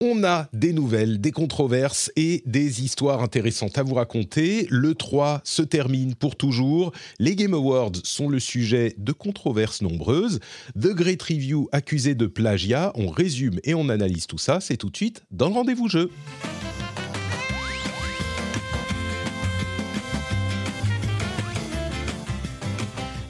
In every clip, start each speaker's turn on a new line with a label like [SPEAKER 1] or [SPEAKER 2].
[SPEAKER 1] On a des nouvelles, des controverses et des histoires intéressantes à vous raconter. Le 3 se termine pour toujours. Les Game Awards sont le sujet de controverses nombreuses. The Great Review accusé de plagiat. On résume et on analyse tout ça. C'est tout de suite dans le rendez-vous jeu.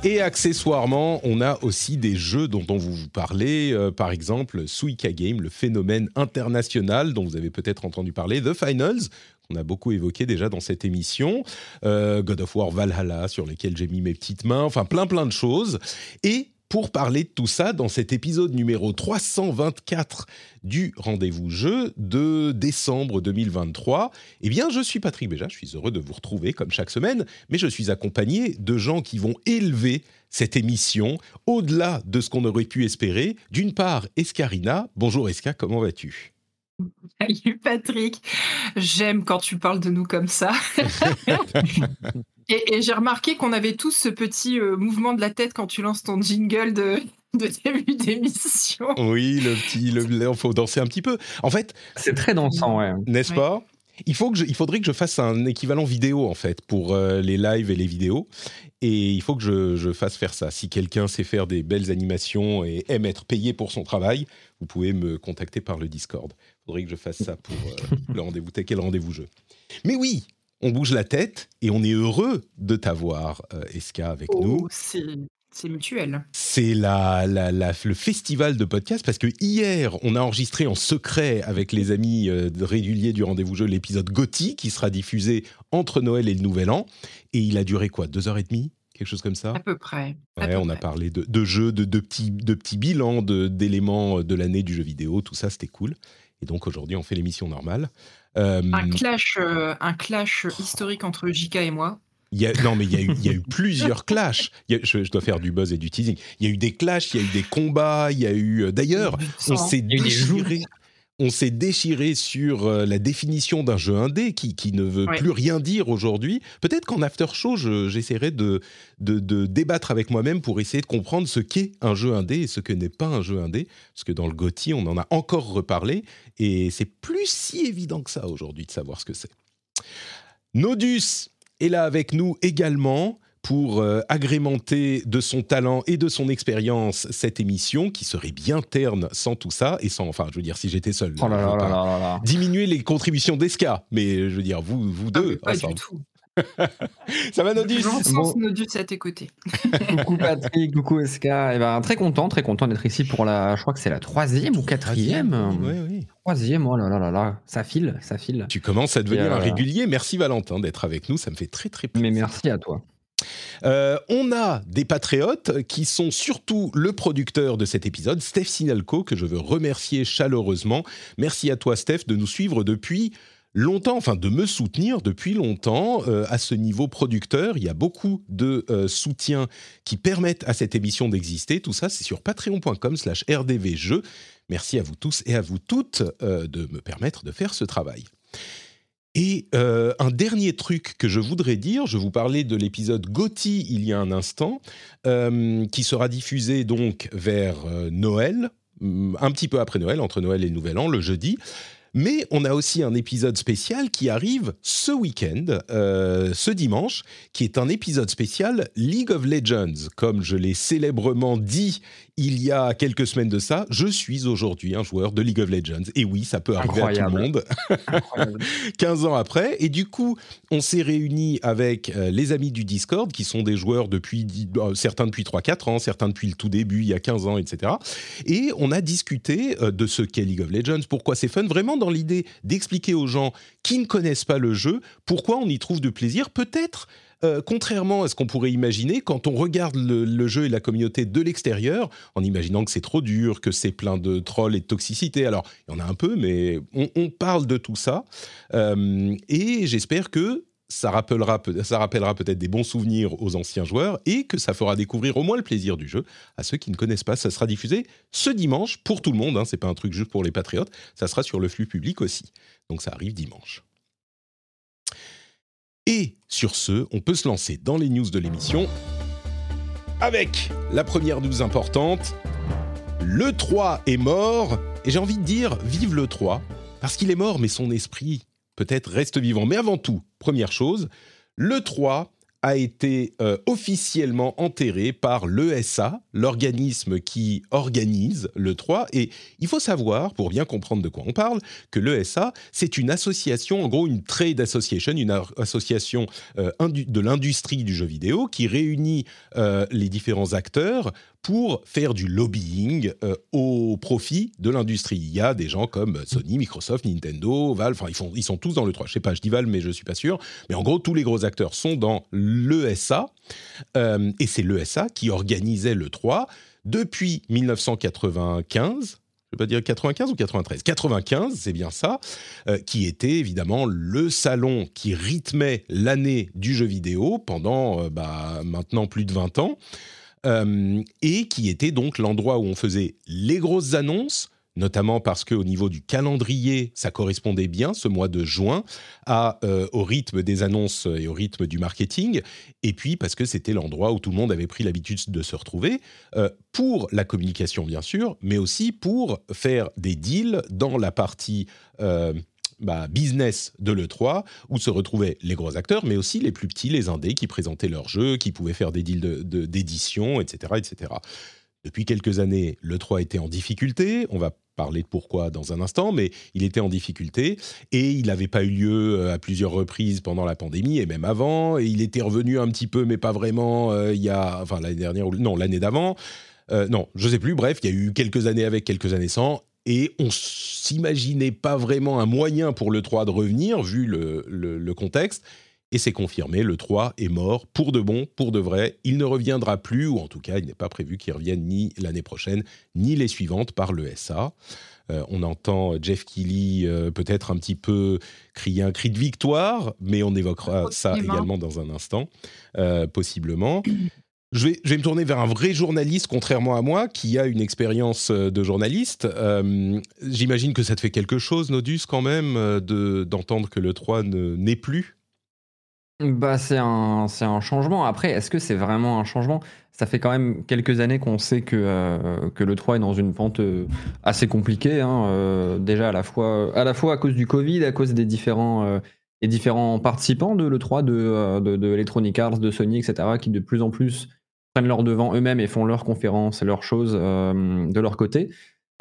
[SPEAKER 1] Et accessoirement, on a aussi des jeux dont on vous parlait, euh, par exemple Suika Game, le phénomène international dont vous avez peut-être entendu parler, The Finals, qu'on a beaucoup évoqué déjà dans cette émission, euh, God of War Valhalla, sur lesquels j'ai mis mes petites mains, enfin plein plein de choses. Et pour parler de tout ça dans cet épisode numéro 324 du Rendez-vous Jeu de décembre 2023. Eh bien, je suis Patrick Béja, je suis heureux de vous retrouver comme chaque semaine, mais je suis accompagné de gens qui vont élever cette émission au-delà de ce qu'on aurait pu espérer. D'une part, Escarina. Bonjour Esca, comment vas-tu?
[SPEAKER 2] Salut Patrick, j'aime quand tu parles de nous comme ça. et, et j'ai remarqué qu'on avait tous ce petit euh, mouvement de la tête quand tu lances ton jingle de, de début d'émission.
[SPEAKER 1] Oui, le petit, le, il faut danser un petit peu. En fait,
[SPEAKER 3] C'est très dansant, ouais.
[SPEAKER 1] n'est-ce
[SPEAKER 2] Ouais.
[SPEAKER 1] pas? Il, faut que je- il faudrait que je fasse un équivalent vidéo en fait pour euh, les lives et les vidéos. Et il faut que je, je fasse faire ça. Si quelqu'un sait faire des belles animations et aime être payé pour son travail, vous pouvez me contacter par le Discord. Il faudrait que je fasse ça pour euh, le rendez-vous tech et le rendez-vous jeu. Mais oui, on bouge la tête et on est heureux de t'avoir, euh, Eska, avec nous.
[SPEAKER 2] Oh, c'est c'est mutuel.
[SPEAKER 1] C'est la, la- la- le festival de podcast parce que hier, on a enregistré en secret avec les amis euh, réguliers du rendez-vous jeu l'épisode Gotti qui sera diffusé entre Noël et le Nouvel An. Et il a duré quoi Deux heures et demie Quelque chose comme ça?
[SPEAKER 2] À peu près. à
[SPEAKER 1] Ouais,
[SPEAKER 2] peu
[SPEAKER 1] on a parlé de, de jeux, de, de petits, de petits bilans, de- d'éléments de, l'année du jeu vidéo. Tout ça, c'était cool. Et donc aujourd'hui, on fait l'émission normale. Euh,
[SPEAKER 2] Un clash, euh, un clash historique entre JK et moi.
[SPEAKER 1] Il y a, non, mais il y a eu, il y a eu plusieurs clashs. Il y a- je, je dois faire du buzz et du teasing. Il y a eu des clashs, il y a eu des combats, il y a eu. euh, D'ailleurs, on s'est déchiré. On s'est déchiré sur euh, la définition d'un jeu indé qui, qui ne veut
[SPEAKER 2] Ouais.
[SPEAKER 1] plus rien dire aujourd'hui. Peut-être qu'en after show, je- j'essaierai de, de, de débattre avec moi-même pour essayer de comprendre ce qu'est un jeu indé et ce que n'est pas un jeu indé. Parce que dans le GOTY, on en a encore reparlé et c'est plus si évident que ça aujourd'hui de savoir ce que c'est. Nodus est là avec nous également pour euh, agrémenter de son talent et de son expérience cette émission qui serait bien terne sans tout ça et sans, enfin, je veux dire, si j'étais seul.
[SPEAKER 3] Oh là là là
[SPEAKER 1] pas
[SPEAKER 3] là là là.
[SPEAKER 1] Diminuer les contributions d'Esca, mais je veux dire, vous, vous
[SPEAKER 2] Ah,
[SPEAKER 1] deux,
[SPEAKER 2] mais pas
[SPEAKER 1] ensemble.
[SPEAKER 2] du tout.
[SPEAKER 1] Ça va, Nodus
[SPEAKER 2] L'encens Nodus à tes côtés.
[SPEAKER 3] Coucou Patrick, coucou Eska. Eh ben, très content, très content d'être ici pour la. Je crois que c'est la troisième ou quatrième.
[SPEAKER 1] Oui, oui.
[SPEAKER 3] Troisième, oh là là là là. Ça file, ça file.
[SPEAKER 1] Tu commences à devenir
[SPEAKER 3] euh,
[SPEAKER 1] un régulier. Merci Valentin d'être avec nous, ça me fait très très plaisir.
[SPEAKER 3] Mais merci à toi.
[SPEAKER 1] Euh, on a des patriotes qui sont surtout le producteur de cet épisode, Steph Sinalco, que je veux remercier chaleureusement. Merci à toi, Steph, de nous suivre depuis longtemps, enfin de me soutenir depuis longtemps euh, à ce niveau producteur. Il y a beaucoup de euh, soutiens qui permettent à cette émission d'exister. Tout ça, c'est sur patreon.com slash rdvjeux. Merci à vous tous et à vous toutes de me permettre de faire ce travail. Et euh, un dernier truc que je voudrais dire, je vous parlais de l'épisode Gotti il y a un instant, euh, qui sera diffusé donc vers euh, Noël, un petit peu après Noël, entre Noël et Nouvel An, le jeudi. Mais on a aussi un épisode spécial qui arrive ce week-end, ce dimanche, qui est un épisode spécial League of Legends. Comme je l'ai célèbrement dit il y a quelques semaines de ça, je suis aujourd'hui un joueur de League of Legends. Et oui, ça peut arriver à tout le monde.
[SPEAKER 3] Incroyable.
[SPEAKER 1] 15 ans après. Et du coup, on s'est réunis avec euh, les amis du Discord, qui sont des joueurs depuis, euh, certains depuis 3-4 ans, certains depuis le tout début, il y a 15 ans, etc. Et on a discuté euh, de ce qu'est League of Legends, pourquoi c'est fun, vraiment dans l'idée d'expliquer aux gens qui ne connaissent pas le jeu, pourquoi on y trouve de plaisir, peut-être euh, contrairement à ce qu'on pourrait imaginer, quand on regarde le, jeu et la communauté de l'extérieur, en imaginant que c'est trop dur, que c'est plein de trolls et de toxicité, alors il y en a un peu, mais on, parle de tout ça. Euh, et j'espère que ça rappellera, ça rappellera peut-être des bons souvenirs aux anciens joueurs et que ça fera découvrir au moins le plaisir du jeu à ceux qui ne connaissent pas. Ça sera diffusé ce dimanche pour tout le monde. Hein, c'est pas un truc juste pour les patriotes. Ça sera sur le flux public aussi. Donc ça arrive dimanche. Et sur ce, on peut se lancer dans les news de l'émission avec la première news importante. Le 3 est mort et j'ai envie de dire vive le 3 parce qu'il est mort mais son esprit peut-être reste vivant. Mais avant tout, première chose, le 3 a été euh, officiellement enterré par l'ESA, l'organisme qui organise le 3. Et il faut savoir, pour bien comprendre de quoi on parle, que l'ESA, c'est une association, en gros une trade association, une association euh, de l'industrie du jeu vidéo qui réunit euh, les différents acteurs pour faire du lobbying euh, au profit de l'industrie. Il y a des gens comme Sony, Microsoft, Nintendo, Valve, enfin ils, sont tous dans le 3. Je sais pas, je dis Valve, mais je suis pas sûr. Mais en gros, tous les gros acteurs sont dans l'ESA. Euh, et c'est l'ESA qui organisait le 3 depuis 1995. Je vais pas dire 95 ou 93. 95, c'est bien ça, euh, qui était évidemment le salon qui rythmait l'année du jeu vidéo pendant euh, bah, maintenant plus de 20 ans. Euh, et qui était donc l'endroit où on faisait les grosses annonces, notamment parce qu'au niveau du calendrier, ça correspondait bien, ce mois de juin, euh, au rythme des annonces et au rythme du marketing, et puis parce que c'était l'endroit où tout le monde avait pris l'habitude de se retrouver, euh, pour la communication bien sûr, mais aussi pour faire des deals dans la partie... bah, business de l'E3, où se retrouvaient les gros acteurs, mais aussi les plus petits, les indés, qui présentaient leurs jeux, qui pouvaient faire des deals de- de- d'édition, etc., etc. Depuis quelques années, l'E3 était en difficulté. On va parler de pourquoi dans un instant, mais il était en difficulté et il n'avait pas eu lieu euh, à plusieurs reprises pendant la pandémie et même avant. Et il était revenu un petit peu, mais pas vraiment. euh, il y a, enfin l'année dernière, non l'année d'avant. Euh, non, je sais plus. Bref, il y a eu quelques années avec, quelques années sans. Et on s'imaginait pas vraiment un moyen pour le 3 de revenir, vu le, le- le contexte. Et c'est confirmé, le 3 est mort pour de bon, pour de vrai. Il ne reviendra plus, ou en tout cas, il n'est pas prévu qu'il revienne ni l'année prochaine, ni les suivantes par l'ESA. Euh, on entend Jeff Keighley euh, peut-être un petit peu crier un cri de victoire, mais on évoquera ça également dans un instant, euh, possiblement. Je vais, me tourner vers un vrai journaliste, contrairement à moi, qui a une expérience euh, de journaliste. Euh, J'imagine que ça te fait quelque chose, Nodus, quand même, euh, de- d'entendre que le 3 ne- n'est plus?
[SPEAKER 3] Bah, c'est un, un changement. Après, est-ce que c'est vraiment un changement? Ça fait quand même quelques années qu'on sait que, que le 3 est dans une pente assez compliquée. hein, déjà, à la, fois, à la fois à cause du Covid, à cause des différents, euh, des différents participants de l'E3, de, de, de Electronic Arts, de Sony, etc., qui de plus en plus prennent leur devant eux-mêmes et font leurs conférences et leurs choses euh, de leur côté.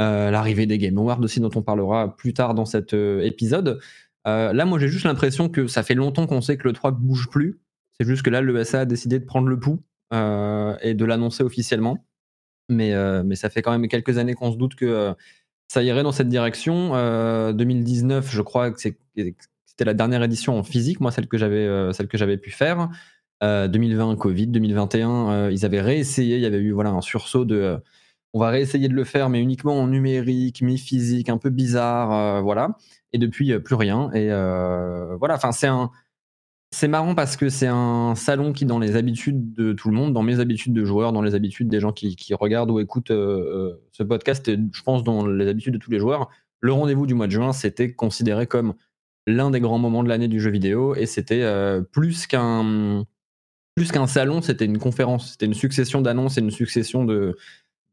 [SPEAKER 3] Euh, L'arrivée des Game Awards aussi, dont on parlera plus tard dans cet euh, épisode. Là, moi, j'ai juste l'impression que ça fait longtemps qu'on sait que le 3 ne bouge plus. C'est juste que là, l'ESA a décidé de prendre le pouls et de l'annoncer officiellement. Mais, mais ça fait quand même quelques années qu'on se doute que ça irait dans cette direction. Euh, 2019, je crois que c'était la dernière édition en physique, moi, celle que j'avais celle que j'avais pu faire. Euh, 2020, Covid, 2021, euh, ils avaient réessayé. Il y avait eu voilà, un sursaut de. euh, on va réessayer de le faire, mais uniquement en numérique, mi-physique, un peu bizarre, euh, voilà. Et depuis, euh, plus rien. Et euh, voilà, enfin, c'est un. C'est marrant parce que c'est un salon qui, dans les habitudes de tout le monde, dans mes habitudes de joueurs, dans les habitudes des gens qui, regardent ou écoutent euh, euh, ce podcast, et je pense dans les habitudes de tous les joueurs, le rendez-vous du mois de juin, c'était considéré comme l'un des grands moments de l'année du jeu vidéo et c'était euh, plus qu'un plus qu'un salon, c'était une conférence, c'était une succession d'annonces et une succession de,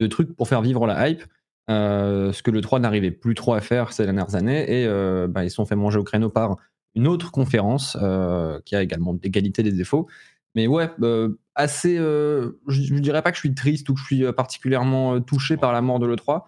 [SPEAKER 3] de trucs pour faire vivre la hype. Euh, ce que le 3 n'arrivait plus trop à faire ces dernières années et euh, bah, ils se sont fait manger au créneau par une autre conférence euh, qui a également des qualités des défauts. Mais ouais, assez. je ne dirais pas que je suis triste ou que je suis particulièrement touché par la mort de l'E3.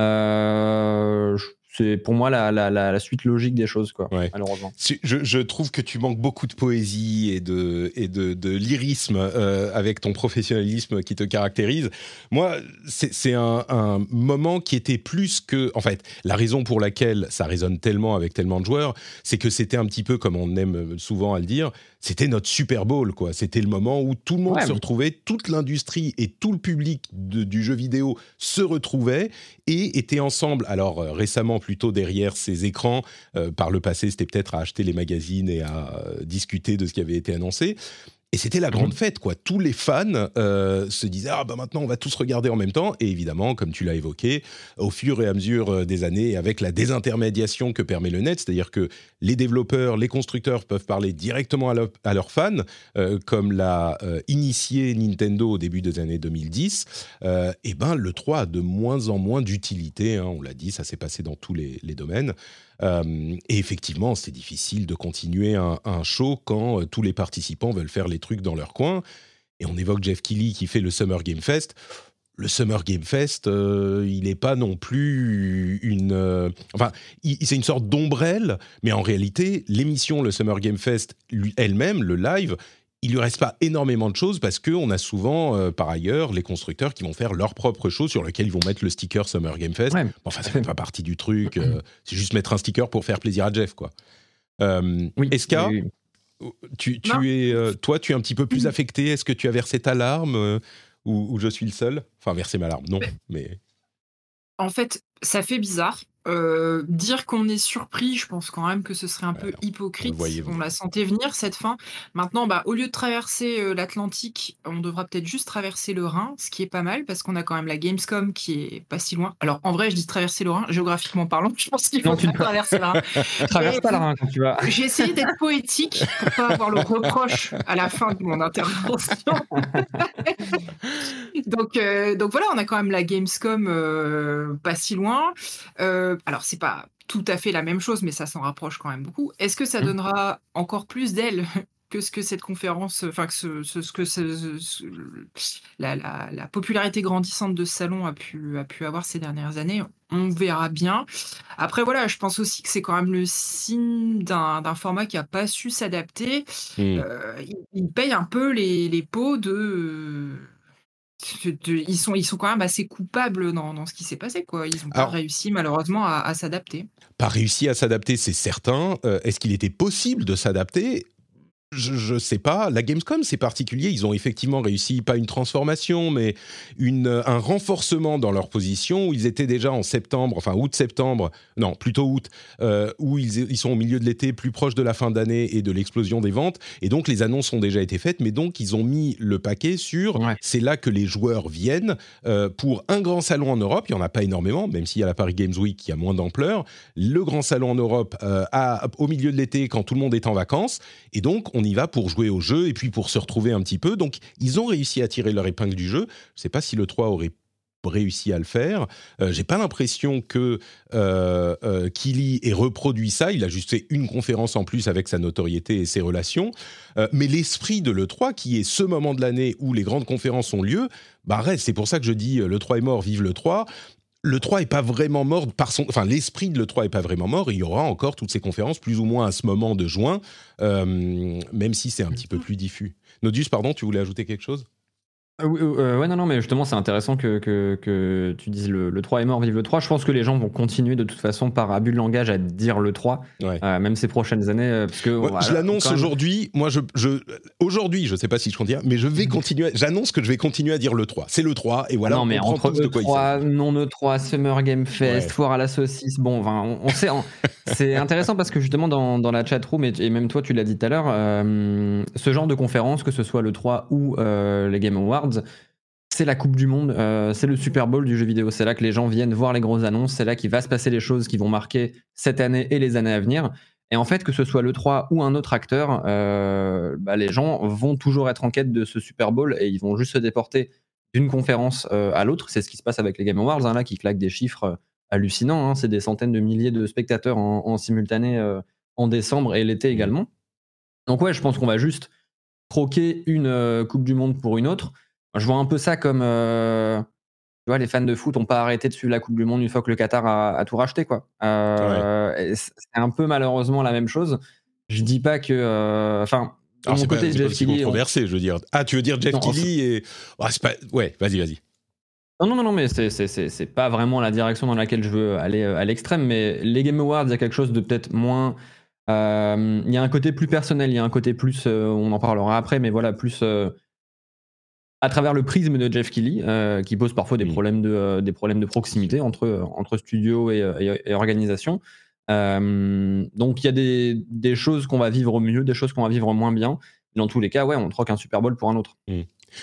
[SPEAKER 3] Euh, je- c'est pour moi la, la, la, suite logique des choses, quoi,
[SPEAKER 1] Ouais.
[SPEAKER 3] malheureusement.
[SPEAKER 1] Je, je trouve que tu manques beaucoup de poésie et de, et de, de lyrisme euh, avec ton professionnalisme qui te caractérise. Moi, c'est un, un moment qui était plus que... En fait, la raison pour laquelle ça résonne tellement avec tellement de joueurs, c'est que c'était un petit peu, comme on aime souvent à le dire, c'était notre Super Bowl, quoi. C'était le moment où tout le monde
[SPEAKER 3] Ouais,
[SPEAKER 1] se retrouvait, toute l'industrie et tout le public de- du jeu vidéo se retrouvaient et étaient ensemble. Alors euh, récemment, plutôt derrière ces écrans, euh, par le passé, c'était peut-être à acheter les magazines et à euh, discuter de ce qui avait été annoncé. Et c'était la grande fête, quoi. Tous les fans euh, se disaient ah bah maintenant on va tous regarder en même temps. Et évidemment, comme tu l'as évoqué, au fur et à mesure euh, des années, avec la désintermédiation que permet le net, c'est-à-dire que les développeurs, les constructeurs peuvent parler directement à, leur- à leurs fans, euh, comme l'a euh, initié Nintendo au début des années 2010. euh, et ben le 3 a de moins en moins d'utilité. hein, on l'a dit, ça s'est passé dans tous les, les domaines. Euh, et effectivement, c'est difficile de continuer un, show quand euh, tous les participants veulent faire les trucs dans leur coin. Et on évoque Jeff Keighley qui fait le Summer Game Fest. Le Summer Game Fest, euh, il n'est pas non plus une. enfin, c'est une sorte d'ombrelle, mais en réalité, l'émission, le Summer Game Fest elle-même, le live, il lui reste pas énormément de choses parce qu'on a souvent, euh, par ailleurs, les constructeurs qui vont faire leur propre show sur lequel ils vont mettre le sticker Summer Game Fest.
[SPEAKER 3] Ouais.
[SPEAKER 1] Bon, Enfin, ça fait pas partie du truc. euh, c'est juste mettre un sticker pour faire plaisir à Jeff, quoi. Euh,
[SPEAKER 3] Oui. Oui.
[SPEAKER 1] tu, es, euh, toi, tu es un petit peu plus affecté. Est-ce que tu as versé ta larme euh, ou, ou je suis le seul? Enfin, versé ma larme, non. Mais
[SPEAKER 2] En fait, ça fait bizarre. Euh, dire qu'on est surpris, je pense quand même que ce serait un peu
[SPEAKER 1] Alors,
[SPEAKER 2] hypocrite. On la sentait venir cette fin. Maintenant, bah, au lieu de traverser euh, l'Atlantique, on devra peut-être juste traverser le Rhin, ce qui est pas mal parce qu'on a quand même la Gamescom qui est pas si loin. Alors en vrai, je dis traverser le Rhin, géographiquement parlant, je pense qu'il faut
[SPEAKER 3] Non, tu
[SPEAKER 2] traverser le Rhin.
[SPEAKER 3] Traverse pas le Rhin quand tu vas.
[SPEAKER 2] J'ai essayé d'être poétique pour pas avoir le reproche à la fin de mon intervention. donc, euh, donc voilà, on a quand même la Gamescom euh, pas si loin. Euh, alors c'est pas tout à fait la même chose, mais ça s'en rapproche quand même beaucoup. Est-ce que ça
[SPEAKER 3] Mhm.
[SPEAKER 2] donnera encore plus d'ailes que ce que cette conférence, enfin que ce, ce- ce que ce- ce- la, la- la popularité grandissante de ce salon a pu, a pu avoir ces dernières années? On verra bien. Après voilà, je pense aussi que c'est quand même le signe d'un format qui a pas su s'adapter.
[SPEAKER 1] Hmm.
[SPEAKER 2] Euh, il, il paye un peu les, les pots de- ils sont ils sont quand même assez coupables dans, dans ce qui s'est passé quoi. Ils ont pas réussi malheureusement à, à s'adapter.
[SPEAKER 1] pas réussi à s'adapter, c'est certain. Euh, Est-ce qu'il était possible de s'adapter? Je ne sais pas. La Gamescom, c'est particulier. Ils ont effectivement réussi, pas une transformation, mais une, un renforcement dans leur position où ils étaient déjà en septembre, enfin août-septembre, non, plutôt août, euh, où ils, ils sont au milieu de l'été, plus proche de la fin d'année et de l'explosion des ventes. Et donc, les annonces ont déjà été faites, mais donc, ils ont mis le paquet sur
[SPEAKER 3] Ouais.
[SPEAKER 1] c'est là que les joueurs viennent euh, pour un grand salon en Europe. Il n'y en a pas énormément, même s'il y a la Paris Games Week qui a moins d'ampleur. Le grand salon en Europe euh, à- au milieu de l'été quand tout le monde est en vacances. Et donc, on y va pour jouer au jeu et puis pour se retrouver un petit peu. Donc, ils ont réussi à tirer leur épingle du jeu. Je ne sais pas si le 3 aurait réussi à le faire. Euh, J'ai pas l'impression que euh, euh, Kili ait reproduit ça. Il a juste fait une conférence en plus avec sa notoriété et ses relations. Euh, mais l'esprit de l'E3, qui est ce moment de l'année où les grandes conférences ont lieu, bah reste. C'est pour ça que je dis euh, le 3 est mort, vive le 3. Le 3 est pas vraiment mort par son, enfin l'esprit de le 3 est pas vraiment mort. Il y aura encore toutes ces conférences plus ou moins à ce moment de juin, euh, même si c'est un petit peu plus diffus. Nodus, pardon, tu voulais ajouter quelque chose?
[SPEAKER 3] Euh, oui, euh, ouais, non, non, mais justement, c'est intéressant que, que, que tu dises le, le 3 est mort, vive le 3. Je pense que les gens vont continuer de toute façon par abus de langage à dire le 3,
[SPEAKER 1] Ouais.
[SPEAKER 3] euh, même ces prochaines années. euh, parce que,
[SPEAKER 1] Ouais,
[SPEAKER 3] voilà,
[SPEAKER 1] je l'annonce
[SPEAKER 3] même-
[SPEAKER 1] aujourd'hui. Moi, je, je aujourd'hui, je sais pas si je continue, mais je vais continuer. J'annonce que je vais continuer à dire le 3. C'est le 3 et voilà.
[SPEAKER 3] non,
[SPEAKER 1] on
[SPEAKER 3] mais entre
[SPEAKER 1] tous de quoi il
[SPEAKER 3] E3,
[SPEAKER 1] s'agit.
[SPEAKER 3] non E3, Summer Game Fest,
[SPEAKER 1] Ouais.
[SPEAKER 3] foire à la saucisse, bon, enfin, on, on sait. en- c'est intéressant parce que justement, dans, dans la chatroom, et, et même toi, tu l'as dit tout à l'heure, euh, ce genre de conférence, que ce soit le 3 ou euh, les Game Awards, c'est la Coupe du Monde, euh, c'est le Super Bowl du jeu vidéo. C'est là que les gens viennent voir les grosses annonces, c'est là qu'il va se passer les choses qui vont marquer cette année et les années à venir. Et en fait, que ce soit le 3 ou un autre acteur, euh, bah, les gens vont toujours être en quête de ce Super Bowl et ils vont juste se déporter d'une conférence euh, à l'autre. C'est ce qui se passe avec les Game Awards, hein, là, qui claquent des chiffres hallucinants. hein. C'est des centaines de milliers de spectateurs en, simultané en décembre et l'été également. Donc ouais, je pense qu'on va juste troquer une Coupe du Monde pour une autre. Je vois un peu ça comme, euh, tu vois, les fans de foot n'ont pas arrêté de suivre la Coupe du Monde une fois que le Qatar a, tout racheté, quoi. Euh, c'est un peu malheureusement la même chose. Je dis pas que, euh, enfin,
[SPEAKER 1] de mon côté, Jeff Kelly, controversé, je veux dire. Ah, tu veux dire Jeff Kelly et ah, pas... ouais, vas-y, vas-y.
[SPEAKER 3] Non, non, non, non, mais c'est pas vraiment la direction dans laquelle je veux aller à l'extrême. Mais les Game Awards, il y a quelque chose de peut-être moins. Il y a un côté plus personnel, il y a un côté plus. on en parlera après, mais voilà, plus à travers le prisme de Jeff Keighley, euh, qui pose parfois des, problèmes, de, euh, des problèmes de proximité entre, entre studio et, et, organisation. Euh, donc il y a des, des choses qu'on va vivre mieux, des choses qu'on va vivre moins bien. Dans tous les cas, ouais, on troque un Super Bowl pour un autre.
[SPEAKER 1] Mmh.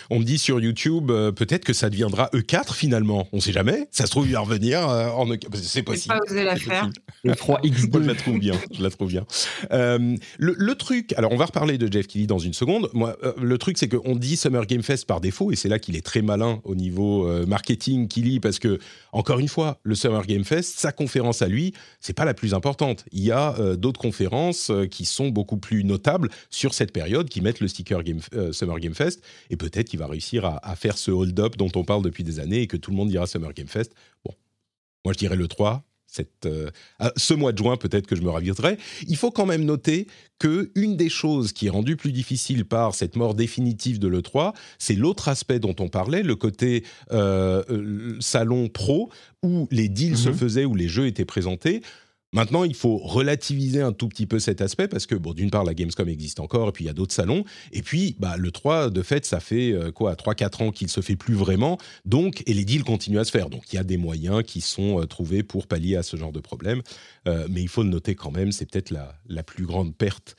[SPEAKER 1] On me dit sur YouTube, euh, peut-être que ça deviendra E4 finalement. On sait jamais. Ça se trouve, il va revenir euh, en E4. C'est possible.
[SPEAKER 2] Pas oser la faire.
[SPEAKER 3] Le 3X2.
[SPEAKER 1] je la trouve bien. Je la trouve bien. Euh, le, truc, alors on va reparler de Jeff Kelly dans une seconde. Moi, le truc, c'est qu'on dit Summer Game Fest par défaut, et c'est là qu'il est très malin au niveau marketing, Kelly, parce que, encore une fois, le Summer Game Fest, sa conférence à lui, c'est pas la plus importante. Il y a d'autres conférences qui sont beaucoup plus notables sur cette période, qui mettent le sticker Game, Summer Game Fest, et peut-être qui va réussir à, faire ce hold-up dont on parle depuis des années et que tout le monde dira Summer Game Fest. Bon, moi je dirais le 3. Cette, euh, ce mois de juin, peut-être que je me raviserai. Il faut quand même noter que une des choses qui est rendue plus difficile par cette mort définitive de l'E3, c'est l'autre aspect dont on parlait, le côté euh, euh, salon pro, où les deals se mhm. faisaient, où les jeux étaient présentés. Maintenant, il faut relativiser un tout petit peu cet aspect parce que, d'une part, la Gamescom existe encore et puis il y a d'autres salons. Et puis, bah, le 3, de fait, ça fait euh, quoi, 3-4 ans qu'il se fait plus vraiment. Donc, et les deals continuent à se faire. Donc, il y a des moyens qui sont euh, trouvés pour pallier à ce genre de problème. Euh, mais il faut le noter quand même, c'est peut-être la, la, plus grande perte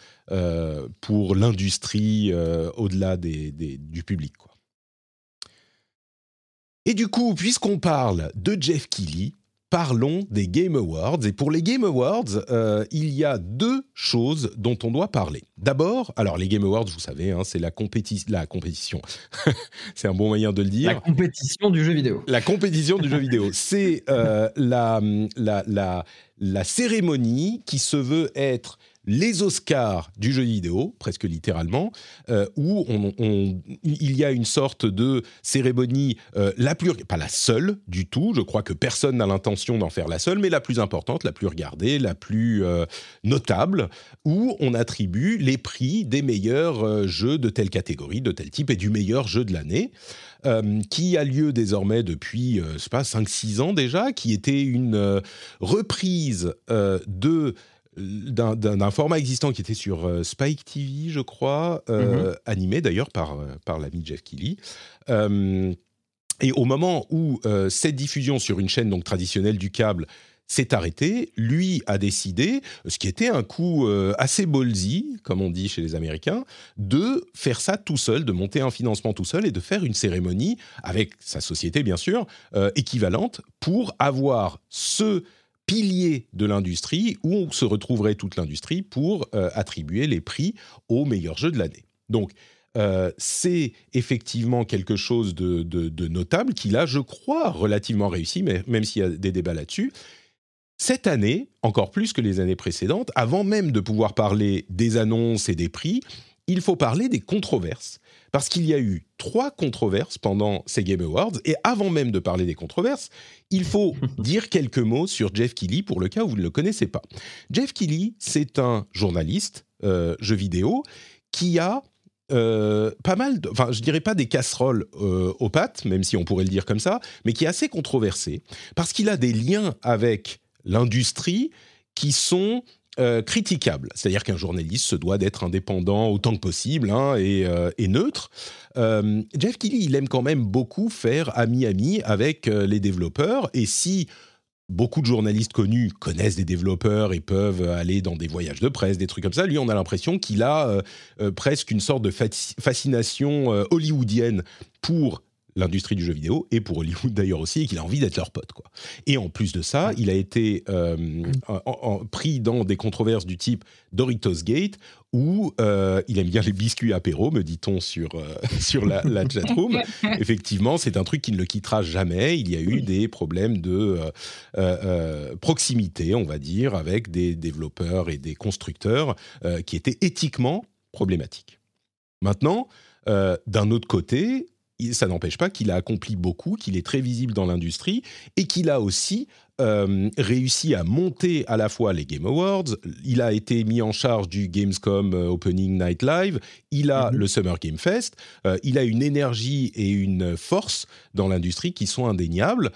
[SPEAKER 1] pour l'industrie au-delà du public. Et du coup, puisqu'on parle de Jeff Keighley, parlons des Game Awards. Et pour les Game Awards, euh, il y a deux choses dont on doit parler. D'abord, alors les Game Awards, vous savez, hein, c'est la, la compétition. c'est un bon moyen de le dire.
[SPEAKER 3] La compétition du jeu vidéo.
[SPEAKER 1] La compétition du jeu vidéo. C'est euh, la, la, la, la cérémonie qui se veut être les Oscars du jeu vidéo, presque littéralement, euh, où il y a une sorte de cérémonie, euh, la plus, pas la seule du tout, je crois que personne n'a l'intention d'en faire la seule, mais la plus importante, la plus regardée, la plus euh, notable, où on attribue les prix des meilleurs jeux de telle catégorie, de tel type, et du meilleur jeu de l'année. qui a lieu désormais depuis, je sais pas, 5-6 ans déjà, qui était une reprise de d'un format existant qui était sur euh, Spike TV, je crois, euh, mhm. animé d'ailleurs par, euh, par l'ami Jeff Keighley. et au moment où cette diffusion sur une chaîne donc traditionnelle du câble s'est arrêtée, lui a décidé, ce qui était un coup assez ballsy, comme on dit chez les Américains, de faire ça tout seul, de monter un financement tout seul et de faire une cérémonie avec sa société bien sûr équivalente pour avoir ce pilier de l'industrie où se retrouverait toute l'industrie pour euh, attribuer les prix aux meilleurs jeux de l'année. Donc, euh, c'est effectivement quelque chose de, notable qui, là, je crois, relativement réussi, même s'il y a des débats là-dessus. Cette année, encore plus que les années précédentes, avant même de pouvoir parler des annonces et des prix, il faut parler des controverses parce qu'il y a eu trois controverses pendant ces Game Awards, et avant même de parler des controverses, il faut dire quelques mots sur Jeff Keighley pour le cas où vous ne le connaissez pas. Jeff Keighley, c'est un journaliste euh, jeu vidéo qui a euh, pas mal, enfin je dirais pas des casseroles euh, aux pattes, même si on pourrait le dire comme ça, mais qui est assez controversé, parce qu'il a des liens avec l'industrie qui sont euh, critiquable. C'est-à-dire qu'un journaliste se doit d'être indépendant autant que possible hein, euh, et, neutre. Euh, Jeff Keighley, il aime quand même beaucoup faire ami-ami avec les développeurs. Et si beaucoup de journalistes connus connaissent des développeurs et peuvent aller dans des voyages de presse, des trucs comme ça. Lui, on a l'impression qu'il a presque une sorte de fascination hollywoodienne pour l'industrie du jeu vidéo et pour Hollywood d'ailleurs aussi, et qu'il a envie d'être leur pote. Quoi. Et en plus de ça, il a été euh, pris dans des controverses du type Doritos Gate, où euh, il aime bien les biscuits apéro, me dit-on sur, euh, sur la, la chatroom. Effectivement, c'est un truc qui ne le quittera jamais. Il y a eu des problèmes de proximité, on va dire, avec des développeurs et des constructeurs qui étaient éthiquement problématiques. Maintenant, d'un autre côté, ça n'empêche pas qu'il a accompli beaucoup, qu'il est très visible dans l'industrie et qu'il a aussi euh, réussi à monter à la fois les Game Awards, il a été mis en charge du Gamescom euh, Opening Night Live, il a
[SPEAKER 3] Mhm.
[SPEAKER 1] le Summer Game Fest, euh, il a une énergie et une force dans l'industrie qui sont indéniables.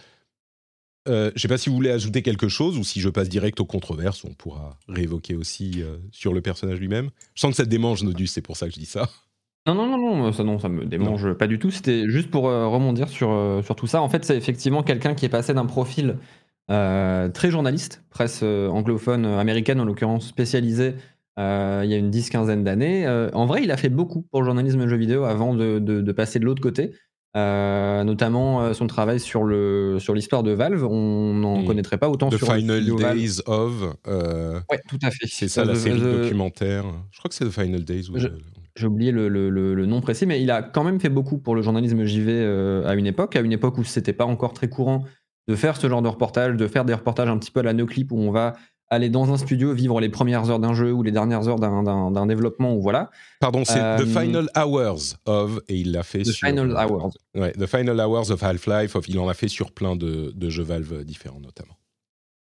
[SPEAKER 1] Euh, je ne sais pas si vous voulez ajouter quelque chose ou si je passe direct aux controverses, on pourra réévoquer aussi euh, sur le personnage lui-même. Je sens que ça te démange, Nodus, c'est pour ça que je dis ça.
[SPEAKER 3] Non, non, non, non, ça, non, ça me démange pas du tout. C'était juste pour euh, rebondir sur, euh, sur tout ça. En fait, c'est effectivement quelqu'un qui est passé d'un profil euh, très journaliste, presse euh, anglophone américaine en l'occurrence, spécialisée il y a une dix-quinzaine d'années. Euh, en vrai, il a fait beaucoup pour le journalisme jeux vidéo avant de, de- de passer de l'autre côté. Notamment son travail sur le sur l'histoire de Valve, on n'en
[SPEAKER 1] Mm.
[SPEAKER 3] connaîtrait pas autant
[SPEAKER 1] The
[SPEAKER 3] sur le
[SPEAKER 1] Final
[SPEAKER 3] Valve.
[SPEAKER 1] Days of.
[SPEAKER 3] Ouais, tout à fait.
[SPEAKER 1] c'est ça
[SPEAKER 3] Euh,
[SPEAKER 1] la
[SPEAKER 3] The-
[SPEAKER 1] série documentaire. Je crois que c'est The Final Days.
[SPEAKER 3] Je-
[SPEAKER 1] le-
[SPEAKER 3] J'ai oublié le, le- le- le nom précis, mais il a quand même fait beaucoup pour le journalisme JV euh, à une époque, à une époque où c'était pas encore très courant de faire ce genre de reportage, de faire des reportages un petit peu à la no-clip où on va aller dans un studio, vivre les premières heures d'un jeu ou les dernières heures d'un- développement, ou voilà.
[SPEAKER 1] Pardon, c'est The
[SPEAKER 3] Euh,
[SPEAKER 1] Final Hours of, et il l'a fait
[SPEAKER 3] The
[SPEAKER 1] sur.
[SPEAKER 3] Final Hours.
[SPEAKER 1] Ouais, The Final Hours of Half-Life, il en a fait sur plein de, de jeux Valve différents notamment.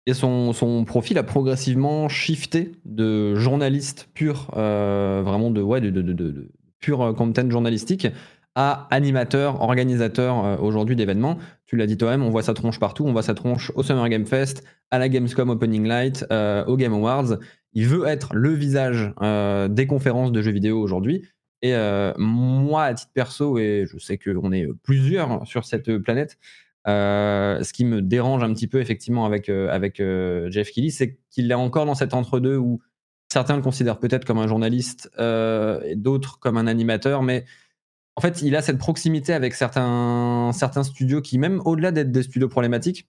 [SPEAKER 3] Et son, son profil a progressivement shifté de journaliste pur, euh, vraiment de, ouais, de, de, de- de- pur euh, content journalistique, à animateur, organisateur euh, aujourd'hui d'événements. Tu l'as dit toi-même, on voit sa tronche partout. On voit sa tronche au Summer Game Fest, à la Gamescom Opening Light, euh, au Game Awards. Il veut être le visage des conférences de jeux vidéo aujourd'hui. Et moi, à titre perso, et je sais qu'on est plusieurs sur cette planète, euh, ce qui me dérange un petit peu effectivement avec, euh, avec euh, Jeff Keighley, c'est qu'il est encore dans cet entre-deux où certains le considèrent peut-être comme un journaliste et d'autres comme un animateur, mais en fait, il a cette proximité avec certains, certains studios qui, même au-delà d'être des studios problématiques,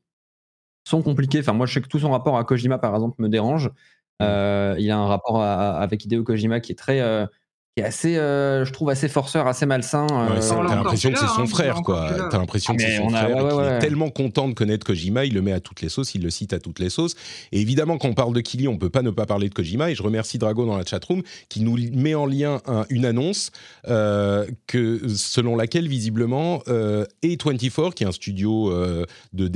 [SPEAKER 3] sont compliqués. Enfin, moi, je sais que tout son rapport à Kojima, par exemple, me dérange. Euh, il a un rapport à- à- avec Hideo Kojima qui est très, qui est assez, euh, je trouve, assez forceur, assez malsain.
[SPEAKER 1] Ouais,
[SPEAKER 3] euh,
[SPEAKER 2] l'a
[SPEAKER 1] T'as l'impression que c'est son
[SPEAKER 2] hein,
[SPEAKER 1] frère, quoi. T'as l'impression
[SPEAKER 3] Ah,
[SPEAKER 1] que c'est son frère
[SPEAKER 3] ouais, ouais, ouais.
[SPEAKER 1] est tellement content de connaître Kojima, il le met à toutes les sauces, il le cite à toutes les sauces. Et évidemment, quand on parle de Kili, on peut pas ne pas parler de Kojima. Et je remercie Drago dans la chatroom qui nous met en lien un- une annonce euh, que, selon laquelle, visiblement, euh, A24, qui est un studio, euh, de,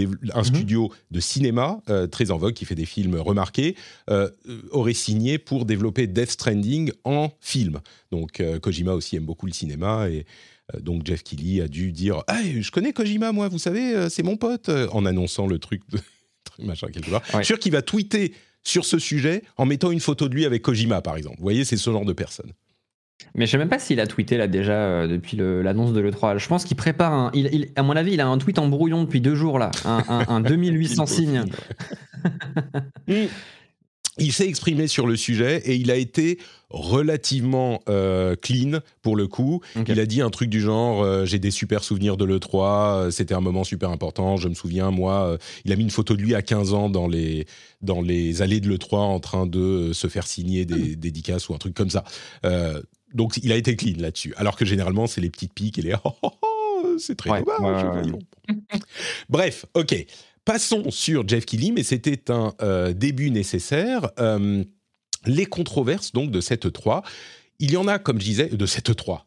[SPEAKER 1] studio cinéma euh, très en vogue, qui fait des films remarqués, euh, aurait signé pour développer Death Stranding en film. Donc euh, Kojima aussi aime beaucoup le cinéma et euh, donc Jeff Keighley a dû dire je connais Kojima moi vous savez euh, c'est mon pote en annonçant le truc de machin quelque part. Je suis sûr qu'il va tweeter sur ce sujet en mettant une photo de lui avec Kojima par exemple. Vous voyez c'est ce genre de personne.
[SPEAKER 3] Mais je sais même pas s'il a tweeté là déjà euh, depuis l'annonce de l'E3. Je pense qu'il prépare un. Il, il- à mon avis, il a un tweet en brouillon depuis deux jours là. Un, un- un 2800 signes.
[SPEAKER 1] Il s'est exprimé sur le sujet et il a été relativement euh, clean pour le coup. Il a dit un truc du genre euh, j'ai des super souvenirs de l'E3, euh, c'était un moment super important, je me souviens moi, il a mis une photo de lui à 15 ans dans les, dans les allées de l'E3 en train de se faire signer des
[SPEAKER 3] Hmm.
[SPEAKER 1] dédicaces ou un truc comme ça. Donc il a été clean là-dessus. Alors que généralement c'est les petites piques et les oh, oh, oh, c'est très
[SPEAKER 3] Ouais,
[SPEAKER 1] dommage.
[SPEAKER 3] ouais, ouais.
[SPEAKER 1] Bref, ok. Passons sur Jeff Keighley, mais c'était un euh, début nécessaire. Euh, les controverses donc de cette 3, il y en a, comme je disais, de cette 3.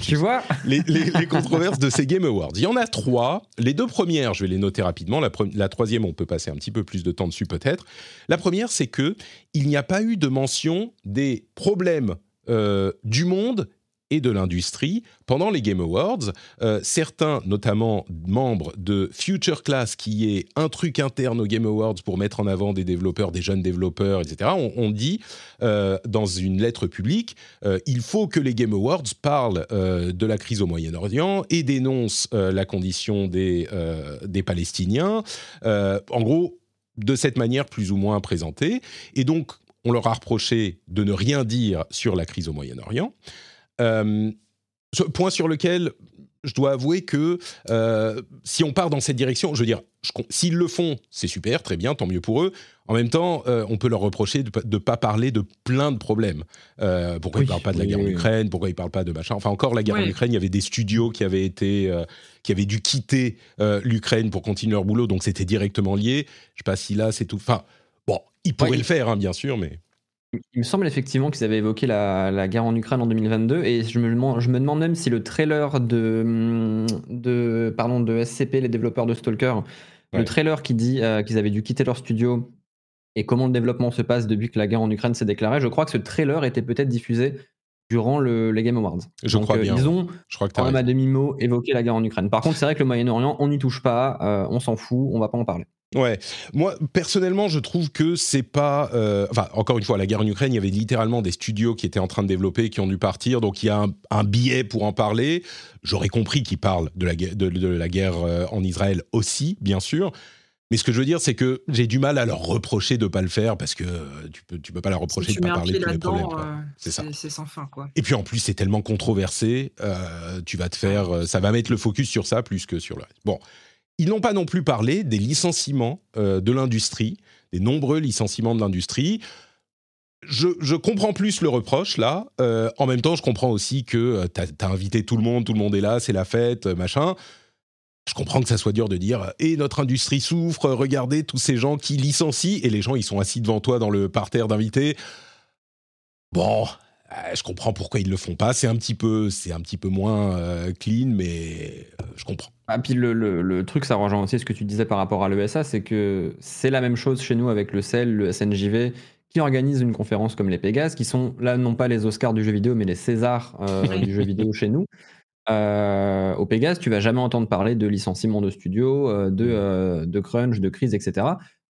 [SPEAKER 3] Tu vois
[SPEAKER 1] Les, les- les controverses de ces Game Awards. Il y en a trois. Les deux premières, je vais les noter rapidement. La, la troisième, on peut passer un petit peu plus de temps dessus peut-être. La première, c'est que il n'y a pas eu de mention des problèmes euh, du monde et de l'industrie pendant les Game Awards. Euh, certains, notamment membres de Future Class, qui est un truc interne aux Game Awards pour mettre en avant des développeurs, des jeunes développeurs, etc., ont, ont dit euh, dans une lettre publique, euh, il faut que les Game Awards parlent de la crise au Moyen-Orient et dénoncent la condition des, des Palestiniens. En gros, de cette manière plus ou moins présentée. Et donc, on leur a reproché de ne rien dire sur la crise au Moyen-Orient. Euh, ce point sur lequel je dois avouer que euh, si on part dans cette direction, je veux dire, s'ils le font, c'est super, très bien, tant mieux pour eux. En même temps, euh, on peut leur reprocher de ne pas parler de plein de problèmes. Euh, pourquoi ils ne parlent pas de la
[SPEAKER 3] oui,
[SPEAKER 1] guerre en. Ukraine Pourquoi ils ne parlent pas de machin Enfin, encore, la guerre en. Ukraine, il y avait des studios qui avaient, été, euh, qui avaient dû quitter euh, l'Ukraine pour continuer leur boulot, donc c'était directement lié. Je ne sais pas si là, c'est tout. Enfin, bon, ils pourraient
[SPEAKER 3] Ouais,
[SPEAKER 1] le faire, hein, bien sûr, mais...
[SPEAKER 3] Il me semble effectivement qu'ils avaient évoqué la, la, guerre en Ukraine en 2022 et je me, je me demande même si le trailer de, hum, de, pardon, de SCP, les développeurs de Stalker, le trailer qui dit euh, qu'ils avaient dû quitter leur studio et comment le développement se passe depuis que la guerre en Ukraine s'est déclarée, je crois que ce trailer était peut-être diffusé durant le, les Game Awards.
[SPEAKER 1] Je crois euh, bien.
[SPEAKER 3] Ils ont
[SPEAKER 1] je crois que
[SPEAKER 3] quand même à demi-mot évoqué la guerre en Ukraine. Par contre, c'est vrai que le Moyen-Orient, on n'y touche pas, euh, on s'en fout, on va pas en parler.
[SPEAKER 1] Ouais, moi personnellement, je trouve que c'est pas. Euh, enfin, encore une fois, la guerre en Ukraine, il y avait littéralement des studios qui étaient en train de développer, qui ont dû partir, donc il y a un, billet pour en parler. J'aurais compris qu'ils parlent de la, de, la guerre en Israël aussi, bien sûr. Mais ce que je veux dire, c'est que j'ai du mal à leur reprocher de pas le faire parce que tu peux, tu peux pas leur reprocher de pas parler de tous les problèmes.
[SPEAKER 2] Euh, c'est ça. C'est sans fin, quoi.
[SPEAKER 1] Et puis en plus, c'est tellement controversé, euh, tu vas te faire, euh, ça va mettre le focus sur ça plus que sur le reste. Bon, ils n'ont pas non plus parlé des licenciements de l'industrie, des nombreux licenciements de l'industrie. Je, comprends plus le reproche là. en même temps, je comprends aussi que tu as, invité tout le monde, tout le monde est là, c'est la fête, machin je comprends que ça soit dur de dire et notre industrie souffre, regardez tous ces gens qui licencient et les gens ils sont assis devant toi dans le parterre d'invités. Bon, euh, je comprends pourquoi ils le font pas. C'est un petit peu, c'est un petit peu moins euh, clean, mais euh, je comprends.
[SPEAKER 3] Ah, puis le, le, truc, ça rejoint aussi ce que tu disais par rapport à l'ESA, c'est que c'est la même chose chez nous avec le CEL, le SNJV, qui organisent une conférence comme les Pégases, qui sont là non pas les Oscars du jeu vidéo, mais les Césars du jeu vidéo chez nous. Euh, au Pégase, tu vas jamais entendre parler de licenciement de studio, euh, de, euh, de, crunch, de crise, etc.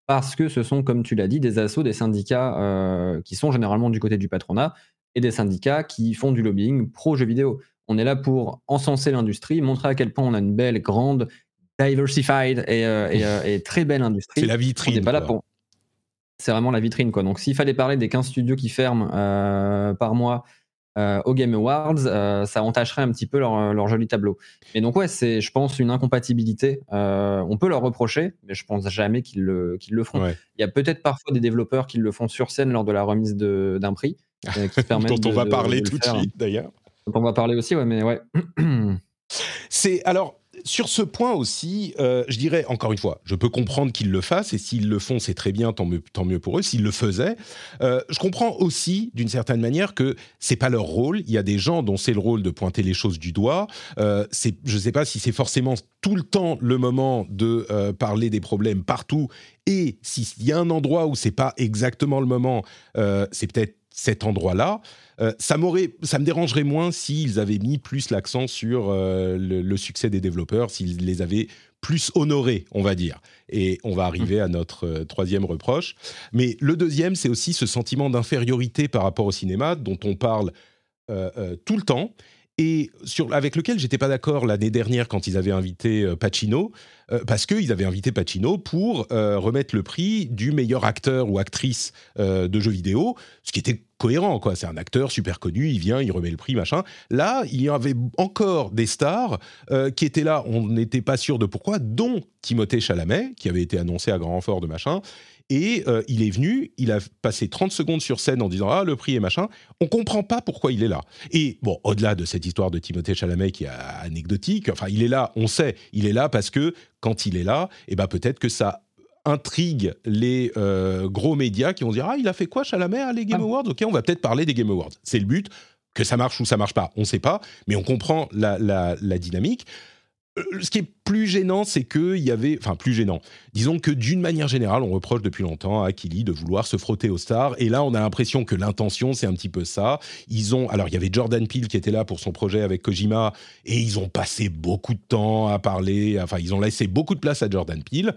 [SPEAKER 3] Parce que ce sont, comme tu l'as dit, des assauts, des syndicats qui sont généralement du côté du patronat et des syndicats qui font du lobbying pro-jeux vidéo. On est là pour encenser l'industrie, montrer à quel point on a une belle, grande, diversified et, très belle industrie.
[SPEAKER 1] C'est la vitrine.
[SPEAKER 3] pour. C'est vraiment la vitrine, quoi. Donc, s'il fallait parler des 15 studios qui ferment par mois euh, aux Game Awards, euh, ça entacherait un petit peu leur, leur, joli tableau. Et donc ouais, c'est, je pense, une incompatibilité. Euh, on peut leur reprocher, mais je pense jamais qu'ils le, qu'ils le feront. Il y a peut-être parfois des développeurs qui le font sur scène lors de la remise d'un prix,
[SPEAKER 1] qui dont on va parler tout de suite d'ailleurs.
[SPEAKER 3] on va parler aussi, ouais, mais ouais.
[SPEAKER 1] c'est alors sur ce point aussi, euh, je dirais encore une fois, je peux comprendre qu'ils le fassent et s'ils le font, c'est très bien, tant mieux, tant mieux pour eux. S'ils le faisaient, euh, je comprends aussi d'une certaine manière que c'est pas leur rôle. Il y a des gens dont c'est le rôle de pointer les choses du doigt. Euh, je ne sais pas si c'est forcément tout le temps le moment de parler des problèmes partout et s'il y a un endroit où c'est pas exactement le moment, c'est peut-être cet endroit-là. Euh, ça ça me dérangerait moins s'ils avaient mis plus l'accent sur euh, le, succès des développeurs, s'ils les avaient plus honorés, on va dire. Et on va arriver à notre euh, troisième reproche. Mais le deuxième, c'est aussi ce sentiment d'infériorité par rapport au cinéma dont on parle tout le temps et avec lequel j'étais pas d'accord l'année dernière quand ils avaient invité euh, Pacino, euh, parce qu'ils avaient invité Pacino pour euh, remettre le prix du meilleur acteur ou actrice de jeux vidéo, ce qui était cohérent, quoi. C'est un acteur super connu, il vient, il remet le prix, machin. Là, il y avait encore des stars qui étaient là, on n'était pas sûr de pourquoi, dont Timothée Chalamet, qui avait été annoncé à grand renfort de machin, et euh, il est venu, il a passé 30 secondes sur scène en disant Ah, le prix est machin. On comprend pas pourquoi il est là. Et bon, au-delà de cette histoire de Timothée Chalamet qui est anecdotique, enfin, il est là, on sait, il est là parce que quand il est là, et eh ben, peut-être que ça intrigue les euh, gros médias qui vont dire Ah, il a fait quoi Chalamet à les Game ah. Awards? Ok, on va peut-être parler des Game Awards. C'est le but. Que ça marche ou ça marche pas, on ne sait pas, mais on comprend la, la dynamique. Euh, ce qui est plus gênant, c'est qu'il y avait, enfin plus gênant, disons que d'une manière générale, on reproche depuis longtemps à Kili de vouloir se frotter aux stars, et là on a l'impression que l'intention c'est un petit peu ça. Ils ont, alors il y avait Jordan Peele qui était là pour son projet avec Kojima, et ils ont passé beaucoup de temps à parler, enfin ils ont laissé beaucoup de place à Jordan Peele.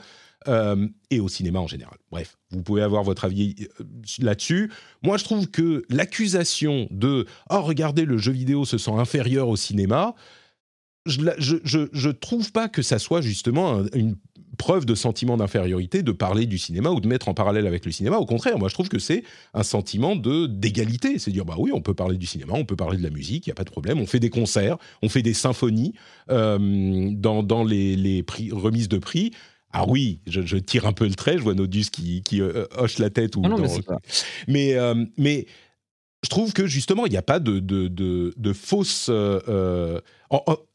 [SPEAKER 1] Euh, et au cinéma en général. Bref, vous pouvez avoir votre avis euh, là-dessus. Moi, je trouve que l'accusation de « Oh, regardez, le jeu vidéo se sent inférieur au cinéma », je, ne trouve pas que ça soit justement une preuve de sentiment d'infériorité de parler du cinéma ou de mettre en parallèle avec le cinéma. Au contraire, moi je trouve que c'est un sentiment de d'égalité. C'est dire bah oui, on peut parler du cinéma, on peut parler de la musique, il y a pas de problème. On fait des concerts, on fait des symphonies euh, dans, les, remises de prix. Ah oui, je, tire un peu le trait. Je vois Nodus qui, qui euh, hoche la tête ou.
[SPEAKER 3] non,
[SPEAKER 1] mais, euh, mais je trouve que justement, il n'y a pas de, de, de, fausse.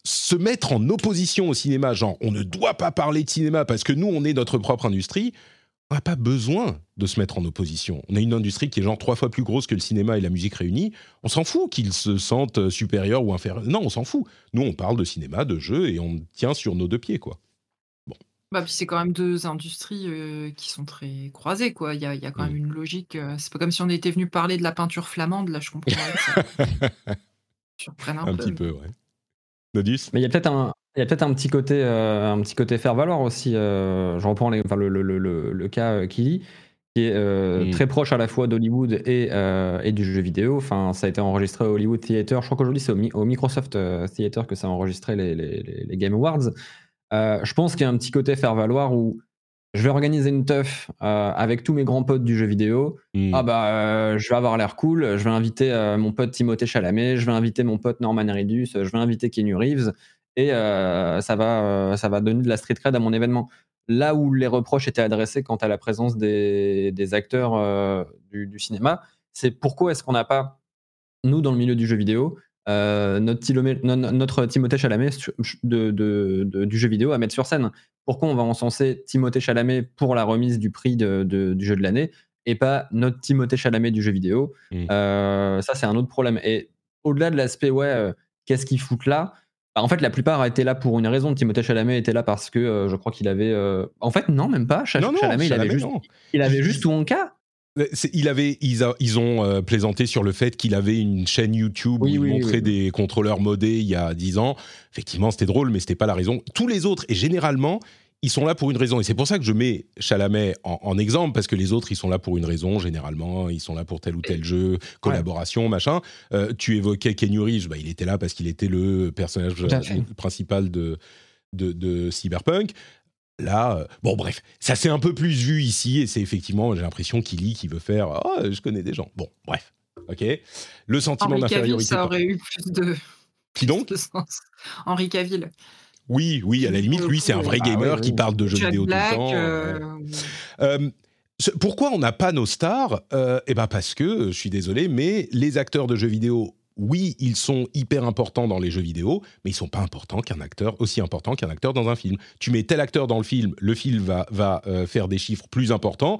[SPEAKER 1] Se mettre en opposition au cinéma, genre on ne doit pas parler de cinéma parce que nous, on est notre propre industrie. on n'a pas besoin de se mettre en opposition. On a une industrie qui est genre trois fois plus grosse que le cinéma et la musique réunis. On s'en fout qu'ils se sentent supérieurs ou inférieurs. Non, on s'en fout. Nous, on parle de cinéma, de jeux, et on tient sur nos deux pieds, quoi.
[SPEAKER 2] Bah, puis c'est quand même deux industries euh, qui sont très croisées, quoi. Il y a, y a quand même
[SPEAKER 1] Mm.
[SPEAKER 2] une logique. euh, c'est pas comme si on était venu parler de la peinture flamande, là, je comprends ça surprenne un,
[SPEAKER 1] Un
[SPEAKER 2] peu.
[SPEAKER 1] petit peu, ouais. Nodus
[SPEAKER 3] Mais il y a peut-être un, il y a peut-être un petit côté, euh, un petit côté faire valoir aussi. euh, je reprends les- enfin, le, le, le, le- le cas euh, Kili, qui est euh,
[SPEAKER 1] Mm.
[SPEAKER 3] très proche à la fois d'Hollywood et, euh, et du jeu vidéo. Enfin, ça a été enregistré au Hollywood Theater. Je crois qu'aujourd'hui c'est au, Mi- au Microsoft Theater que ça a enregistré les, les, les- les Game Awards. Euh, je pense qu'il y a un petit côté faire valoir où je vais organiser une teuf euh, avec tous mes grands potes du jeu vidéo.
[SPEAKER 1] Mm.
[SPEAKER 3] Ah bah, euh, je vais avoir l'air cool. Je vais inviter euh, mon pote Timothée Chalamet, je vais inviter mon pote Norman Reedus, je vais inviter Keanu Reeves, et ça va, ça va donner de la street cred à mon événement. Là où les reproches étaient adressés quant à la présence des, des acteurs du, du cinéma, c'est pourquoi est-ce qu'on n'a pas, nous dans le milieu du jeu vidéo, euh, notre, Timothée Chalamet sur- de, de- de- du jeu vidéo à mettre sur scène? Pourquoi on va encenser Timothée Chalamet pour la remise du prix de- de- du jeu de l'année et pas notre Timothée Chalamet du jeu vidéo
[SPEAKER 1] Mm.
[SPEAKER 3] Euh, Ça, c'est un autre problème. Et au-delà de l'aspect, ouais, euh, qu'est-ce qu'ils foutent là Bah, En fait, la plupart étaient là pour une raison. Timothée Chalamet était là parce que euh, je crois qu'il avait. En fait, non, même pas. Cha-
[SPEAKER 1] Non, non,
[SPEAKER 3] Chalamet, il avait juste,
[SPEAKER 1] non.
[SPEAKER 3] il avait juste
[SPEAKER 1] Il avait, ils, a- ils ont euh, plaisanté sur le fait qu'il avait une chaîne YouTube
[SPEAKER 3] Oui,
[SPEAKER 1] où
[SPEAKER 3] oui,
[SPEAKER 1] il montrait
[SPEAKER 3] oui.
[SPEAKER 1] des contrôleurs modés il y a 10 ans. Effectivement, c'était drôle, mais c'était pas la raison. Tous les autres, et généralement, ils sont là pour une raison. Et c'est pour ça que je mets Chalamet en, en exemple, parce que les autres, ils sont là pour une raison, généralement. Ils sont là pour tel ou tel jeu, collaboration, machin. Euh, tu évoquais Reeves, bah, il était là parce qu'il était le personnage euh, principal de, de, de Cyberpunk. Là, euh, bon, bref, ça s'est un peu plus vu ici, et c'est effectivement, j'ai l'impression qu'il lit, qu'il veut faire. Oh, je connais des gens. Bon, bref, ok. Le sentiment d'infériorité.
[SPEAKER 2] ça aurait eu plus de,
[SPEAKER 1] Qui donc
[SPEAKER 2] de sens. Henri Cavill.
[SPEAKER 1] Oui, oui, à la limite, lui, c'est un vrai
[SPEAKER 3] Ah,
[SPEAKER 1] gamer qui parle de jeux
[SPEAKER 2] Jack
[SPEAKER 1] vidéo
[SPEAKER 2] Black.
[SPEAKER 1] tout le temps.
[SPEAKER 2] euh.
[SPEAKER 1] Euh, ce- pourquoi on n'a pas nos stars? Eh ben parce que, je suis désolé, mais les acteurs de jeux vidéo, oui, ils sont hyper importants dans les jeux vidéo, mais ils sont pas importants qu'un acteur aussi important qu'un acteur dans un film. Tu mets tel acteur dans le film, le film va euh, faire des chiffres plus importants.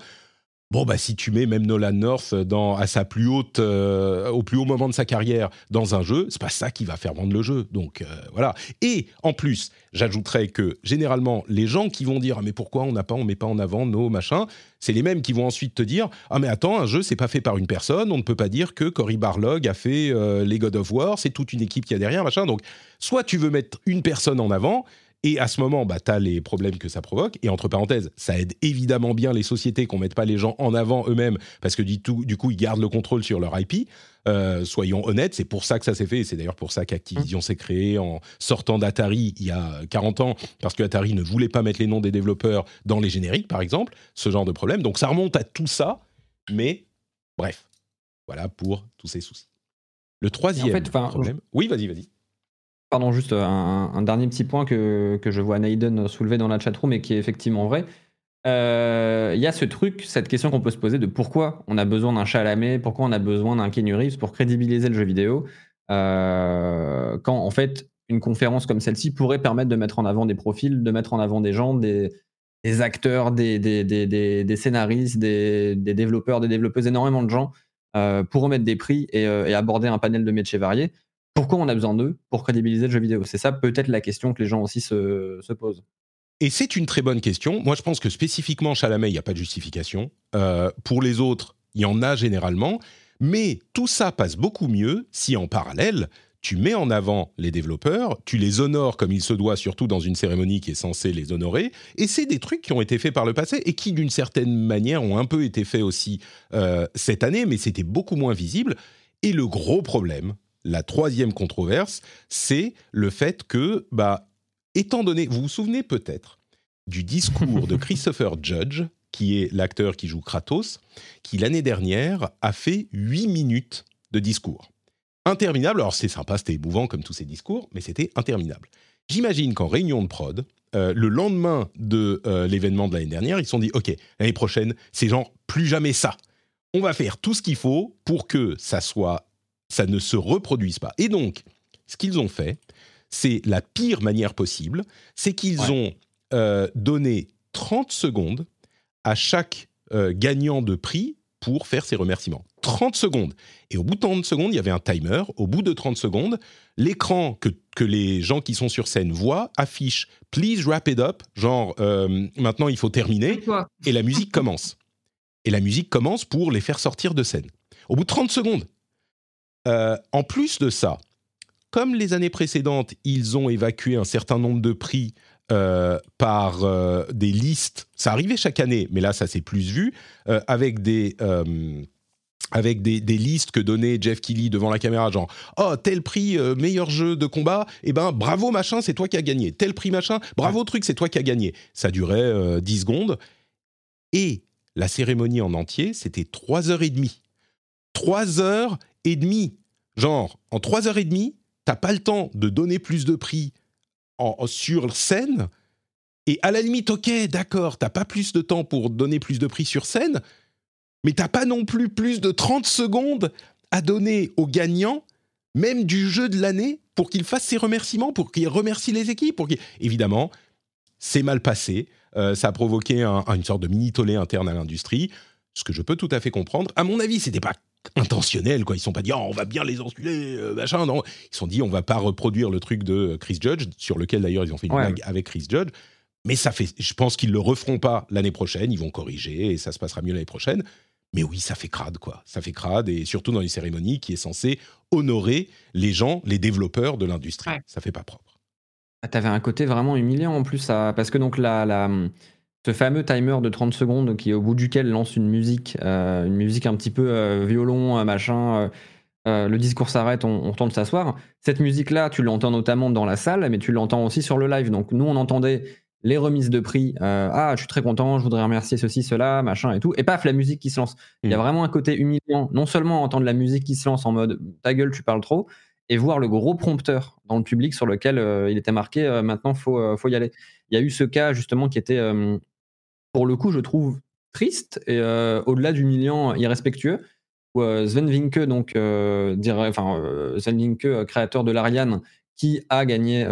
[SPEAKER 1] Bon bah si tu mets même Nolan North dans à sa plus haute euh, au plus haut moment de sa carrière dans un jeu, c'est pas ça qui va faire vendre le jeu. Donc euh, voilà. Et en plus, j'ajouterais que généralement les gens qui vont dire ah mais pourquoi on n'a pas on met pas en avant nos machins, c'est les mêmes qui vont ensuite te dire ah mais attends un jeu c'est pas fait par une personne, on ne peut pas dire que Cory Barlog a fait euh, les God of War, c'est toute une équipe qui a derrière machin. Donc soit tu veux mettre une personne en avant et à ce moment, bah, tu as les problèmes que ça provoque. Et entre parenthèses, ça aide évidemment bien les sociétés qu'on ne mette pas les gens en avant eux-mêmes, parce que du, tout, du coup, ils gardent le contrôle sur leur IP. Euh, soyons honnêtes, c'est pour ça que ça s'est fait. Et c'est d'ailleurs pour ça qu'Activision s'est créé en sortant d'Atari il y a 40 ans, parce que Atari ne voulait pas mettre les noms des développeurs dans les génériques, par exemple. Ce genre de problème. Donc ça remonte à tout ça. Mais bref, voilà pour tous ces soucis. Le troisième
[SPEAKER 3] fait,
[SPEAKER 1] problème. Oui, vas-y, vas-y.
[SPEAKER 3] Pardon, juste un, dernier petit point que, que je vois Naiden soulever dans la chatroom et qui est effectivement vrai. Euh, Il y a ce truc, cette question qu'on peut se poser de pourquoi on a besoin d'un Chalamet, pourquoi on a besoin d'un Reeves pour crédibiliser le jeu vidéo, euh, quand en fait une conférence comme celle-ci pourrait permettre de mettre en avant des profils, de mettre en avant des gens, des, acteurs, des, scénaristes, des, développeurs, des développeuses, énormément de gens euh, pour remettre des prix et aborder un panel de métiers variés. Pourquoi on a besoin d'eux pour crédibiliser le jeu vidéo? C'est ça peut-être la question que les gens aussi se, se posent.
[SPEAKER 1] Et c'est une très bonne question. Moi, je pense que spécifiquement Chalamet, il n'y a pas de justification. Euh, pour les autres, il y en a généralement. Mais tout ça passe beaucoup mieux si en parallèle, tu mets en avant les développeurs, tu les honores comme il se doit, surtout dans une cérémonie qui est censée les honorer. Et c'est des trucs qui ont été faits par le passé et qui, d'une certaine manière, ont un peu été faits aussi euh, cette année, mais c'était beaucoup moins visible. Et le gros problème, la troisième controverse, c'est le fait que, bah, étant donné, vous vous souvenez peut-être du discours de Christopher Judge, qui est l'acteur qui joue Kratos, qui l'année dernière a fait 8 minutes de discours. Interminable, alors c'est sympa, c'était émouvant comme tous ces discours, mais c'était interminable. J'imagine qu'en réunion de prod, euh, le lendemain de euh, l'événement de l'année dernière, ils se sont dit, OK, l'année prochaine, c'est genre plus jamais ça. On va faire tout ce qu'il faut pour que ça soit, ça ne se reproduise pas. Et donc, ce qu'ils ont fait, c'est la pire manière possible, c'est qu'ils
[SPEAKER 3] Ouais.
[SPEAKER 1] ont euh, donné 30 secondes à chaque euh, gagnant de prix pour faire ses remerciements. 30 secondes. Et au bout de 30 secondes, il y avait un timer. Au bout de 30 secondes, l'écran que, que les gens qui sont sur scène voient affiche Please wrap it up, genre euh, maintenant il faut terminer, et la musique commence. Et la musique commence pour les faire sortir de scène. Au bout de 30 secondes. Euh, en plus de ça, comme les années précédentes, ils ont évacué un certain nombre de prix euh, par euh, des listes. Ça arrivait chaque année, mais là, ça s'est plus vu, avec des. avec des, des listes que donnait Jeff Keighley devant la caméra, genre oh tel prix euh, meilleur jeu de combat, et ben bravo machin, c'est toi qui as gagné. Tel prix machin, bravo truc, c'est toi qui as gagné. Ça durait euh, 10 secondes et la cérémonie en entier, c'était 3 heures et demie. 3 heures et demie. Genre en 3 heures et demie, t'as pas le temps de donner plus de prix en- sur scène. Et à la limite, ok, d'accord, t'as pas plus de temps pour donner plus de prix sur scène, mais t'as pas non plus plus de 30 secondes à donner aux gagnants, même du jeu de l'année, pour qu'il fasse ses remerciements, pour qu'il remercie les équipes. Pour Évidemment, c'est mal passé. Euh, ça a provoqué un- une sorte de mini tollé interne à l'industrie, ce que je peux tout à fait comprendre. À mon avis, c'était pas intentionnel, quoi. Ils ne sont pas dit, oh, on va bien les enculer, euh, machin. Non, ils se sont dit, on va pas reproduire le truc de Chris Judge, sur lequel d'ailleurs ils ont fait une
[SPEAKER 3] Ouais.
[SPEAKER 1] blague avec Chris Judge. Mais ça fait, je pense qu'ils le referont pas l'année prochaine. Ils vont corriger et ça se passera mieux l'année prochaine. Mais oui, ça fait crade, quoi. Ça fait crade et surtout dans les cérémonies qui est censé honorer les gens, les développeurs de l'industrie.
[SPEAKER 2] Ouais.
[SPEAKER 1] Ça fait pas propre.
[SPEAKER 3] Ah, T'avais un côté vraiment humiliant en plus, à- parce que donc la, la, ce fameux timer de 30 secondes qui au bout duquel lance une musique, euh, une musique un petit peu euh, violon, euh, machin, euh, le discours s'arrête, on, on retourne s'asseoir. Cette musique-là, tu l'entends notamment dans la salle, mais tu l'entends aussi sur le live. Donc nous, on entendait les remises de prix. ah, je suis très content, je voudrais remercier ceci, cela, machin et tout. Et paf, la musique qui se lance. Il y a
[SPEAKER 1] Mm.
[SPEAKER 3] vraiment un côté humiliant, non seulement entendre la musique qui se lance en mode ta gueule, tu parles trop, et voir le gros prompteur dans le public sur lequel euh, il était marqué euh, maintenant faut euh, faut y aller. Il y a eu ce cas justement qui était pour le coup je trouve triste et euh, au-delà d'humiliant irrespectueux où euh, Sven Vinke donc euh, dirait Sven créateur de l'Ariane qui a gagné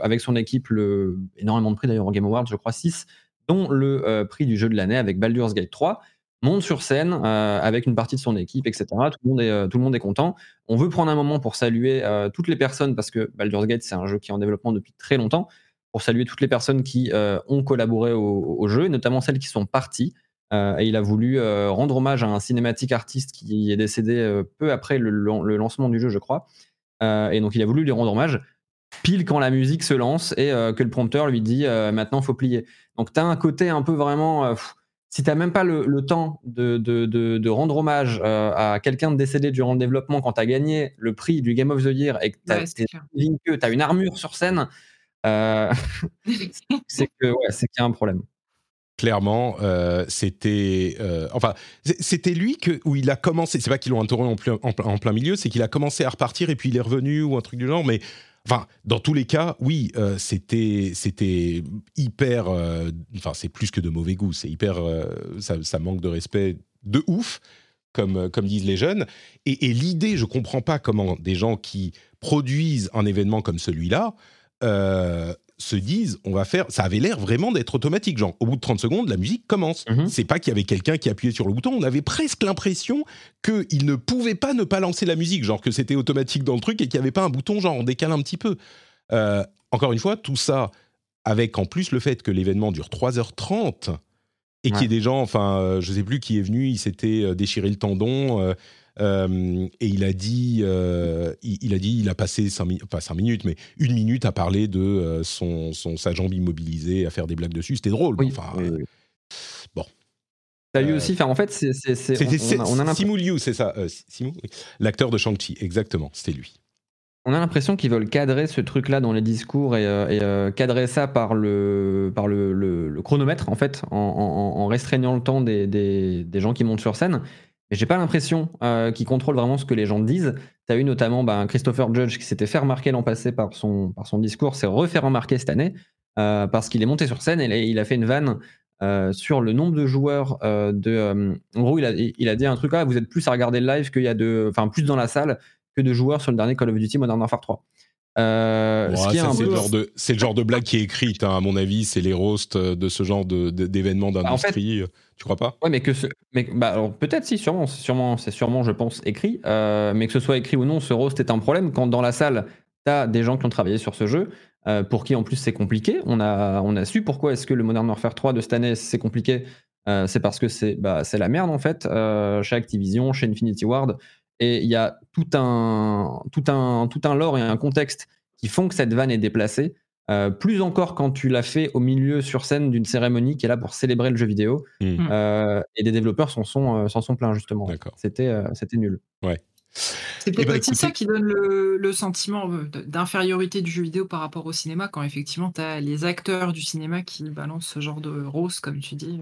[SPEAKER 3] avec son équipe le énormément de prix d'ailleurs au Game Awards je crois 6 dont le prix du jeu de l'année avec Baldur's Gate 3 monte sur scène avec une partie de son équipe, etc. Tout le monde est, content. On veut prendre un moment pour saluer toutes les personnes, parce que Baldur's Gate, c'est un jeu qui est en développement depuis très longtemps, pour saluer toutes les personnes qui euh, ont collaboré au, au jeu, et notamment celles qui sont parties. Euh, et il a voulu euh, rendre hommage à un cinématique artiste qui est décédé peu après le, lan- le lancement du jeu, je crois. Et donc il a voulu lui rendre hommage pile quand la musique se lance et euh, que le prompteur lui dit euh, maintenant faut plier. Donc tu as un côté un peu vraiment... euh, pff, si tu n'as même pas le, le temps de, de- de- de rendre hommage à quelqu'un de décédé durant le développement quand tu as gagné le prix du Game of the Year et que tu
[SPEAKER 2] Ouais,
[SPEAKER 3] as, une armure sur scène, c'est que ouais, c'est qu'il y a un problème.
[SPEAKER 1] clairement, euh, c'était, euh, enfin, c'était lui que où il a commencé. C'est pas qu'ils l'ont interrompu en, plein- en plein- en plein milieu, c'est qu'il a commencé à repartir et puis il est revenu ou un truc du genre. Mais enfin, dans tous les cas, oui, euh, c'était, c'était hyper. euh, Enfin, c'est plus que de mauvais goût. C'est hyper. euh, ça, ça manque de respect de ouf. Comme, euh, comme disent les jeunes. Et, et l'idée, je comprends pas comment des gens qui produisent un événement comme celui-là euh, se disent, on va faire. Ça avait l'air vraiment d'être automatique. Genre, au bout de 30 secondes, la musique commence.
[SPEAKER 3] Mhm.
[SPEAKER 1] C'est pas qu'il y avait quelqu'un qui appuyait sur le bouton. On avait presque l'impression qu'il ne pouvait pas ne pas lancer la musique. Genre, que c'était automatique dans le truc et qu'il n'y avait pas un bouton, genre, on décale un petit peu. Euh, encore une fois, tout ça avec en plus le fait que l'événement dure 3h30 et qu'il y ait des gens, enfin, euh, je sais plus qui est venu, il s'était euh, déchiré le tendon. Euh, et il a dit, euh, il, il a dit, il a passé cinq, pas cinq minutes, mais une minute à parler de euh, son, son sa jambe immobilisée, à faire des blagues dessus. C'était drôle. mais
[SPEAKER 3] Oui,
[SPEAKER 1] enfin,
[SPEAKER 3] oui, oui.
[SPEAKER 1] bon.
[SPEAKER 3] T'as eu
[SPEAKER 1] Euh,
[SPEAKER 3] aussi, enfin, en fait, c'est, c'est, c'est-
[SPEAKER 1] C'était
[SPEAKER 3] on, on a, on a l'impression-
[SPEAKER 1] Simu Liu, c'est ça, Simu, l'acteur de Shang-Chi, exactement, c'était lui.
[SPEAKER 3] on a l'impression qu'ils veulent cadrer ce truc-là dans les discours et, et, cadrer ça par le, par le, le- le chronomètre, en fait, en, en- en restreignant le temps des, des- des gens qui montent sur scène. Mais j'ai pas l'impression euh, qu'ils contrôlent vraiment ce que les gens disent. Tu as eu notamment ben, Christopher Judge qui s'était fait remarquer l'an passé par son, discours, s'est refait remarquer cette année euh, parce qu'il est monté sur scène et il a- fait une vanne euh, sur le nombre de joueurs de. en gros, il a, il a dit un truc ah, vous êtes plus à regarder le live qu'il y a de. Enfin, plus dans la salle que de joueurs sur le dernier Call of Duty Modern Warfare 3. Euh,
[SPEAKER 1] c'est le genre de c'est le genre de blague qui est écrite hein, à mon avis c'est les roasts de ce genre d'événements
[SPEAKER 3] Bah, en fait-
[SPEAKER 1] d'industrie tu crois pas?
[SPEAKER 3] Ouais, mais que ce, mais bah peut-être si, sûrement, c'est sûrement, sûrement, je pense, écrit. euh, mais que ce soit écrit ou non, ce roast est un problème quand dans la salle, t'as des gens qui ont travaillé sur ce jeu, euh, pour qui en plus c'est compliqué. On a, on a su pourquoi est-ce que le Modern Warfare 3 de cette année c'est compliqué. Euh, c'est parce que c'est, bah, la merde en fait, euh, chez Activision, chez Infinity Ward, et il y a tout un, tout un, tout un lore et un contexte qui font que cette vanne est déplacée. Euh, plus encore quand tu l'as fait au milieu sur scène d'une cérémonie qui est là pour célébrer le jeu vidéo.
[SPEAKER 1] Hmm.
[SPEAKER 3] Euh, et des développeurs s'en sont, euh, s'en sont plaints justement.
[SPEAKER 1] D'accord.
[SPEAKER 3] C'était, euh, c'était nul.
[SPEAKER 2] C'est
[SPEAKER 1] Eh
[SPEAKER 2] peut-être
[SPEAKER 1] ben,
[SPEAKER 2] aussi ça
[SPEAKER 1] écoutez-
[SPEAKER 2] qui donne le, le sentiment d'infériorité du jeu vidéo par rapport au cinéma, quand effectivement tu as les acteurs du cinéma qui balancent ce genre de rose, comme tu dis.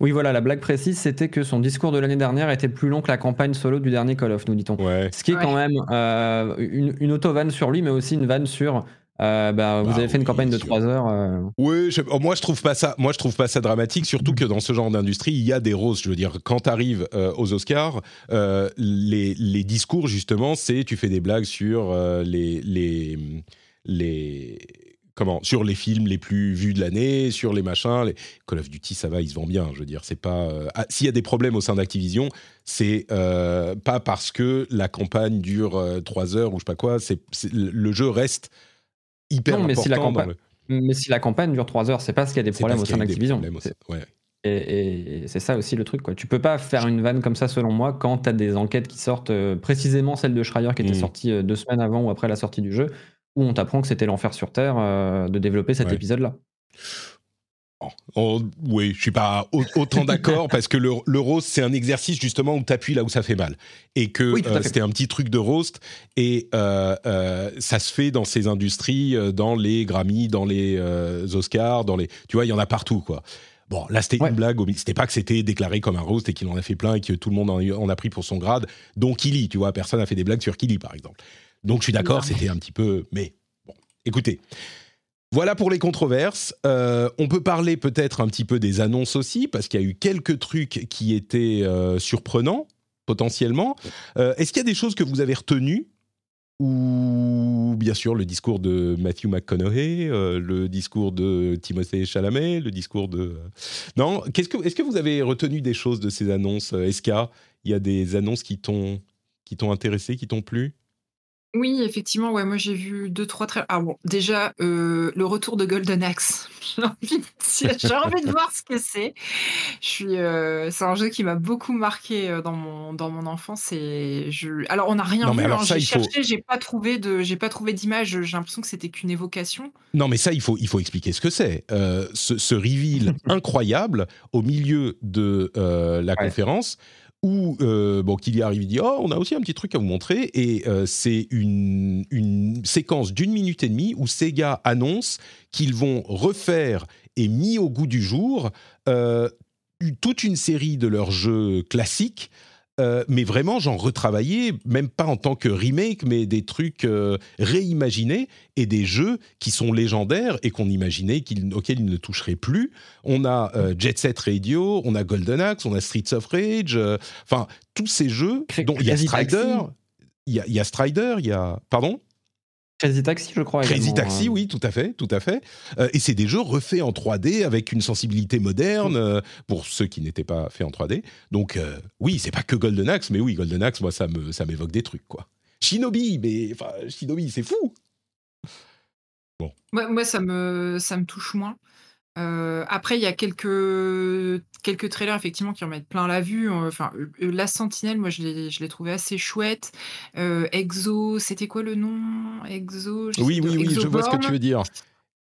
[SPEAKER 3] Oui, voilà, la blague précise, c'était que son discours de l'année dernière était plus long que la campagne solo du dernier Call of, nous dit-on.
[SPEAKER 1] ouais
[SPEAKER 3] Ce qui est
[SPEAKER 2] Ouais.
[SPEAKER 3] quand même euh, une, une auto-vanne sur lui, mais aussi une vanne sur. euh, bah, vous
[SPEAKER 1] Bah
[SPEAKER 3] avez fait une campagne de
[SPEAKER 1] sûr.
[SPEAKER 3] 3 heures. euh,
[SPEAKER 1] Oui, je- oh, moi je trouve pas ça. Moi je trouve pas ça dramatique, surtout que dans ce genre d'industrie, il y a des roses. Je veux dire, quand tu arrives aux Oscars, euh, les, les discours justement, c'est tu fais des blagues sur euh, les les les comment sur les films les plus vus de l'année, sur les machins. Les... Call of Duty, ça va, ils se vendent bien. Je veux dire, c'est pas. euh, ah, S'il y a des problèmes au sein d'Activision, c'est euh, pas parce que la campagne dure euh, trois heures ou je sais pas quoi. C'est le jeu reste hyper
[SPEAKER 3] Non, mais
[SPEAKER 1] important.
[SPEAKER 3] si la campagne-
[SPEAKER 1] le-
[SPEAKER 3] Mais si la campagne dure 3 heures, c'est parce qu'il y a des problèmes au sein d'Activision.
[SPEAKER 1] ouais.
[SPEAKER 3] Et, et c'est ça aussi le truc. Quoi. Tu peux pas faire une vanne comme ça, selon moi, quand tu as des enquêtes qui sortent, euh, précisément celle de Schreier qui était
[SPEAKER 1] Mm.
[SPEAKER 3] sortie deux semaines avant ou après la sortie du jeu, où on t'apprend que c'était l'enfer sur Terre euh, de développer cet
[SPEAKER 1] Ouais.
[SPEAKER 3] épisode-là.
[SPEAKER 1] Oh, oui, je suis pas au- autant d'accord parce que le, le roast, c'est un exercice justement où tu appuies là où ça fait mal. Et que
[SPEAKER 3] Oui,
[SPEAKER 1] euh, c'était un petit truc de roast. Et euh, euh, ça se fait dans ces industries, dans les Grammy, dans les Oscars, dans les. Tu vois, il y en a partout, quoi. Bon, là, c'était
[SPEAKER 3] Ouais.
[SPEAKER 1] une blague. C'était pas que c'était déclaré comme un roast et qu'il en a fait plein et que tout le monde en a, eu- en a pris pour son grade. Donc, Killy, tu vois, personne n'a fait des blagues sur Killy, par exemple. Donc, je suis d'accord, c'était un petit peu. Mais bon, écoutez. Voilà pour les controverses. Euh, on peut parler peut-être un petit peu des annonces aussi, parce qu'il y a eu quelques trucs qui étaient euh, surprenants, potentiellement. Euh, Est-ce qu'il y a des choses que vous avez retenues? Ou bien sûr le discours de Matthew McConaughey, le discours de Timothée Chalamet, le discours de... Non, qu'est-ce que, est-ce que vous avez retenu des choses de ces annonces? Est-ce qu'il y a- des annonces qui t'ont intéressé, qui t'ont plu?
[SPEAKER 2] Oui, effectivement, ouais, moi j'ai vu deux, trois trailers. Ah bon, déjà, euh, le retour de Golden Axe. J'ai envie, de- j'ai envie de voir ce que c'est. Je suis, euh, c'est un jeu qui m'a beaucoup marqué euh, dans mon, dans mon enfance. Et je... Alors, on n'a rien
[SPEAKER 1] Non,
[SPEAKER 2] vu.
[SPEAKER 1] mais alors
[SPEAKER 2] hein,
[SPEAKER 1] ça,
[SPEAKER 2] j'ai
[SPEAKER 1] il faut-
[SPEAKER 2] cherché, j'ai pas trouvé de, j'ai pas trouvé d'image. J'ai l'impression que c'était qu'une évocation.
[SPEAKER 1] Non, mais ça, il faut, il faut expliquer ce que c'est. Euh, ce, ce reveal incroyable au milieu de euh, la
[SPEAKER 3] Ouais.
[SPEAKER 1] conférence où euh, bon, y arrive, il dit Oh, on a aussi un petit truc à vous montrer. Et euh, c'est une, une séquence d'une minute et demie où Sega annonce qu'ils vont refaire et mis au goût du jour euh, toute une série de leurs jeux classiques. Euh, mais vraiment, j'en retravaillé, même pas en tant que remake, mais des trucs euh, réimaginés et des jeux qui sont légendaires et qu'on imaginait qu'ils, auxquels ils ne toucheraient plus. On a euh, Jet Set Radio, on a Golden Axe, on a Streets of Rage, enfin tous ces jeux dont il y a Strider, il y a, y a Strider, il y a pardon?
[SPEAKER 3] Crazy Taxi, je crois.
[SPEAKER 1] Crazy Taxi,
[SPEAKER 3] euh.
[SPEAKER 1] oui, tout à fait, tout à fait. Euh, et c'est des jeux refaits en 3D avec une sensibilité moderne euh, pour ceux qui n'étaient pas faits en 3D. Donc euh, oui, c'est pas que Golden Axe, mais oui, Golden Axe, moi ça me ça m'évoque des trucs quoi. Shinobi, mais enfin Shinobi, c'est fou.
[SPEAKER 2] Moi, moi, ça me, ça me touche moins. Euh, après, il y a quelques, quelques trailers effectivement qui en mettent plein la vue. Euh, Enfin, euh, La Sentinelle, moi, je l'ai, je l'ai trouvé assez chouette. Euh, Exo, c'était quoi le nom? Exo
[SPEAKER 1] Oui, oui, oui, je vois ce que tu veux dire.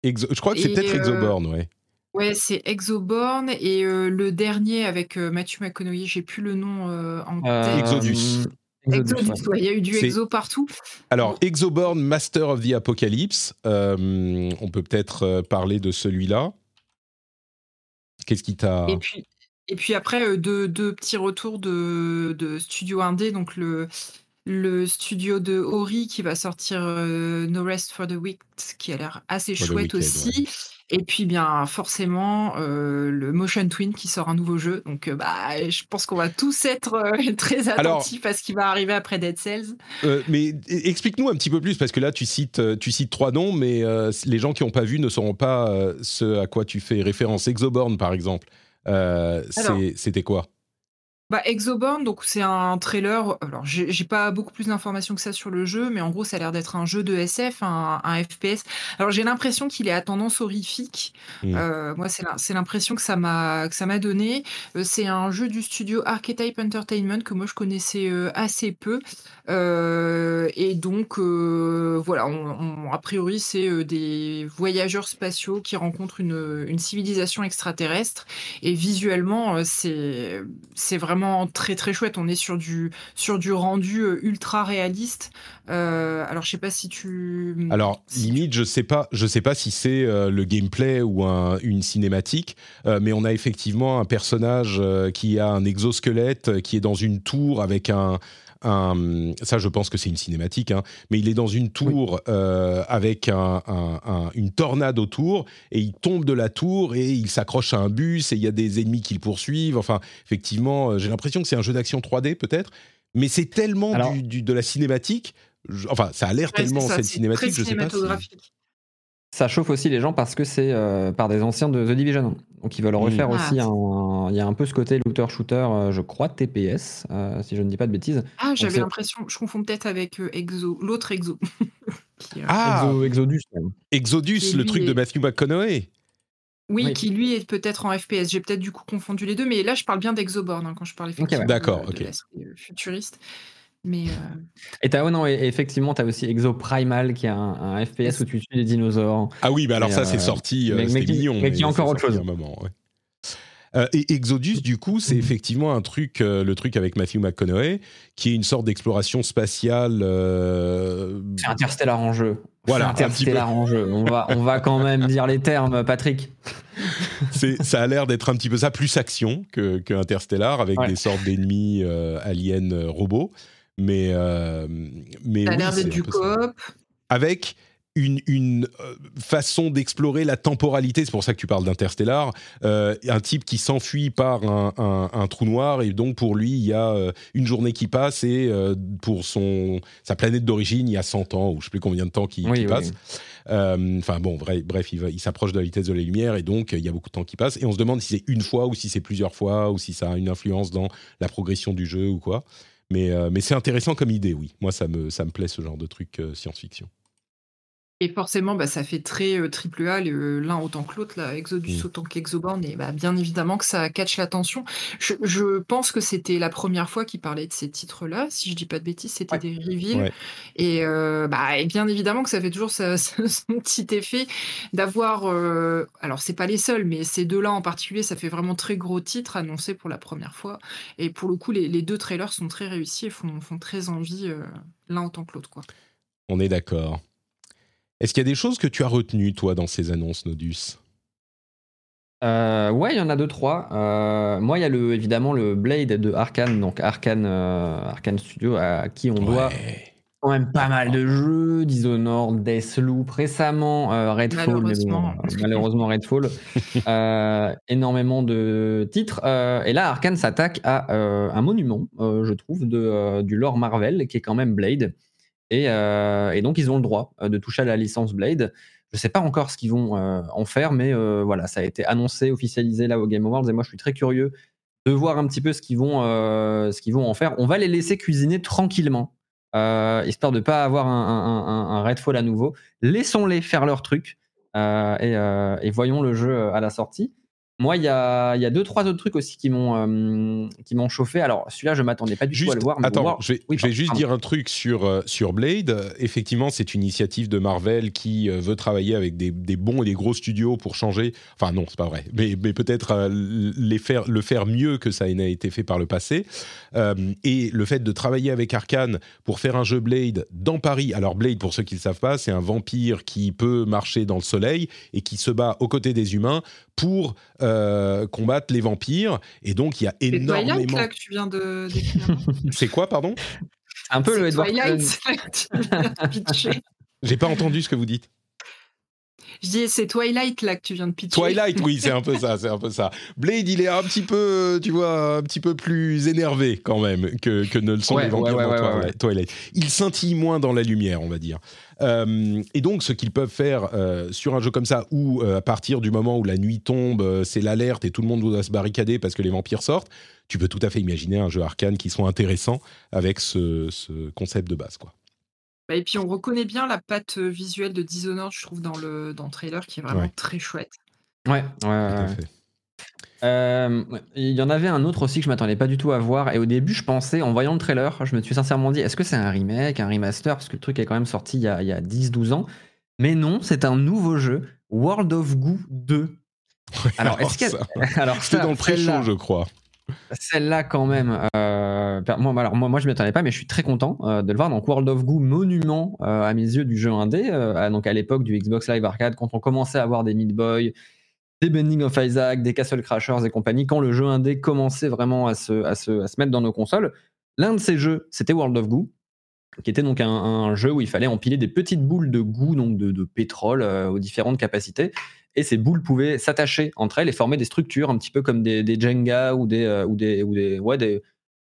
[SPEAKER 1] Exo- je crois que c'est
[SPEAKER 2] Et,
[SPEAKER 1] peut-être
[SPEAKER 2] euh,
[SPEAKER 1] Exoborn, ouais.
[SPEAKER 2] Ouais, c'est Exoborn. Et euh, le dernier avec euh, Matthew McConaughey, j'ai plus le nom euh, en
[SPEAKER 3] Euh,
[SPEAKER 2] tête.
[SPEAKER 1] Exodus.
[SPEAKER 3] Exodus,
[SPEAKER 2] Exodus,
[SPEAKER 3] ouais,
[SPEAKER 2] il y a eu du
[SPEAKER 1] C'est-
[SPEAKER 2] exo partout.
[SPEAKER 1] Alors, Exoborn Master of the Apocalypse, euh, on peut peut-être euh, parler de celui-là. Qu'est-ce qui t'a...
[SPEAKER 2] Et puis, et puis après, deux, deux petits retours de, de studio indé. Donc, le, le studio de Ori qui va sortir euh, No Rest for the Wicked, qui a l'air assez
[SPEAKER 1] For
[SPEAKER 2] chouette aussi. Et puis bien forcément euh, le Motion Twin qui sort un nouveau jeu. Donc euh, bah je pense qu'on va tous être euh, très attentifs à ce qui va arriver après Dead Cells.
[SPEAKER 1] mais explique-nous un petit peu plus parce que là tu cites tu cites trois noms, mais les gens qui n'ont pas vu ne sauront pas ce à quoi tu fais référence. Exoborn par exemple, c'était quoi?
[SPEAKER 2] Bah, Exoborn, donc c'est un trailer. Alors, j'ai pas beaucoup plus d'informations que ça sur le jeu, mais en gros, ça a l'air d'être un jeu de SF, un, FPS. Alors, j'ai l'impression qu'il est à tendance horrifique. Mmh. Euh, moi, c'est l'impression que ça m'a que ça m'a donné. Euh, c'est un jeu du studio Archetype Entertainment que moi je connaissais euh, assez peu. et donc, voilà, a priori, c'est des voyageurs spatiaux qui rencontrent une, une civilisation extraterrestre. Et visuellement, c'est c'est vraiment très très chouette. On est sur du, sur du rendu euh, ultra réaliste. Euh, alors je sais pas si tu.
[SPEAKER 1] Alors limite, je sais pas, je sais pas si c'est euh, le gameplay ou une cinématique, mais on a effectivement un personnage qui a un exosquelette, qui est dans une tour avec un ça je pense que c'est une cinématique, hein, mais il est dans une tour euh, avec une tornade autour et il tombe de la tour et il s'accroche à un bus et il y a des ennemis qui le poursuivent. Enfin, effectivement, euh, j'ai l'impression que c'est un jeu d'action 3D peut-être, mais c'est tellement de la cinématique. enfin, ça a l'air tellement cette cinématique, je sais pas.
[SPEAKER 3] Ça chauffe aussi les gens parce que c'est euh, par des anciens de The Division. Donc ils veulent refaire hmm. aussi ah. un. Il y a un peu ce côté looter-shooter, euh, je crois, TPS, euh, si je ne dis pas de bêtises.
[SPEAKER 2] Ah, j'avais l'impression, je confonds peut-être avec Exo, l'autre Exo.
[SPEAKER 1] ah,
[SPEAKER 3] Exodus.
[SPEAKER 1] Exodus, le truc de Matthew McConaughey.
[SPEAKER 2] Oui, qui lui est peut-être en FPS. J'ai peut-être du coup confondu les deux, mais là je parle bien d'Exoborn hein, quand je parle effectivement
[SPEAKER 1] D'accord,
[SPEAKER 2] ok. futuriste. Mais euh,
[SPEAKER 3] Et t'as, oh non, effectivement, tu as aussi Exo Primal qui est un, FPS où tu tues des dinosaures.
[SPEAKER 1] Ah oui, bah alors ça, c'est euh, sorti, euh, c'était mignon.
[SPEAKER 3] Mais, qui est encore autre chose.
[SPEAKER 1] et Exodus, du coup, c'est effectivement un truc, le truc avec Matthew McConaughey, qui est une sorte d'exploration spatiale.
[SPEAKER 3] C'est Interstellar en jeu. Voilà, Interstellar en jeu. On va, on va quand même dire les termes, Patrick.
[SPEAKER 1] ça a l'air d'être un petit peu ça, plus action que, que Interstellar, avec des sortes d'ennemis aliens robots. Mais, euh, mais
[SPEAKER 2] ça a l'air d'être du coop.
[SPEAKER 1] Avec une, une euh, façon d'explorer la temporalité, c'est pour ça que tu parles d'Interstellar, euh, un type qui s'enfuit par un, un, trou noir et donc pour lui il y a euh, une journée qui passe et pour son, sa planète d'origine il y a 100 ans ou je sais plus combien de temps qui, passe. Enfin bon, bref, bref il, il s'approche de la vitesse de la lumière et donc il y a beaucoup de temps qui passe et on se demande si c'est une fois ou si c'est plusieurs fois ou si ça a une influence dans la progression du jeu ou quoi. Mais, euh, mais c'est intéressant comme idée, oui. Moi, ça me, ça me plaît ce genre de truc euh, science-fiction.
[SPEAKER 2] Et forcément, bah, ça fait très euh, triple A, l'un autant que l'autre, là, Exodus mmh. autant qu'Exoborn, et bah, bien évidemment que ça catch l'attention. Je, pense que c'était la première fois qu'il parlait de ces titres-là, si je dis pas de bêtises, c'était des reveals. Et, euh, bah, et bien évidemment que ça fait toujours son petit effet d'avoir. Euh, alors, c'est pas les seuls, mais ces deux-là en particulier, ça fait vraiment très gros titres annoncés pour la première fois. Et pour le coup, les, deux trailers sont très réussis et font, font très envie l'un autant que l'autre.
[SPEAKER 1] On est d'accord. Est-ce qu'il y a des choses que tu as retenues, toi, dans ces annonces, Nodus?
[SPEAKER 3] Euh, ouais, il y en a deux, trois. Euh, moi, il y a le, évidemment le Blade de Arkane, donc Arkane, euh, Arkane Studio, à qui on doit quand même pas mal de jeux, Dishonored, Deathloop, récemment Redfall, malheureusement, malheureusement Redfall, énormément de titres. et là, Arkane s'attaque à un monument, je trouve, de, du lore Marvel, qui est quand même Blade. Euh, et, donc, ils ont le droit euh, de toucher à la licence Blade. Je ne sais pas encore ce qu'ils vont euh, en faire, mais voilà, ça a été annoncé, officialisé là au Game Awards. Et moi, je suis très curieux de voir un petit peu ce qu'ils vont, ce qu'ils vont en faire. On va les laisser cuisiner tranquillement, histoire de ne pas avoir un, un, Redfall à nouveau. Laissons-les faire leur truc et, voyons le jeu à la sortie. Moi, il y a, y a, deux, trois autres trucs aussi qui m'ont euh, qui m'ont chauffé. Alors, celui-là, je m'attendais pas du tout à le voir.
[SPEAKER 1] attends, je vais, juste dire un truc sur, euh, sur Blade. Effectivement, c'est une initiative de Marvel qui euh, veut travailler avec des, des, bons et des gros studios pour changer. Enfin, non, c'est pas vrai. Mais, mais peut-être les faire, le faire mieux que ça n'a été fait par le passé. et le fait de travailler avec Arkane pour faire un jeu Blade dans Paris. Alors, Blade, pour ceux qui ne le savent pas, c'est un vampire qui peut marcher dans le soleil et qui se bat aux côtés des humains pour euh, combattre les vampires. Et donc, il y a énormément. C'est
[SPEAKER 2] là que tu viens de
[SPEAKER 1] C'est quoi, pardon?
[SPEAKER 3] Un peu le
[SPEAKER 2] Edward J'ai
[SPEAKER 1] pas entendu ce que vous dites.
[SPEAKER 2] Je dis, c'est Twilight là que tu viens de pitcher.
[SPEAKER 1] Twilight, oui, c'est un peu ça, c'est un peu ça. Blade, il est un petit peu, tu vois, un petit peu plus énervé quand même que, que ne le sont
[SPEAKER 3] Ouais,
[SPEAKER 1] les vampires
[SPEAKER 3] ouais, ouais,
[SPEAKER 1] dans
[SPEAKER 3] ouais,
[SPEAKER 1] Twilight. Twilight. Il scintille moins dans la lumière, on va dire. Euh, et donc, ce qu'ils peuvent faire euh, sur un jeu comme ça, où euh, à partir du moment où la nuit tombe, euh, c'est l'alerte et tout le monde doit se barricader parce que les vampires sortent, tu peux tout à fait imaginer un jeu arcane qui soit intéressant avec ce, ce concept de base, quoi.
[SPEAKER 2] Bah, Et puis on reconnaît bien la patte euh, visuelle de Dishonored, je trouve, dans le, dans le trailer, qui est vraiment
[SPEAKER 1] Ouais.
[SPEAKER 2] très chouette.
[SPEAKER 3] Ouais, ouais,
[SPEAKER 1] Tout à
[SPEAKER 3] ouais.
[SPEAKER 1] fait.
[SPEAKER 3] Euh, ouais. Il y en avait un autre aussi que je m'attendais pas du tout à voir. Et au début, je pensais, en voyant le trailer, je me suis sincèrement dit, est-ce que c'est un remake, un remaster? Parce que le truc est quand même sorti il y a, il y a 10-12 ans. Mais non, c'est un nouveau jeu, World of Goo 2. Alors, est-ce qu'il y a-
[SPEAKER 1] ça,
[SPEAKER 3] Alors,
[SPEAKER 1] C'était dans le pré-show, je crois.
[SPEAKER 3] Celle-là, quand même, euh, moi, alors, moi, moi, je ne m'y attendais pas, mais je suis très content euh, de le voir. Donc, World of Goo, monument euh, à mes yeux du jeu indé, à- donc à l'époque du Xbox Live Arcade, quand on commençait à avoir des Meat Boy, des Bending of Isaac, des Castle Crashers et compagnie, quand le jeu indé commençait vraiment à se, à se, à se mettre dans nos consoles. L'un de ces jeux, c'était World of Goo, qui était donc un, jeu où il fallait empiler des petites boules de goût, donc de, de pétrole, euh, aux différentes capacités. Et ces boules pouvaient s'attacher entre elles et former des structures, un petit peu comme des, des Jenga ou des, euh, ou des, ou des, ouais, des,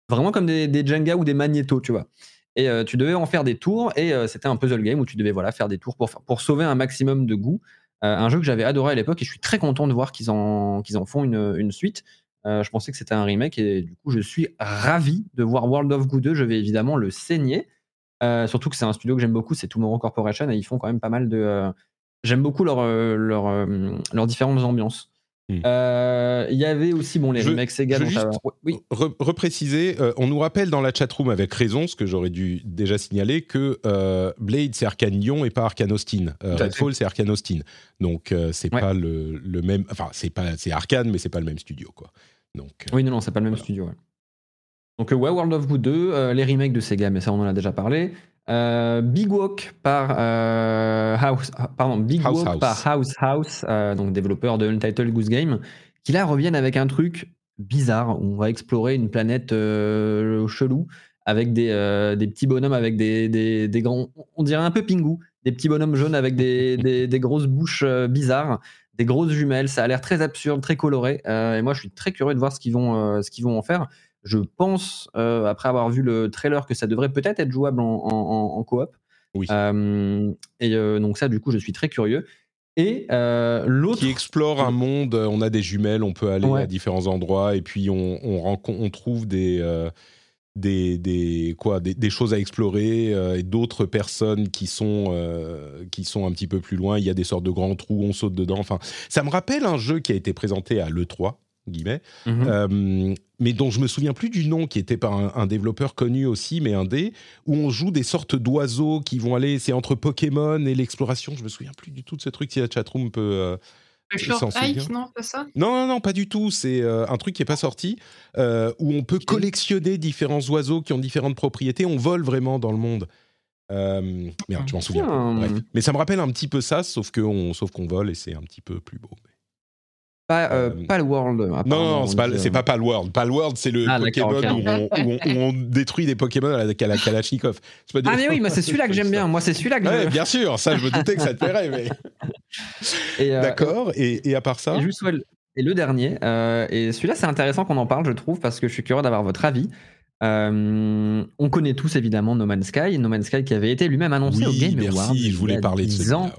[SPEAKER 3] vraiment comme des, des Jenga ou des magnétos, tu vois. Et euh, tu devais en faire des tours, et c'était un puzzle game où tu devais voilà, faire des tours pour, pour sauver un maximum de goût. Un jeu que j'avais adoré à l'époque, et je suis très content de voir qu'ils en, qu'ils en font une, une suite. Je pensais que c'était un remake, et du coup, je suis ravi de voir World of Goo 2. Je vais évidemment le saigner. Euh, surtout que c'est un studio que j'aime beaucoup, c'est Tomorrow Corporation, et ils font quand même pas mal de. euh, J'aime beaucoup leur, euh, leur, leurs différentes ambiances.
[SPEAKER 1] Hmm.
[SPEAKER 3] Euh, Il y avait aussi bon, les
[SPEAKER 1] Je-
[SPEAKER 3] remakes Sega.
[SPEAKER 1] je juste-
[SPEAKER 3] Oui,
[SPEAKER 1] repréciser, euh, on nous rappelle dans la chatroom avec raison, ce que j'aurais dû déjà signaler, que euh, Blade c'est Arkane Lyon et pas Arkane Austin. Redfall c'est Arkane Austin. Donc c'est
[SPEAKER 3] Ouais.
[SPEAKER 1] pas le, le même. Enfin, c'est pas c'est Arkane, mais c'est pas le même studio, quoi. Donc
[SPEAKER 3] Oui, non, non, c'est pas le même
[SPEAKER 1] Voilà.
[SPEAKER 3] studio. ouais. Donc, euh, ouais, World of Goo 2, euh, les remakes de Sega, mais ça, on en a déjà parlé. Euh, Big Walk par euh, House, ah, pardon, Big
[SPEAKER 1] House
[SPEAKER 3] Walk
[SPEAKER 1] House.
[SPEAKER 3] par House House, euh, donc développeur de Untitled Goose Game, qui là reviennent avec un truc bizarre. où On va explorer une planète chelou avec des, des petits bonhommes avec des, des, des grands, on dirait un peu Pingu, des petits bonhommes jaunes avec des, des, des grosses bouches bizarres, des grosses jumelles. Ça a l'air très absurde, très coloré. et moi, je suis très curieux de voir ce qu'ils vont, ce qu'ils vont en faire. Je pense, euh, après avoir vu le trailer, que ça devrait peut-être être jouable en, en, en- en coop.
[SPEAKER 1] oui.
[SPEAKER 3] Euh, et euh, donc ça, du coup, je suis très curieux. Et l'autre...
[SPEAKER 1] qui explore un monde, on a des jumelles, on peut aller
[SPEAKER 3] Ouais.
[SPEAKER 1] à différents endroits et puis on, on, rencontre- on trouve des, des, des, quoi, des, des choses à explorer euh, et d'autres personnes qui sont, euh, qui sont un petit peu plus loin. Il y a des sortes de grands trous, on saute dedans. Enfin, ça me rappelle un jeu qui a été présenté à l'E3, guillemets,
[SPEAKER 3] Mhm.
[SPEAKER 1] euh, mais dont je me souviens plus du nom, qui était par un, un développeur connu aussi, mais un dé, où on joue des sortes d'oiseaux qui vont aller, c'est entre Pokémon et l'exploration. Je me souviens plus du tout de ce truc. Si la chatroom peut. euh,
[SPEAKER 2] Le Short Hike, non, pas ça?
[SPEAKER 1] Non, non, non, pas du tout. C'est euh, un truc qui est pas sorti, euh, où on peut collectionner différents oiseaux qui ont différentes propriétés. On vole vraiment dans le monde. Euh, merde, je m'en souviens. pas.
[SPEAKER 3] Hmm.
[SPEAKER 1] Bref. Mais ça me rappelle un petit peu ça, sauf qu'on sauf qu'on vole et c'est un petit peu plus beau.
[SPEAKER 3] Pas, euh,
[SPEAKER 1] Euh,
[SPEAKER 3] pas le World.
[SPEAKER 1] Non, non, c'est pas,
[SPEAKER 3] euh,
[SPEAKER 1] pas Palworld. Palworld, c'est le
[SPEAKER 3] Ah, d'accord,
[SPEAKER 1] Pokémon
[SPEAKER 3] ok.
[SPEAKER 1] où, on, où on- où on détruit des Pokémon à la, à la Kalachnikov. Pas
[SPEAKER 3] Ah mais oui, moi c'est celui-là que j'aime bien. Moi c'est celui-là que
[SPEAKER 1] Ouais,
[SPEAKER 3] je...
[SPEAKER 1] bien sûr, ça, je me doutais que ça te plairait, mais.
[SPEAKER 3] Euh,
[SPEAKER 1] D'accord, et, et à part ça
[SPEAKER 3] Et juste ouais, le- et le dernier, euh, et celui-là c'est intéressant qu'on en parle, je trouve, parce que je suis curieux d'avoir votre avis. Euh, on connaît tous évidemment No Man's Sky, No Man's Sky qui avait été lui-même annoncé au Game
[SPEAKER 1] merci,
[SPEAKER 3] Awards.
[SPEAKER 1] je
[SPEAKER 3] il y
[SPEAKER 1] voulais
[SPEAKER 3] a
[SPEAKER 1] parler de
[SPEAKER 3] 10
[SPEAKER 1] celui-là.
[SPEAKER 3] ans,
[SPEAKER 1] ouais.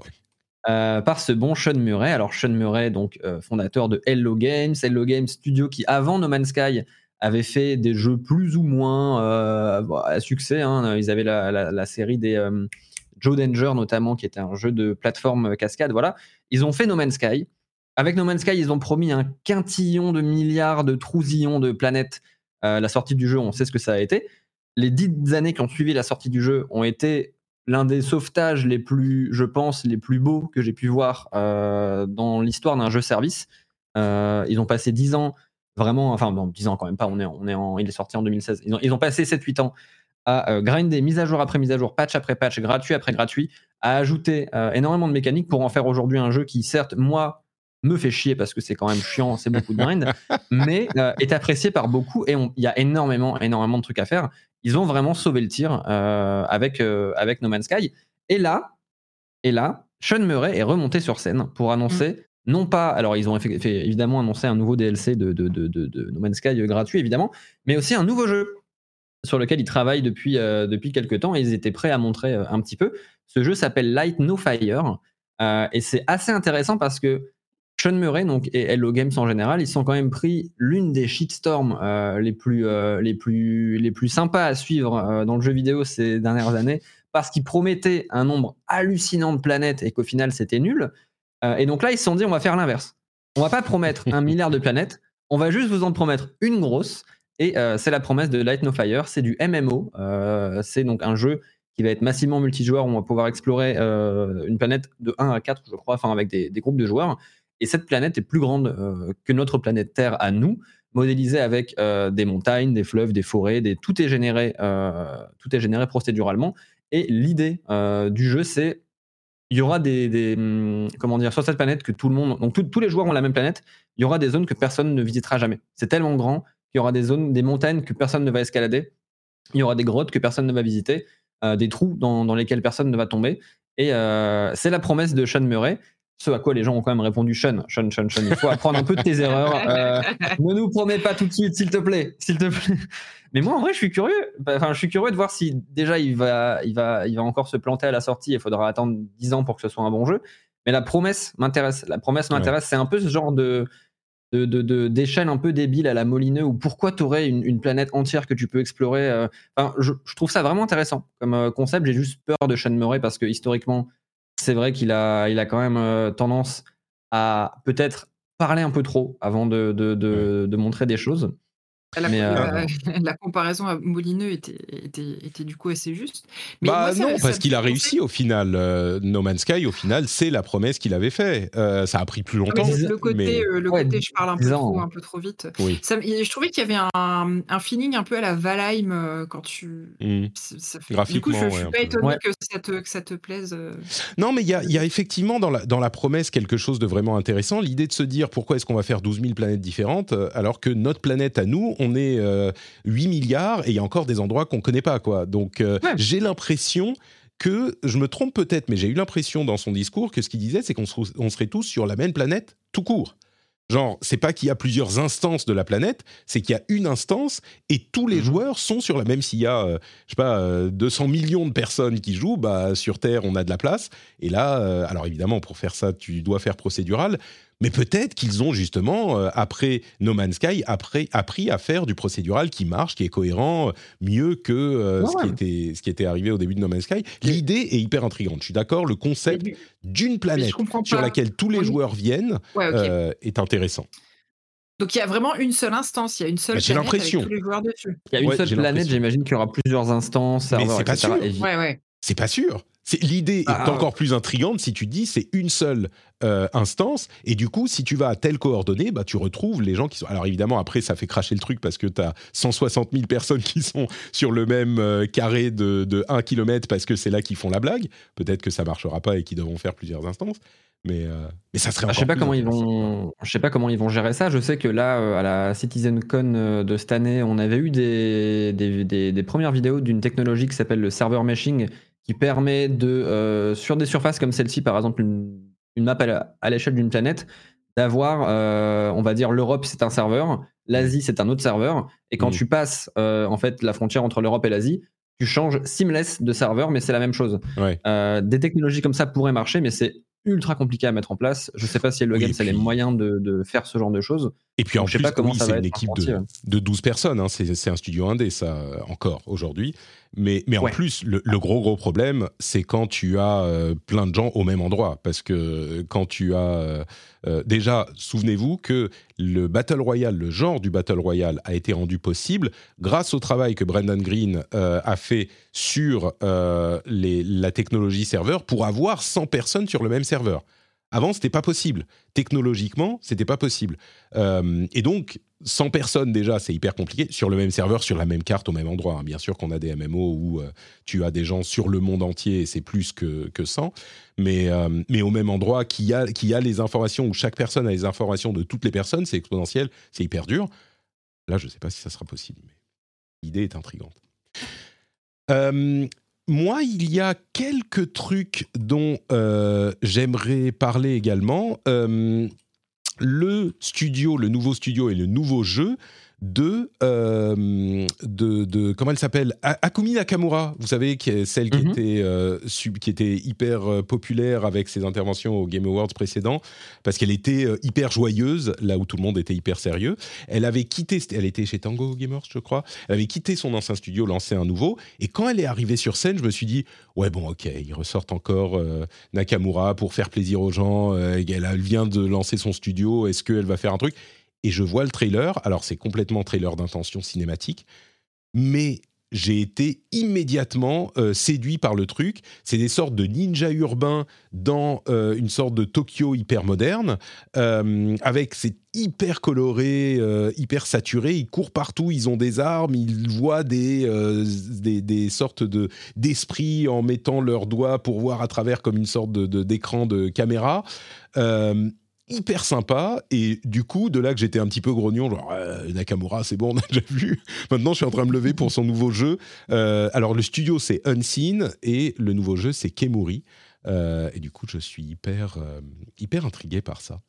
[SPEAKER 3] Euh, par ce bon Sean Murray. Alors Sean Murray, donc euh, fondateur de Hello Games, Hello Games Studio qui avant No Man's Sky avait fait des jeux plus ou moins euh, bon, à succès. hein. Ils avaient la, série des Joe Danger notamment, qui était un jeu de plateforme cascade. Voilà, ils ont fait No Man's Sky. Avec No Man's Sky, ils ont promis un quintillon de milliards de trousillons de planètes. La sortie du jeu, on sait ce que ça a été. Les dix années qui ont suivi la sortie du jeu ont été l'un des sauvetages les plus, je pense, les plus beaux que j'ai pu voir euh, dans l'histoire d'un jeu service. Euh, ils ont passé 10 ans, vraiment, enfin, bon, 10 ans quand même pas, on est, on est en, il est sorti en 2016. Ils ont, ils ont passé 7-8 ans à euh, grinder mise à jour après mise à jour, patch après patch, gratuit après gratuit, à ajouter énormément de mécaniques pour en faire aujourd'hui un jeu qui, certes, moi, me fait chier parce que c'est quand même chiant, c'est beaucoup de grind, mais est apprécié par beaucoup et il y a énormément, énormément de trucs à faire. Ils ont vraiment sauvé le tir euh, avec, euh, avec No Man's Sky. Et là, et là, Sean Murray est remonté sur scène pour annoncer, non pas, alors ils ont fait, fait évidemment annoncé un nouveau DLC de, de, de, No Man's Sky gratuit évidemment, mais aussi un nouveau jeu sur lequel ils travaillent depuis, euh, depuis quelques temps et ils étaient prêts à montrer euh, un petit peu. Ce jeu s'appelle Light No Fire euh, et c'est assez intéressant parce que Sean Murray donc, et Hello Games en général, ils sont quand même pris l'une des shitstorms euh, les, plus, euh, les, plus, les plus sympas à suivre euh, dans le jeu vidéo ces dernières années parce qu'ils promettaient un nombre hallucinant de planètes et qu'au final c'était nul. Et donc là, ils se sont dit on va faire l'inverse. On va pas promettre un milliard de planètes, on va juste vous en promettre une grosse. Et c'est la promesse de Light No Fire, c'est du MMO. C'est donc un jeu qui va être massivement multijoueur. On va pouvoir explorer une planète de 1 à 4, je crois, enfin avec des, des groupes de joueurs. Et cette planète est plus grande euh, que notre planète Terre à nous, modélisée avec euh, des montagnes, des fleuves, des forêts. Tout est généré, euh, tout est généré procéduralement. Et l'idée du jeu, c'est il y aura des, hum, comment dire sur cette planète que tout le monde, donc tous les joueurs ont la même planète. Il y aura des zones que personne ne visitera jamais. C'est tellement grand qu'il y aura des zones, des montagnes que personne ne va escalader. Il y aura des grottes que personne ne va visiter, des trous dans, lesquels personne ne va tomber. Et c'est la promesse de Sean Murray. Ce à quoi les gens ont quand même répondu Sean, Sean, Sean, Sean. Il faut apprendre un peu de tes erreurs. Euh, ne nous promets pas tout de suite, s'il te plaît, s'il te plaît. Mais moi, en vrai, je suis curieux. Enfin, je suis curieux de voir si déjà il va, il va, il va encore se planter à la sortie. Il faudra attendre 10 ans pour que ce soit un bon jeu. Mais la promesse m'intéresse. La promesse m'intéresse. C'est un peu ce genre de de- de- de- d'échelle un peu débile à la Molineux où pourquoi tu aurais une, une planète entière que tu peux explorer. euh, Enfin, je, je trouve ça vraiment intéressant comme euh, concept. J'ai juste peur de Sean Murray parce que historiquement, c'est vrai qu'il a, il a quand même euh, tendance à peut-être parler un peu trop avant de, de, de- de montrer des choses.
[SPEAKER 2] La,
[SPEAKER 3] Mais,
[SPEAKER 2] la-
[SPEAKER 3] euh,
[SPEAKER 2] la comparaison à Molineux était, était, était du coup assez juste. Mais
[SPEAKER 1] bah
[SPEAKER 2] moi, ça-
[SPEAKER 1] non,
[SPEAKER 2] ça
[SPEAKER 1] parce qu'il a réussi au final. Euh, no Man's Sky, au final, c'est la promesse qu'il avait fait. Euh, ça a pris plus
[SPEAKER 2] penser-
[SPEAKER 1] longtemps.
[SPEAKER 2] mais le côté,
[SPEAKER 1] mais-
[SPEAKER 2] euh, le
[SPEAKER 3] Ouais,
[SPEAKER 2] côté, je parle un peu
[SPEAKER 3] 10
[SPEAKER 2] trop, un peu trop vite.
[SPEAKER 1] Oui.
[SPEAKER 2] Ça je trouvais qu'il y avait un, un feeling un peu à la Valheim euh, quand tu.
[SPEAKER 1] Mm.
[SPEAKER 2] ça- fait-
[SPEAKER 1] Graphiquement,
[SPEAKER 2] du coup, je, je
[SPEAKER 1] ouais,
[SPEAKER 2] suis pas étonné
[SPEAKER 3] Ouais.
[SPEAKER 2] que, ça te, que ça te plaise. euh.
[SPEAKER 1] Non, mais il y a, il y a effectivement dans la, dans la promesse quelque chose de vraiment intéressant. L'idée de se dire pourquoi est-ce qu'on va faire 12 000 planètes différentes euh, alors que notre planète à nous, on est euh, 8 milliards et il y a encore des endroits qu'on connaît pas. quoi. Donc euh,
[SPEAKER 3] Ouais.
[SPEAKER 1] j'ai l'impression que, je me trompe peut-être, mais j'ai eu l'impression dans son discours que ce qu'il disait, c'est qu'on se- on serait tous sur la même planète tout court. Genre, c'est pas qu'il y a plusieurs instances de la planète, c'est qu'il y a une instance et tous les
[SPEAKER 3] Mhm.
[SPEAKER 1] joueurs sont sur la même. S'il y a, euh, je sais pas, euh, 200 millions de personnes qui jouent, bah, sur Terre, on a de la place. Et là, euh, alors évidemment, pour faire ça, tu dois faire procédural. Mais peut-être qu'ils ont justement, euh, après No Man's Sky, après, appris à faire du procédural qui marche, qui est cohérent, euh, mieux que euh,
[SPEAKER 3] Ouais,
[SPEAKER 1] ce,
[SPEAKER 3] ouais.
[SPEAKER 1] qui était, ce qui était arrivé au début de No Man's Sky. L'idée est hyper intrigante. Je suis d'accord, le concept d'une planète sur laquelle tous les
[SPEAKER 2] Oui.
[SPEAKER 1] joueurs viennent
[SPEAKER 2] Ouais,
[SPEAKER 1] euh, est intéressant.
[SPEAKER 2] Donc il y a vraiment une seule instance, il y a une seule
[SPEAKER 1] Bah,
[SPEAKER 2] planète avec
[SPEAKER 1] l'impression.
[SPEAKER 2] tous les joueurs dessus.
[SPEAKER 3] Il y a une
[SPEAKER 1] Ouais,
[SPEAKER 3] seule
[SPEAKER 1] j'ai
[SPEAKER 3] planète,
[SPEAKER 1] l'impression.
[SPEAKER 3] j'imagine qu'il y aura plusieurs instances,
[SPEAKER 1] Mais c'est pas sûr.
[SPEAKER 3] Et vi-
[SPEAKER 2] Ouais, ouais.
[SPEAKER 1] C'est pas sûr. C'est l'idée
[SPEAKER 3] Ah,
[SPEAKER 1] est encore plus intrigante si tu dis c'est une seule euh, instance et du coup si tu vas à telle coordonnée bah tu retrouves les gens qui sont alors évidemment après ça fait cracher le truc parce que tu as 160 000 personnes qui sont sur le même euh, carré de, de 1 km parce que c'est là qu'ils font la blague. Peut-être que ça marchera pas et qu'ils devront faire plusieurs instances mais euh, mais ça serait
[SPEAKER 3] Ah, Je sais
[SPEAKER 1] encore
[SPEAKER 3] pas comment ils vont, je sais pas comment ils vont gérer ça. Je sais que là, à la CitizenCon de cette année, on avait eu des, des, des- des premières vidéos d'une technologie qui s'appelle le server meshing, qui permet de, euh, sur des surfaces comme celle-ci, par exemple une, une map à l'échelle d'une planète, d'avoir, euh, on va dire, l'Europe c'est un serveur, l'Asie c'est un autre serveur, et quand
[SPEAKER 1] Mm.
[SPEAKER 3] tu passes euh, en fait la frontière entre l'Europe et l'Asie, tu changes seamless de serveur, mais c'est la même chose.
[SPEAKER 1] Ouais.
[SPEAKER 3] Des technologies comme ça pourraient marcher, mais c'est ultra compliqué à mettre en place. Je sais pas si Hello
[SPEAKER 1] Oui,
[SPEAKER 3] a les moyens de, de faire ce genre de choses.
[SPEAKER 1] Et puis en
[SPEAKER 3] Donc,
[SPEAKER 1] plus, oui, c'est une équipe de,
[SPEAKER 3] ouais.
[SPEAKER 1] de 12 personnes. hein. C'est un studio indé, ça, euh, encore aujourd'hui. Mais, mais en plus, le, le gros, gros problème, c'est quand tu as euh, plein de gens au même endroit. Parce que quand tu as. euh, euh, déjà, souvenez-vous que le Battle Royale, le genre du Battle Royale, a été rendu possible grâce au travail que Brendan Green euh, a fait sur euh, les, la technologie serveur pour avoir 100 personnes sur le même serveur. Avant, c'était pas possible. Technologiquement, c'était pas possible. Euh, et donc, 100 personnes déjà, c'est hyper compliqué. Sur le même serveur, sur la même carte, au même endroit. hein. Bien sûr qu'on a des MMO où euh, tu as des gens sur le monde entier c'est plus que, que 100. Mais, euh, mais au même endroit, qui a, qui a les informations, où chaque personne a les informations de toutes les personnes, c'est exponentiel, c'est hyper dur. Là, je ne sais pas si ça sera possible, mais l'idée est intrigante. Moi, il y a quelques trucs dont euh, j'aimerais parler également. Euh, le studio, le nouveau studio et le nouveau jeu de, euh, de, de, comment elle s'appelle? Akumi Nakamura, vous savez, qui est celle qui,
[SPEAKER 3] Mhm.
[SPEAKER 1] était, euh, sub- qui était hyper euh, populaire avec ses interventions au Game Awards précédents, parce qu'elle était hyper joyeuse, là où tout le monde était hyper sérieux. Elle avait quitté, elle était chez Tango Gamers, je crois, elle avait quitté son ancien studio, lancé un nouveau, et quand elle est arrivée sur scène, je me suis dit, ouais bon, ok, ils ressortent encore Nakamura pour faire plaisir aux gens, elle, elle vient de lancer son studio, est-ce qu'elle va faire un truc? Et je vois le trailer. Alors, c'est complètement trailer d'intention cinématique, mais j'ai été immédiatement euh, séduit par le truc. C'est des sortes de ninjas urbains dans euh, une sorte de Tokyo hyper moderne, euh, avec c'est hyper coloré, hyper saturé. Ils courent partout, ils ont des armes, ils voient des, des, sortes de d'esprits en mettant leurs doigts pour voir à travers comme une sorte de- d'écran de, caméra. Hyper sympa. Et du coup de là que j'étais un petit peu grognon genre euh, Nakamura c'est bon on a déjà vu. Maintenant je suis en train de me lever pour son nouveau jeu. Euh, alors le studio c'est Unseen et le nouveau jeu c'est Kemuri. Euh, et du coup je suis hyper hyper intrigué par ça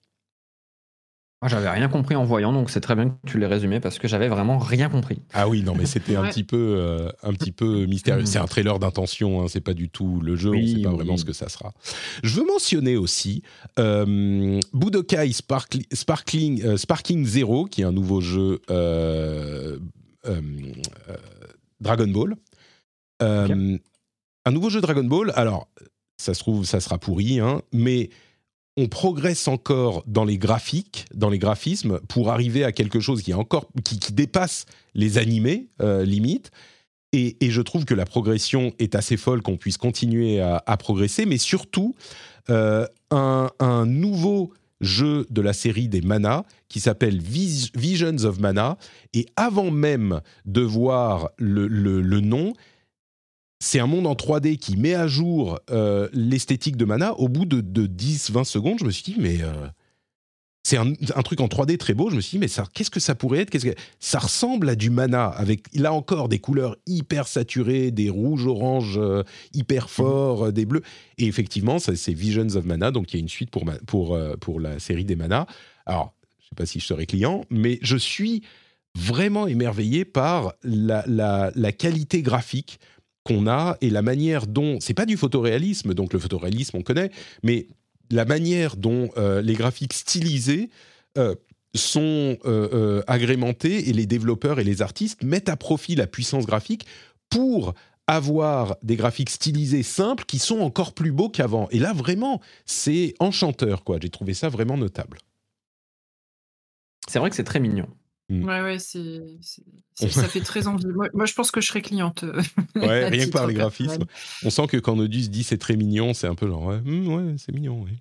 [SPEAKER 3] Moi, j'avais rien compris en voyant, donc c'est très bien que tu l'aies résumé parce que j'avais vraiment rien compris.
[SPEAKER 1] ah oui non mais c'était un
[SPEAKER 2] Ouais.
[SPEAKER 1] petit peu euh, un petit peu mystérieux c'est un trailer d'intention hein, c'est pas du tout le jeu on
[SPEAKER 3] Oui,
[SPEAKER 1] sait pas
[SPEAKER 3] oui.
[SPEAKER 1] vraiment ce que ça sera je veux mentionner aussi euh, Budokai Sparkli- Sparkling euh, Sparking Zero qui est un nouveau jeu euh, euh, euh, Dragon Ball Euh, un nouveau jeu Dragon Ball alors ça se trouve ça sera pourri hein, mais on progresse encore dans les graphiques, dans les graphismes, pour arriver à quelque chose qui est encore qui, dépasse les animés euh, limite. Et, je trouve que la progression est assez folle qu'on puisse continuer à, progresser, mais surtout euh, un, nouveau jeu de la série des Mana qui s'appelle Vis- Visions of Mana. Et avant même de voir le nom, c'est un monde en 3D qui met à jour euh, l'esthétique de Mana. Au bout de, de 10-20 secondes, je me suis dit, mais euh, c'est un, un truc en 3D très beau. Je me suis dit, mais ça, qu'est-ce que ça pourrait être? Qu'est-ce que... Ça ressemble à du Mana, avec là encore des couleurs hyper saturées, des rouges, oranges euh, hyper forts, euh, des bleus. Et effectivement, ça, c'est Visions of Mana, donc il y a une suite pour, pour, pour la série des Mana. Alors, je ne sais pas si je serai client, mais je suis vraiment émerveillé par la, la- la qualité graphique qu'on a et la manière dont c'est pas du photoréalisme donc le photoréalisme on connaît mais la manière dont euh, les graphiques stylisés euh, sont euh, agrémentés et les développeurs et les artistes mettent à profit la puissance graphique pour avoir des graphiques stylisés simples qui sont encore plus beaux qu'avant. Et là, vraiment, c'est enchanteur, quoi. J'ai trouvé ça vraiment notable.
[SPEAKER 3] C'est vrai que c'est très mignon.
[SPEAKER 2] Ouais, ouais, c'est, ça fait très envie. Moi, moi, je pense que je serais cliente. euh,
[SPEAKER 1] Ouais, rien que par les
[SPEAKER 2] personnel.
[SPEAKER 1] graphismes. On sent que quand Odus dit c'est très mignon, c'est un peu genre, ouais, ouais, c'est mignon, oui.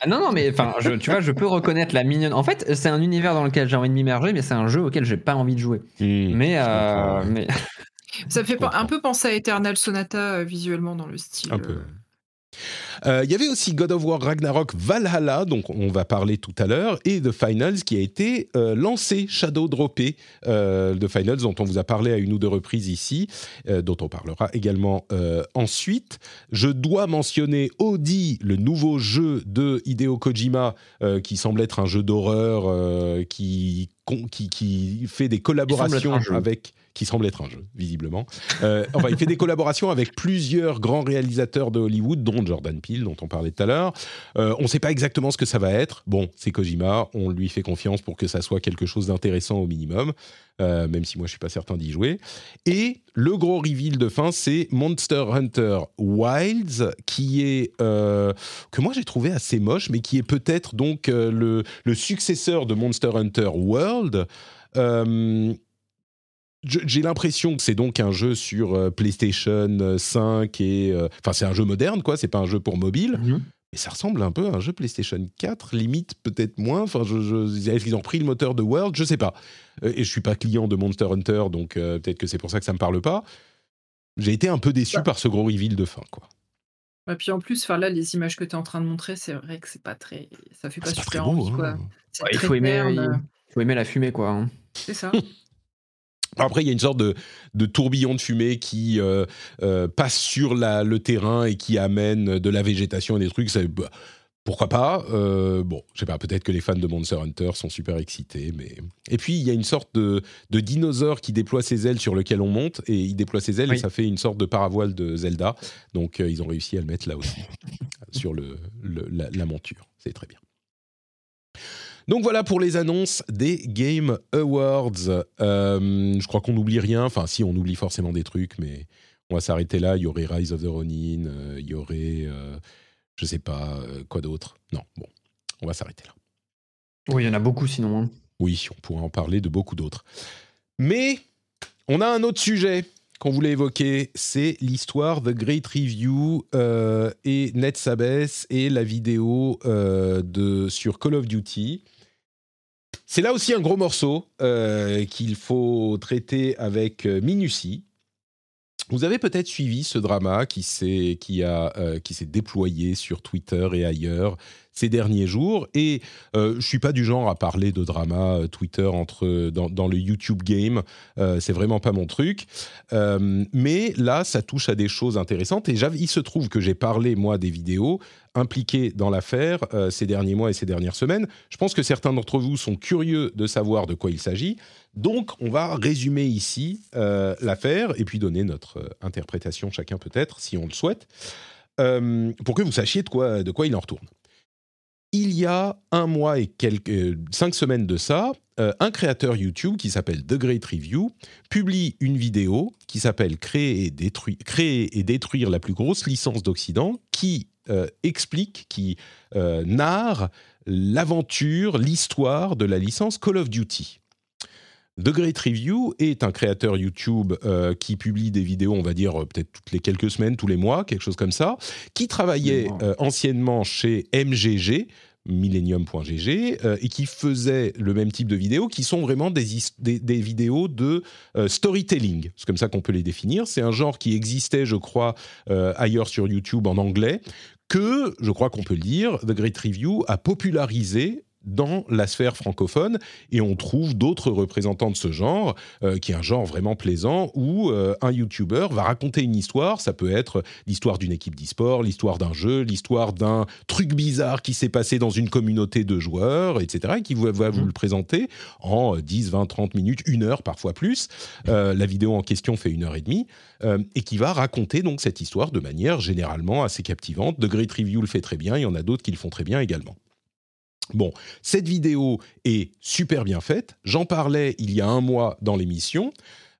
[SPEAKER 3] Ah non, non, mais enfin, tu vois, je peux reconnaître la mignonne. En fait, c'est un univers dans lequel j'ai envie de m'immerger, mais c'est un jeu auquel j'ai pas envie de jouer. Mais,
[SPEAKER 1] je
[SPEAKER 3] euh, mais
[SPEAKER 2] Ça fait un peu penser à Eternal Sonata euh, visuellement dans le style.
[SPEAKER 1] Un peu.
[SPEAKER 2] Euh,
[SPEAKER 1] Euh, Il y avait aussi God of War Ragnarok Valhalla, donc on va parler tout à l'heure, et The Finals qui a été euh, lancé, shadow droppé, euh, The Finals dont on vous a parlé à une ou deux reprises ici, dont on parlera également ensuite. Je dois mentionner Audi, le nouveau jeu de Hideo Kojima, qui semble être un jeu d'horreur, qui, con- qui, qui fait des collaborations avec qui semble être un jeu, visiblement. Euh, enfin, il fait des collaborations avec plusieurs grands réalisateurs de Hollywood, dont Jordan Peele, dont on parlait tout à l'heure. Euh, on ne sait pas exactement ce que ça va être. Bon, c'est Kojima, on lui fait confiance pour que ça soit quelque chose d'intéressant au minimum, euh, même si moi je suis pas certain d'y jouer. Et le gros reveal de fin, c'est Monster Hunter Wilds, qui est que moi j'ai trouvé assez moche, mais qui est peut-être donc le, le successeur de Monster Hunter World. Euh, j'ai l'impression que c'est donc un jeu sur euh, PlayStation 5 et euh, enfin c'est un jeu moderne quoi, c'est pas un jeu pour mobile, mais ça ressemble un peu à un jeu PlayStation 4, limite peut-être moins. Enfin, je, je, est-ce qu'ils ont repris le moteur de World? Je sais pas. Euh, et je suis pas client de Monster Hunter, donc euh, peut-être que c'est pour ça que ça me parle pas. J'ai été un peu déçu par ce gros reveal de fin quoi.
[SPEAKER 2] Et puis en plus, enfin là, les images que tu es en train de montrer, c'est vrai que c'est pas très, ça fait pas
[SPEAKER 1] C'est pas
[SPEAKER 2] super
[SPEAKER 1] très beau.
[SPEAKER 2] envie, quoi.
[SPEAKER 1] hein.
[SPEAKER 3] Ouais, il faut aimer, il faut aimer la fumée, quoi. hein.
[SPEAKER 2] C'est ça.
[SPEAKER 1] Après, il y a une sorte de, de tourbillon de fumée qui euh, euh, passe sur la, le terrain et qui amène de la végétation et des trucs. Ça, bah, pourquoi pas euh, Bon, je sais pas, peut-être que les fans de Monster Hunter sont super excités, mais... Et puis, il y a une sorte de, de dinosaure qui déploie ses ailes sur lequel on monte, et il déploie ses ailes
[SPEAKER 3] Oui.
[SPEAKER 1] et ça fait une sorte de paravoile de Zelda. Donc, ils ont réussi à le mettre là aussi, sur le, le- la, la monture. C'est très bien. Donc voilà pour les annonces des Game Awards. Euh, je crois qu'on n'oublie rien. Enfin, si, on oublie forcément des trucs, mais on va s'arrêter là. Il y aurait Rise of the Ronin, euh, il y aurait, euh, je sais pas, quoi d'autre. Non, bon, on va s'arrêter là.
[SPEAKER 3] Oui, il y en a beaucoup sinon. hein.
[SPEAKER 1] Oui, on pourrait en parler de beaucoup d'autres. Mais on a un autre sujet qu'on voulait évoquer, c'est l'histoire The Great Review euh, et Ned Sabes et la vidéo euh, de, sur Call of Duty. C'est là aussi un gros morceau euh, qu'il faut traiter avec minutie. Vous avez peut-être suivi ce drama qui s'est qui a qui s'est déployé sur Twitter et ailleurs ces derniers jours et euh, je suis pas du genre à parler de drama euh, Twitter entre dans, dans le YouTube game, euh, c'est vraiment pas mon truc. Euh, mais là, ça touche à des choses intéressantes et il se trouve que j'ai parlé moi des vidéos impliquées dans l'affaire euh, ces derniers mois et ces dernières semaines. Je pense que certains d'entre vous sont curieux de savoir de quoi il s'agit. Donc, on va résumer ici euh, l'affaire et puis donner notre euh, interprétation chacun peut-être, si on le souhaite, euh, pour que vous sachiez de quoi, de quoi il en retourne il y a un mois et quelques, euh, cinq semaines de ça, euh, un créateur YouTube qui s'appelle The Great Review publie une vidéo qui s'appelle Créer et, détruire, la plus grosse licence d'Occident, qui euh, explique, qui narre l'aventure, l'histoire de la licence Call of Duty. The Great Review est un créateur YouTube euh, qui publie des vidéos, on va dire euh, peut-être toutes les quelques semaines, tous les mois, quelque chose comme ça, qui travaillait euh, anciennement chez MGG, millennium.gg, euh, et qui faisait le même type de vidéos, qui sont vraiment des, des, des vidéos de storytelling. C'est comme ça qu'on peut les définir. C'est un genre qui existait, je crois, ailleurs sur YouTube en anglais, que, je crois qu'on peut le dire, The Great Review a popularisé dans la sphère francophone et on trouve d'autres représentants de ce genre euh, qui est un genre vraiment plaisant où euh, un YouTuber va raconter une histoire. Ça peut être l'histoire d'une équipe d'e-sport l'histoire d'un jeu l'histoire d'un truc bizarre qui s'est passé dans une communauté de joueurs etc et qui va, va vous le présenter en euh, 10 20 30 minutes une heure parfois plus. Euh, la vidéo en question fait une heure et demie et qui va raconter donc cette histoire de manière généralement assez captivante. The Great Review le fait très bien il y en a d'autres qui le font très bien également Bon, cette vidéo est super bien faite. J'en parlais il y a un mois dans l'émission.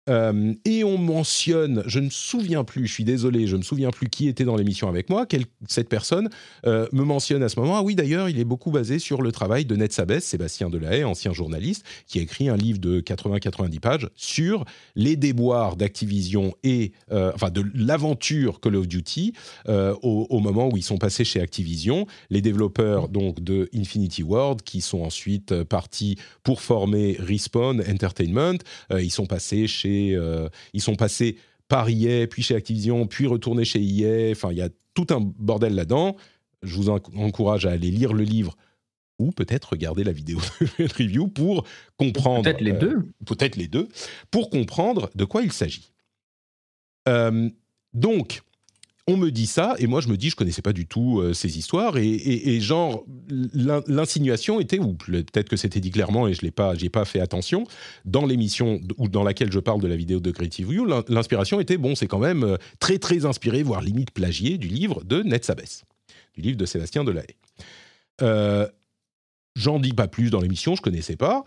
[SPEAKER 1] Euh, et on mentionne, je ne me souviens plus, je suis désolé, je ne me souviens plus qui était dans l'émission avec moi. cette personne euh, me mentionne à ce moment. Ah oui, d'ailleurs, il est beaucoup basé sur le travail de Ned Sabes, Sébastien Delahaye, ancien journaliste, qui a écrit un livre de 80-90 pages sur les déboires d'Activision et euh, enfin de l'aventure Call of Duty au, au moment où ils sont passés chez Activision, les développeurs donc de Infinity Ward qui sont ensuite partis pour former Respawn Entertainment, ils sont passés chez, euh, ils sont passés par EA, puis chez Activision, puis retournés chez EA. Enfin, il y a tout un bordel là-dedans. Je vous en- encourage à aller lire le livre ou peut-être regarder la vidéo de review pour comprendre.
[SPEAKER 3] Peut-être les
[SPEAKER 1] euh,
[SPEAKER 3] deux.
[SPEAKER 1] peut-être les deux, pour comprendre de quoi il s'agit. Euh, donc, on me dit ça, et moi je me dis, je connaissais pas du tout euh, ces histoires, et, genre, l'in- l'insinuation était, ou peut-être que c'était dit clairement, et je l'ai pas, pas fait attention, dans l'émission ou dans laquelle je parle de la vidéo de Creative View, l'in- l'inspiration était, bon, c'est quand même euh, très très inspiré, voire limite plagié, du livre de Ned Sabes, du livre de Sébastien Delahaye. Euh, J'en dis pas plus dans l'émission, je connaissais pas.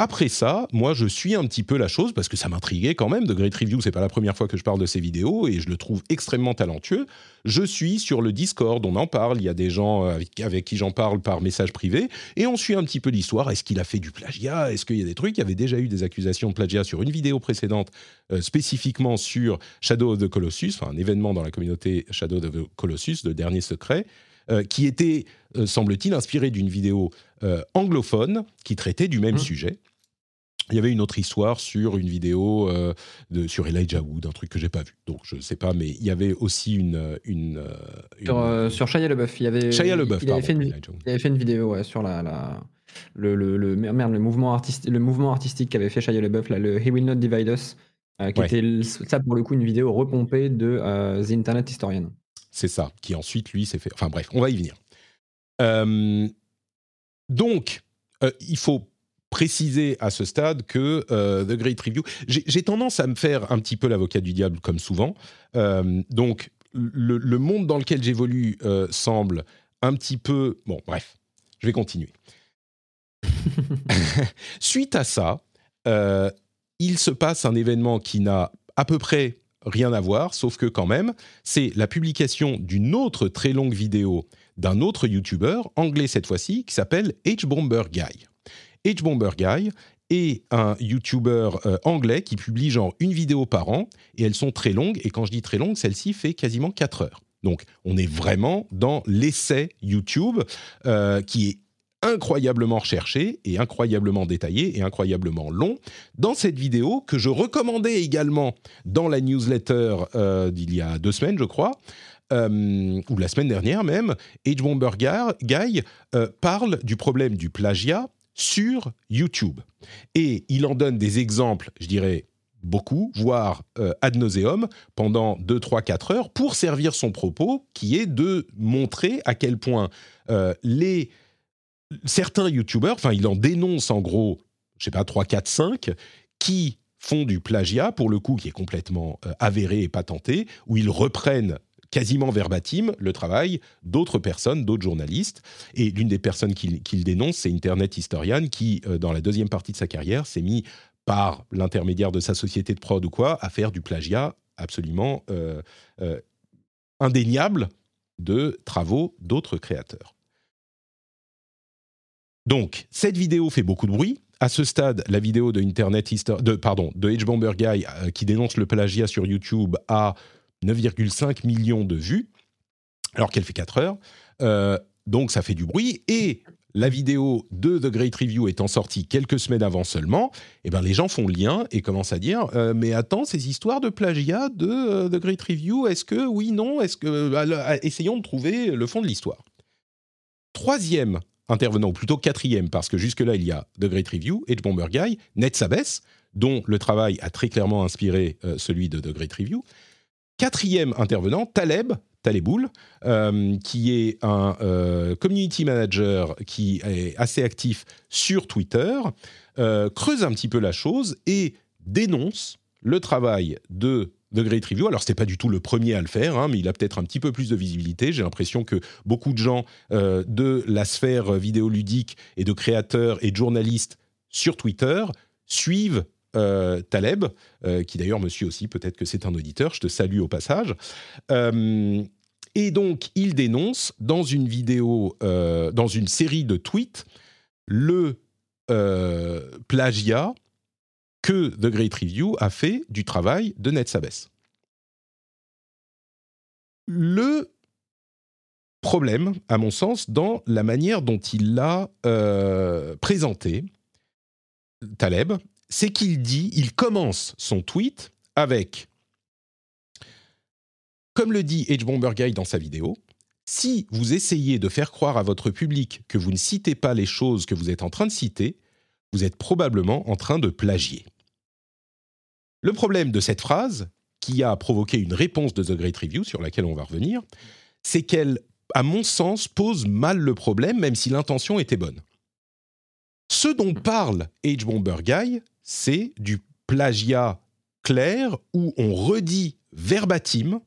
[SPEAKER 1] Après ça, moi, je suis un petit peu la chose parce que ça m'intriguait quand même. De Great Review, c'est pas la première fois que je parle de ces vidéos et je le trouve extrêmement talentueux. Je suis sur le Discord, on en parle. Il y a des gens euh, avec, avec qui j'en parle par message privé et on suit un petit peu l'histoire. Est-ce qu'il a fait du plagiat? Est-ce qu'il y a des trucs? Il y avait déjà eu des accusations de plagiat sur une vidéo précédente, euh, spécifiquement sur Shadow of the Colossus, enfin, un événement dans la communauté Shadow of the Colossus, le dernier secret, euh, qui était, euh, semble-t-il, inspiré d'une vidéo euh, anglophone qui traitait du même
[SPEAKER 3] Mmh.
[SPEAKER 1] sujet. Il y avait une autre histoire sur une vidéo euh, de, sur Elijah Wood, un truc que j'ai pas vu. Donc je sais pas, mais il y avait aussi une. une, une...
[SPEAKER 3] Sur, euh, sur Shia LeBeouf, il y avait.
[SPEAKER 1] Shia LeBeouf,
[SPEAKER 3] il, avait
[SPEAKER 1] pardon,
[SPEAKER 3] fait une, il avait fait une vidéo ouais, sur la. la... Le, le, le, merde, le, mouvement artistique, le mouvement artistique qu'avait fait Shia LeBeouf, là, le He Will Not Divide Us, euh, qui
[SPEAKER 1] Ouais.
[SPEAKER 3] était ça pour le coup une vidéo repompée de euh, The Internet Historian.
[SPEAKER 1] C'est ça, qui ensuite, lui, s'est fait. Enfin bref, on va y venir. Euh, donc, euh, il faut préciser à ce stade que euh, The Great Review. J'ai tendance à me faire un petit peu l'avocat du diable, comme souvent. Euh, donc, le, le monde dans lequel j'évolue euh, semble un petit peu. Bon, bref, je vais continuer. Suite à ça, il se passe un événement qui n'a à peu près rien à voir, sauf que quand même, c'est la publication d'une autre très longue vidéo d'un autre YouTuber, anglais cette fois-ci, qui s'appelle H-Bomber Guy. H-Bomber Guy est un YouTuber euh, anglais qui publie genre une vidéo par an, et elles sont très longues, et quand je dis très longue, celle-ci fait quasiment 4 heures. Donc on est vraiment dans l'essai YouTube euh, qui est incroyablement recherché et incroyablement détaillé et incroyablement long dans cette vidéo que je recommandais également dans la newsletter euh, d'il y a deux semaines, je crois, ou la semaine dernière même, H. Bomber Guy parle du problème du plagiat sur YouTube. Et il en donne des exemples, je dirais beaucoup, voire euh, ad nauseum, pendant 2, 3, 4 heures, pour servir son propos, qui est de montrer à quel point euh, les certains YouTubers, enfin il en dénonce en gros, je sais pas, 3, 4, 5, qui font du plagiat, pour le coup, qui est complètement euh, avéré et patenté, où ils reprennent quasiment verbatim le travail d'autres personnes, d'autres journalistes. Et l'une des personnes qu'il dénonce, c'est Internet Historian, qui, euh, dans la deuxième partie de sa carrière, s'est mis par l'intermédiaire de sa société de prod ou quoi, à faire du plagiat absolument euh, euh, indéniable de travaux d'autres créateurs. Donc, cette vidéo fait beaucoup de bruit. À ce stade, la vidéo de Internet Histo- de pardon Bomber Guy qui dénonce le plagiat sur YouTube a 9,5 millions de vues, alors qu'elle fait 4 heures. Euh, donc, ça fait du bruit. Et la vidéo de The Great Review étant sortie quelques semaines avant seulement, eh ben, les gens font le lien et commencent à dire euh, Mais attends, ces histoires de plagiat de euh, The Great Review, est-ce que oui, non Est-ce que. alors, essayons de trouver le fond de l'histoire. Troisième intervenant, ou plutôt quatrième, parce que jusque-là, il y a The Great Review, Edge Bomber Guy, Ned Sabes, dont le travail a très clairement inspiré euh, celui de The Great Review. Quatrième intervenant, Taleb, Taleboul, euh, qui est un euh, community manager qui est assez actif sur Twitter, euh, creuse un petit peu la chose et dénonce le travail de The Great Review. Alors, ce n'était pas du tout le premier à le faire, hein, mais il a peut-être un petit peu plus de visibilité. J'ai l'impression que beaucoup de gens de la sphère vidéoludique et de créateurs et de journalistes sur Twitter suivent euh, Taleb, euh, qui d'ailleurs me suit aussi, peut-être que c'est un auditeur, je te salue au passage. Euh, et donc, il dénonce dans une vidéo, dans une série de tweets, le plagiat que The Great Review a fait du travail de Ned Sabes. Le problème, à mon sens, dans la manière dont il l'a présenté, Taleb, c'est qu'il dit, il commence son tweet avec, comme le dit H. Bomber Guy dans sa vidéo, si vous essayez de faire croire à votre public que vous ne citez pas les choses que vous êtes en train de citer, vous êtes probablement en train de plagier. Le problème de cette phrase, qui a provoqué une réponse de The Great Review, sur laquelle on va revenir, c'est qu'elle, à mon sens, pose mal le problème, même si l'intention était bonne. Ce dont parle H. Bomber Guy, c'est du plagiat clair où on redit verbatim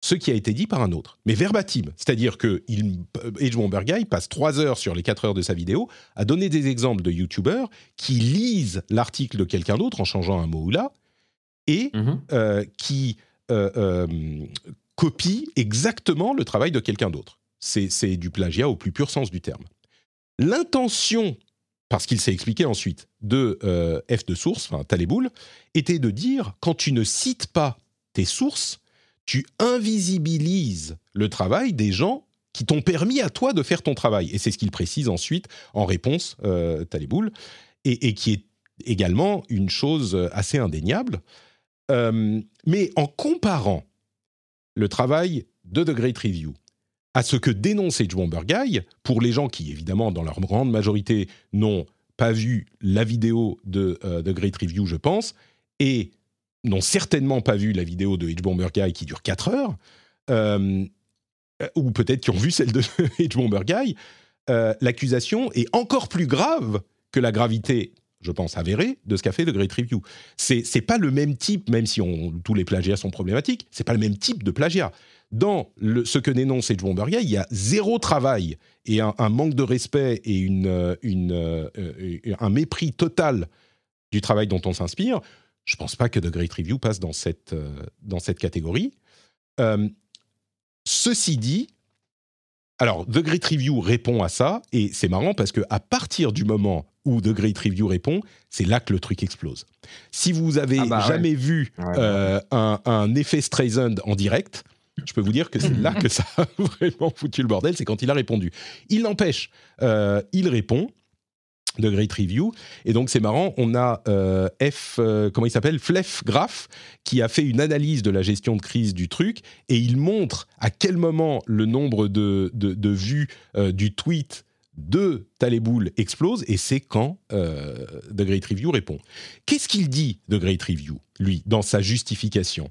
[SPEAKER 1] ce qui a été dit par un autre. Mais verbatim, c'est-à-dire que il, Guy passe trois heures sur les quatre heures de sa vidéo à donner des exemples de YouTubers qui lisent l'article de quelqu'un d'autre en changeant un mot ou là et
[SPEAKER 3] Mhm.
[SPEAKER 1] euh, qui euh, euh, copie exactement le travail de quelqu'un d'autre. C'est du plagiat au plus pur sens du terme. L'intention, parce qu'il s'est expliqué ensuite, de euh, F de source, enfin Taleboul, était de dire quand tu ne cites pas tes sources, tu invisibilises le travail des gens qui t'ont permis à toi de faire ton travail. Et c'est ce qu'il précise ensuite en réponse, euh, Taleboul, et, et qui est également une chose assez indéniable. Euh, mais en comparant le travail de The Great Review à ce que dénonce Edge Bomber Guy, pour les gens qui, évidemment, dans leur grande majorité, n'ont pas vu la vidéo de The Great Review, je pense, et n'ont certainement pas vu la vidéo de Edge Bomber Guy qui dure 4 heures, ou peut-être qui ont vu celle de Edge Bomber Guy, l'accusation est encore plus grave que la gravité je pense, avérée de ce qu'a fait The Great Review. C'est, c'est pas le même type, même si tous les plagiats sont problématiques, c'est pas le même type de plagiat. Dans le, ce que dénonce Edge Bomberger, il y a zéro travail et un, manque de respect et une, une, euh, un mépris total du travail dont on s'inspire. Je pense pas que The Great Review passe dans cette, euh, dans cette catégorie. Euh, ceci dit, alors, The Great Review répond à ça, et c'est marrant parce que à partir du moment où The Great Review répond, c'est là que le truc explose. Si vous avez ah bah jamais vu euh, un, effet Streisand en direct, je peux vous dire que c'est là que ça a vraiment foutu le bordel, c'est quand il a répondu. Il n'empêche, euh, il répond, de Great Review. Et donc c'est marrant, on a euh, F, euh, comment il s'appelle, Flef Graph, qui a fait une analyse de la gestion de crise du truc, et il montre à quel moment le nombre de, de, vues du tweet de Taléboul explose, et c'est quand The Great Review répond. Qu'est-ce qu'il dit, The Great Review, lui, dans sa justification,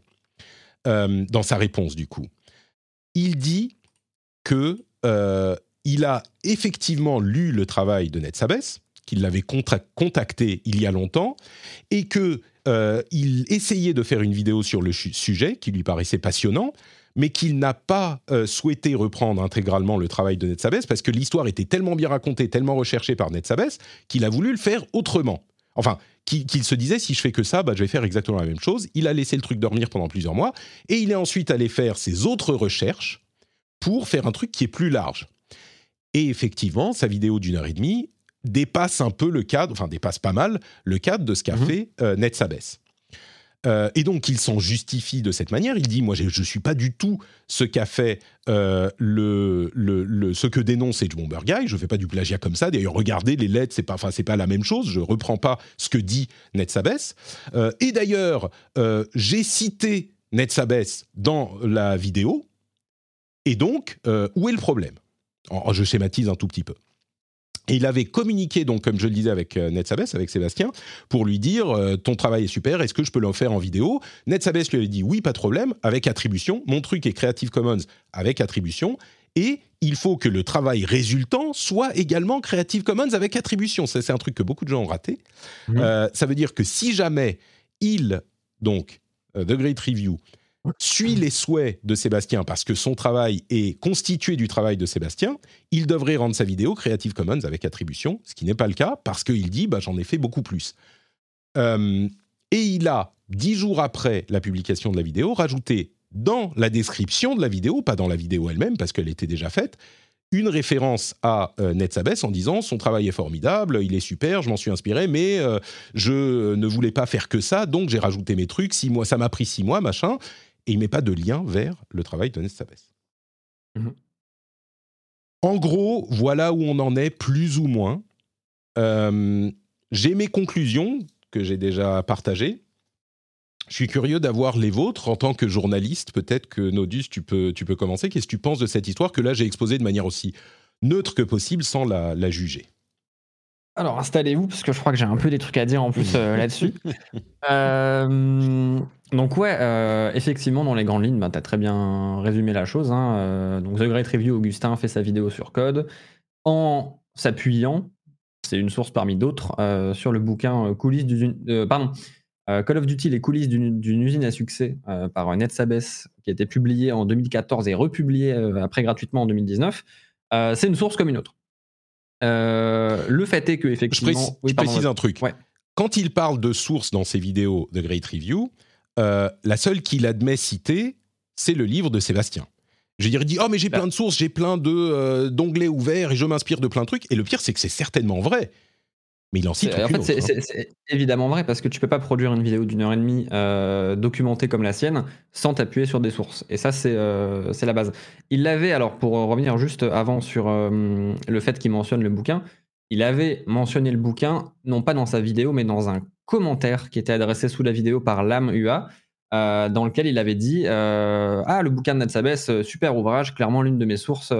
[SPEAKER 1] dans sa réponse du coup Il dit que il a effectivement lu le travail de Netsabes, qu'il l'avait contacté il y a longtemps et que euh, il essayait de faire une vidéo sur le sujet qui lui paraissait passionnant, mais qu'il n'a pas euh, souhaité reprendre intégralement le travail de Netsabes parce que l'histoire était tellement bien racontée, tellement recherchée par Netsabes qu'il a voulu le faire autrement. Enfin, qu'il se disait si je fais que ça, bah, je vais faire exactement la même chose. Il a laissé le truc dormir pendant plusieurs mois et il est ensuite allé faire ses autres recherches pour faire un truc qui est plus large. Et effectivement, sa vidéo d'une heure et demie dépasse un peu le cadre, enfin dépasse pas mal le cadre de ce qu'a mhm. fait euh, Netsabes. Euh, et donc, il s'en justifie de cette manière. Il dit, moi, je ne suis pas du tout ce qu'a fait euh, le, le, ce que dénonce Edge Bomber Guy. Je ne fais pas du plagiat comme ça. D'ailleurs, regardez, les lettres, c'est pas, pas la même chose. Je reprends pas ce que dit Netsabes. Euh, et d'ailleurs, j'ai cité Netsabes dans la vidéo. Et donc, où est le problème? Je schématise un tout petit peu. Et il avait communiqué, donc, comme je le disais avec euh, Netsabes, avec Sébastien, pour lui dire euh, Ton travail est super, est-ce que je peux le faire en vidéo? Netsabes lui avait dit Oui, pas de problème, avec attribution. Mon truc est Creative Commons avec attribution. Et il faut que le travail résultant soit également Creative Commons avec attribution. Ça, c'est un truc que beaucoup de gens ont raté. Mmh. Euh, ça veut dire que si jamais il, donc, The Great Review, suit les souhaits de Sébastien parce que son travail est constitué du travail de Sébastien, il devrait rendre sa vidéo Creative Commons avec attribution, ce qui n'est pas le cas parce qu'il dit bah, j'en ai fait beaucoup plus. Euh, et il a, dix jours après la publication de la vidéo, rajouté dans la description de la vidéo, pas dans la vidéo elle-même parce qu'elle était déjà faite, une référence à euh, Netsabes en disant son travail est formidable, il est super, je m'en suis inspiré, mais euh, je ne voulais pas faire que ça, donc j'ai rajouté mes trucs, six mois, ça m'a pris six mois, machin et il ne met pas de lien vers le travail de Netsabes. Mhm. En gros, voilà où on en est, plus ou moins. Euh, j'ai mes conclusions que j'ai déjà partagées. Je suis curieux d'avoir les vôtres en tant que journaliste. Peut-être que Nodus, tu peux, tu peux commencer. Qu'est-ce que tu penses de cette histoire que là j'ai exposée de manière aussi neutre que possible sans la juger?
[SPEAKER 3] Alors installez-vous parce que je crois que j'ai un peu des trucs à dire en plus euh, là-dessus. Euh, donc ouais, euh, effectivement dans les grandes lignes, bah, tu as très bien résumé la chose. Hein, donc The Great Review, Augustin fait sa vidéo sur code en s'appuyant, c'est une source parmi d'autres, sur le bouquin coulisses pardon, Call of Duty les coulisses d'une usine à succès par NetSabes qui a été publié en 2014 et republié après gratuitement en 2019. c'est une source comme une autre. Euh, le fait est que effectivement,
[SPEAKER 1] je, précise, un truc. Quand il parle de sources dans ses vidéos de Great Review, euh, la seule qu'il admet citer, c'est le livre de Sébastien. Je veux dire, il dit Oh, mais j'ai plein de sources, j'ai plein de euh, d'onglets ouverts et je m'inspire de plein de trucs. Et le pire, c'est que c'est certainement vrai. Mais il en cite
[SPEAKER 3] En fait, hein. c'est évidemment vrai parce que tu peux pas produire une vidéo d'une heure et demie euh, documentée comme la sienne sans t'appuyer sur des sources. Et ça, c'est euh, la base. Il l'avait, alors pour revenir juste avant sur euh, le fait qu'il mentionne le bouquin, il avait mentionné le bouquin, non pas dans sa vidéo, mais dans un commentaire qui était adressé sous la vidéo par l'âme UA, euh, dans lequel il avait dit euh, Ah, le bouquin de Ned Sabes, super ouvrage, clairement l'une de mes sources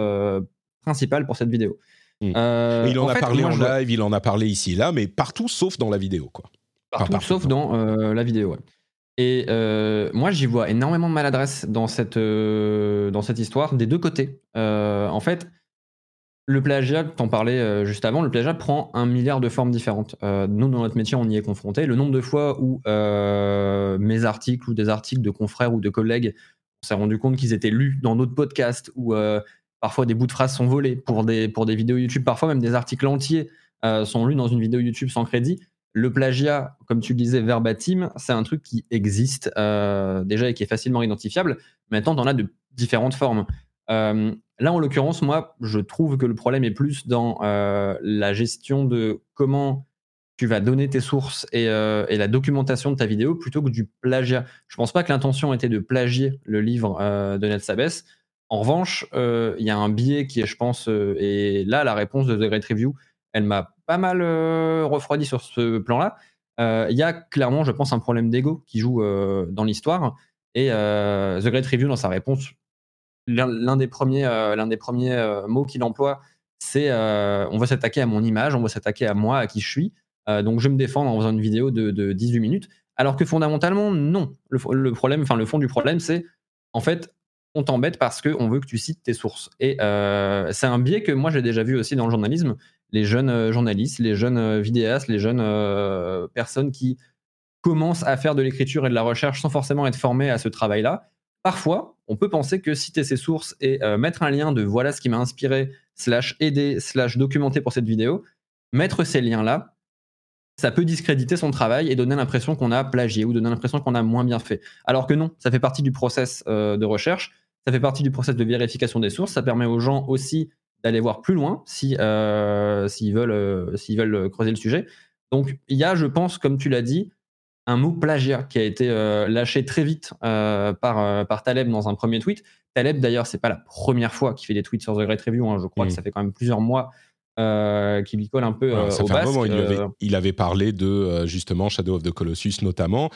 [SPEAKER 3] principales pour cette vidéo.
[SPEAKER 1] Hmm. il en, a parlé en live, il en a parlé ici et là, mais partout sauf dans la vidéo. Quoi.
[SPEAKER 3] Partout, sauf dans la vidéo, ouais. Et euh, moi, j'y vois énormément de maladresse dans cette, euh, dans cette histoire, des deux côtés. Euh, en fait, le plagiat, t'en parlais juste avant, le plagiat prend un milliard de formes différentes. nous, dans notre métier, on y est confronté. Le nombre de fois où mes articles ou des articles de confrères ou de collègues, on s'est rendu compte qu'ils étaient lus dans d'autres podcasts ou parfois des bouts de phrases sont volés pour des, pour des vidéos YouTube, parfois même des articles entiers sont lus dans une vidéo YouTube sans crédit le plagiat, comme tu le disais, verbatim, c'est un truc qui existe euh, déjà et qui est facilement identifiable. Maintenant, on en a de différentes formes. Euh, là, en l'occurrence, moi, je trouve que le problème est plus dans euh, la gestion de comment tu vas donner tes sources et, la documentation de ta vidéo plutôt que du plagiat. Je ne pense pas que l'intention était de plagier le livre de Ned Sabes. En revanche, il y a un biais qui est, je pense, et là, la réponse de The Great Review, elle m'a pas mal euh, refroidi sur ce plan-là. Euh, il y a clairement, je pense, un problème d'ego qui joue euh, dans l'histoire. Et The Great Review, dans sa réponse, l'un des premiers, des premiers mots qu'il emploie, c'est on va s'attaquer à mon image, on va s'attaquer à moi, à qui je suis. donc je vais me défendre en faisant une vidéo de, 18 minutes. Alors que fondamentalement, non. Le, problème, enfin le fond du problème, c'est en fait, on t'embête parce qu'on veut que tu cites tes sources. Et c'est un biais que moi j'ai déjà vu aussi dans le journalisme les jeunes euh, journalistes, les jeunes euh, vidéastes, les jeunes euh, personnes qui commencent à faire de l'écriture et de la recherche sans forcément être formés à ce travail-là. Parfois, on peut penser que citer ses sources et mettre un lien de voilà ce qui m'a inspiré, slash aider, slash documenter pour cette vidéo, mettre ces liens-là, ça peut discréditer son travail et donner l'impression qu'on a plagié ou donner l'impression qu'on a moins bien fait. Alors que non, ça fait partie du process de recherche, ça fait partie du process de vérification des sources, ça permet aux gens aussi d'aller voir plus loin si euh, s'ils veulent euh, s'ils veulent creuser le sujet. Donc il y a, je pense, comme tu l'as dit, un mot plagiat qui a été euh, lâché très vite par par Taleb dans un premier tweet. Taleb d'ailleurs, c'est pas la première fois qu'il fait des tweets sur The Great Review. Hein. Je crois que mm. ça fait quand même plusieurs mois qu'il lui colle un peu ça fait Un moment,
[SPEAKER 1] il, avait, il, avait, parlé de justement Shadow of the Colossus notamment.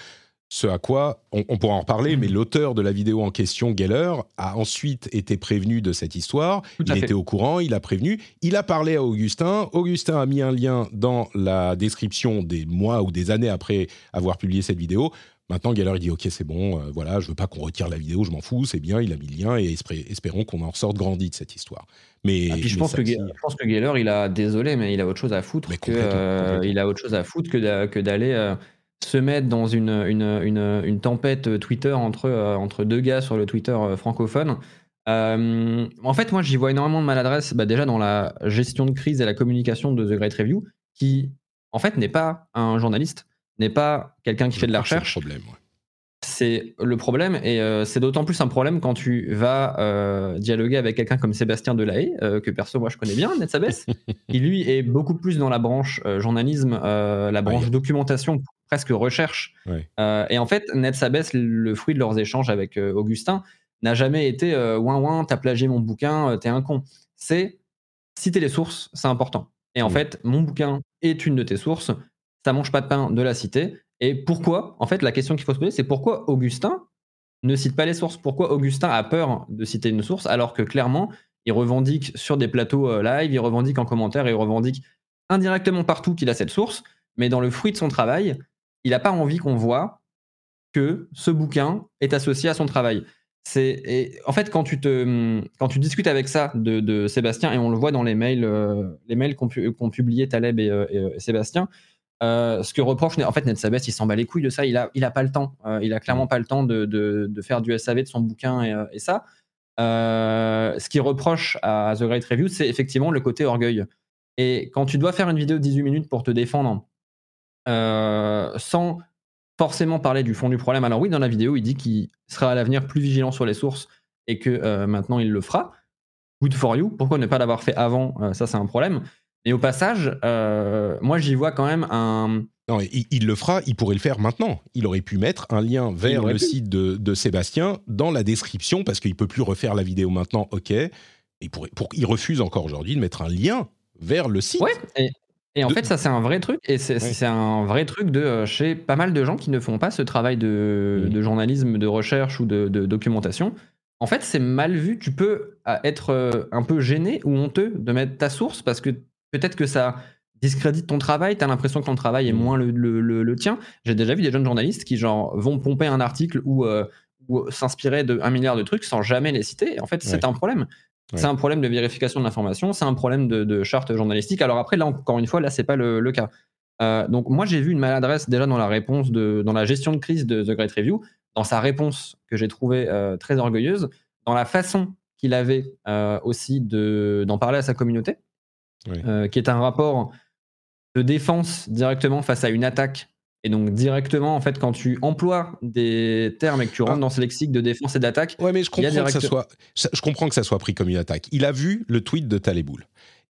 [SPEAKER 1] Ce à quoi, on, pourra en reparler, mais l'auteur de la vidéo en question, Geller, a ensuite été prévenu de cette histoire. il était au courant, il a prévenu. Il a parlé à Augustin. Augustin a mis un lien dans la description des mois ou des années après avoir publié cette vidéo. Maintenant, Geller, il dit Ok, c'est bon, euh, voilà, je veux pas qu'on retire la vidéo, je m'en fous, c'est bien, il a mis le lien et espérons qu'on en sorte grandi de cette histoire. Mais,
[SPEAKER 3] ah, je, pense que, je, pense que, Geller, il a, désolé, mais il a autre chose à foutre que, euh, il a autre chose à foutre que d'aller. Se mettre dans une, une, tempête Twitter entre, euh, entre deux gars sur le Twitter euh, francophone. Euh, en fait, moi, j'y vois énormément de maladresse bah, déjà dans la gestion de crise et la communication de The Great Review, qui, en fait, n'est pas un journaliste, n'est pas quelqu'un qui fait de la recherche. C'est le problème, et c'est d'autant plus un problème quand tu vas dialoguer avec quelqu'un comme Sébastien Delahaye, que perso, moi, je connais bien, Net qui lui est beaucoup plus dans la branche journalisme, la branche documentation presque recherche. Euh, et en fait, Ned Sabes, le fruit de leurs échanges avec euh, Augustin, n'a jamais été euh, ouin ouin, t'as plagié mon bouquin, t'es un con. C'est citer les sources, c'est important. Et en fait, mon bouquin est une de tes sources, ça mange pas de pain de la citer. Et pourquoi En fait, la question qu'il faut se poser, c'est pourquoi Augustin ne cite pas les sources? Pourquoi Augustin a peur de citer une source alors que clairement, il revendique sur des plateaux live, il revendique en commentaire, il revendique indirectement partout qu'il a cette source, mais dans le fruit de son travail, il n'a pas envie qu'on voit que ce bouquin est associé à son travail. C'est en fait quand tu te quand tu discutes avec ça de, Sébastien et on le voit dans les mails euh, les mails qu'ont publié Taleb et, euh, euh, Sébastien ce que reproche en fait Ned Sabes il s'en bat les couilles de ça. Il a il a pas le temps. Il a clairement pas le temps de, faire du SAV de son bouquin et, ça. Ce qui reproche à The Great Review c'est effectivement le côté orgueil. Et quand tu dois faire une vidéo de 18 minutes pour te défendre sans forcément parler du fond du problème. Alors oui, dans la vidéo, il dit qu'il sera à l'avenir plus vigilant sur les sources et que euh, maintenant il le fera. Good for you. Pourquoi ne pas l'avoir fait avant? Euh, Ça, c'est un problème. Et au passage, moi, j'y vois quand même un...
[SPEAKER 1] Non, il, le fera, il pourrait le faire maintenant. Il aurait pu mettre un lien vers le site de, Sébastien dans la description parce qu'il peut plus refaire la vidéo maintenant, ok. Il, pourrait, pour, il refuse encore aujourd'hui de mettre un lien vers le site.
[SPEAKER 3] Ouais, et, Et en
[SPEAKER 1] De-
[SPEAKER 3] fait, ça, c'est un vrai truc. Et c'est un vrai truc de euh, chez pas mal de gens qui ne font pas ce travail de, de journalisme, de recherche ou de, de documentation. En fait, c'est mal vu. Tu peux euh, être euh, un peu gêné ou honteux de mettre ta source parce que peut-être que ça discrédite ton travail. Tu as l'impression que ton travail est
[SPEAKER 1] Mhm.
[SPEAKER 3] moins le, le- le- le tien. J'ai déjà vu des jeunes journalistes qui genre, vont pomper un article ou, euh, ou s'inspirer d'un milliard de trucs sans jamais les citer. En fait, c'est un problème.
[SPEAKER 1] Ouais.
[SPEAKER 3] C'est un problème de vérification de l'information, c'est un problème de, de charte journalistique. Alors après, là, encore une fois, là, c'est pas le, le cas. Euh, donc moi, j'ai vu une maladresse déjà dans la réponse, de, dans la gestion de crise de The Great Review, dans sa réponse que j'ai trouvée euh, très orgueilleuse, dans la façon qu'il avait euh, aussi de- d'en parler à sa communauté, euh, qui est un rapport de défense directement face à une attaque. Et donc directement, en fait, quand tu emploies des termes et que tu rentres
[SPEAKER 1] Ah.
[SPEAKER 3] dans ce lexique de défense et d'attaque,
[SPEAKER 1] Ouais, mais je comprends, que ça soit, je comprends que ça soit pris comme une attaque. Il a vu le tweet de Taléboul.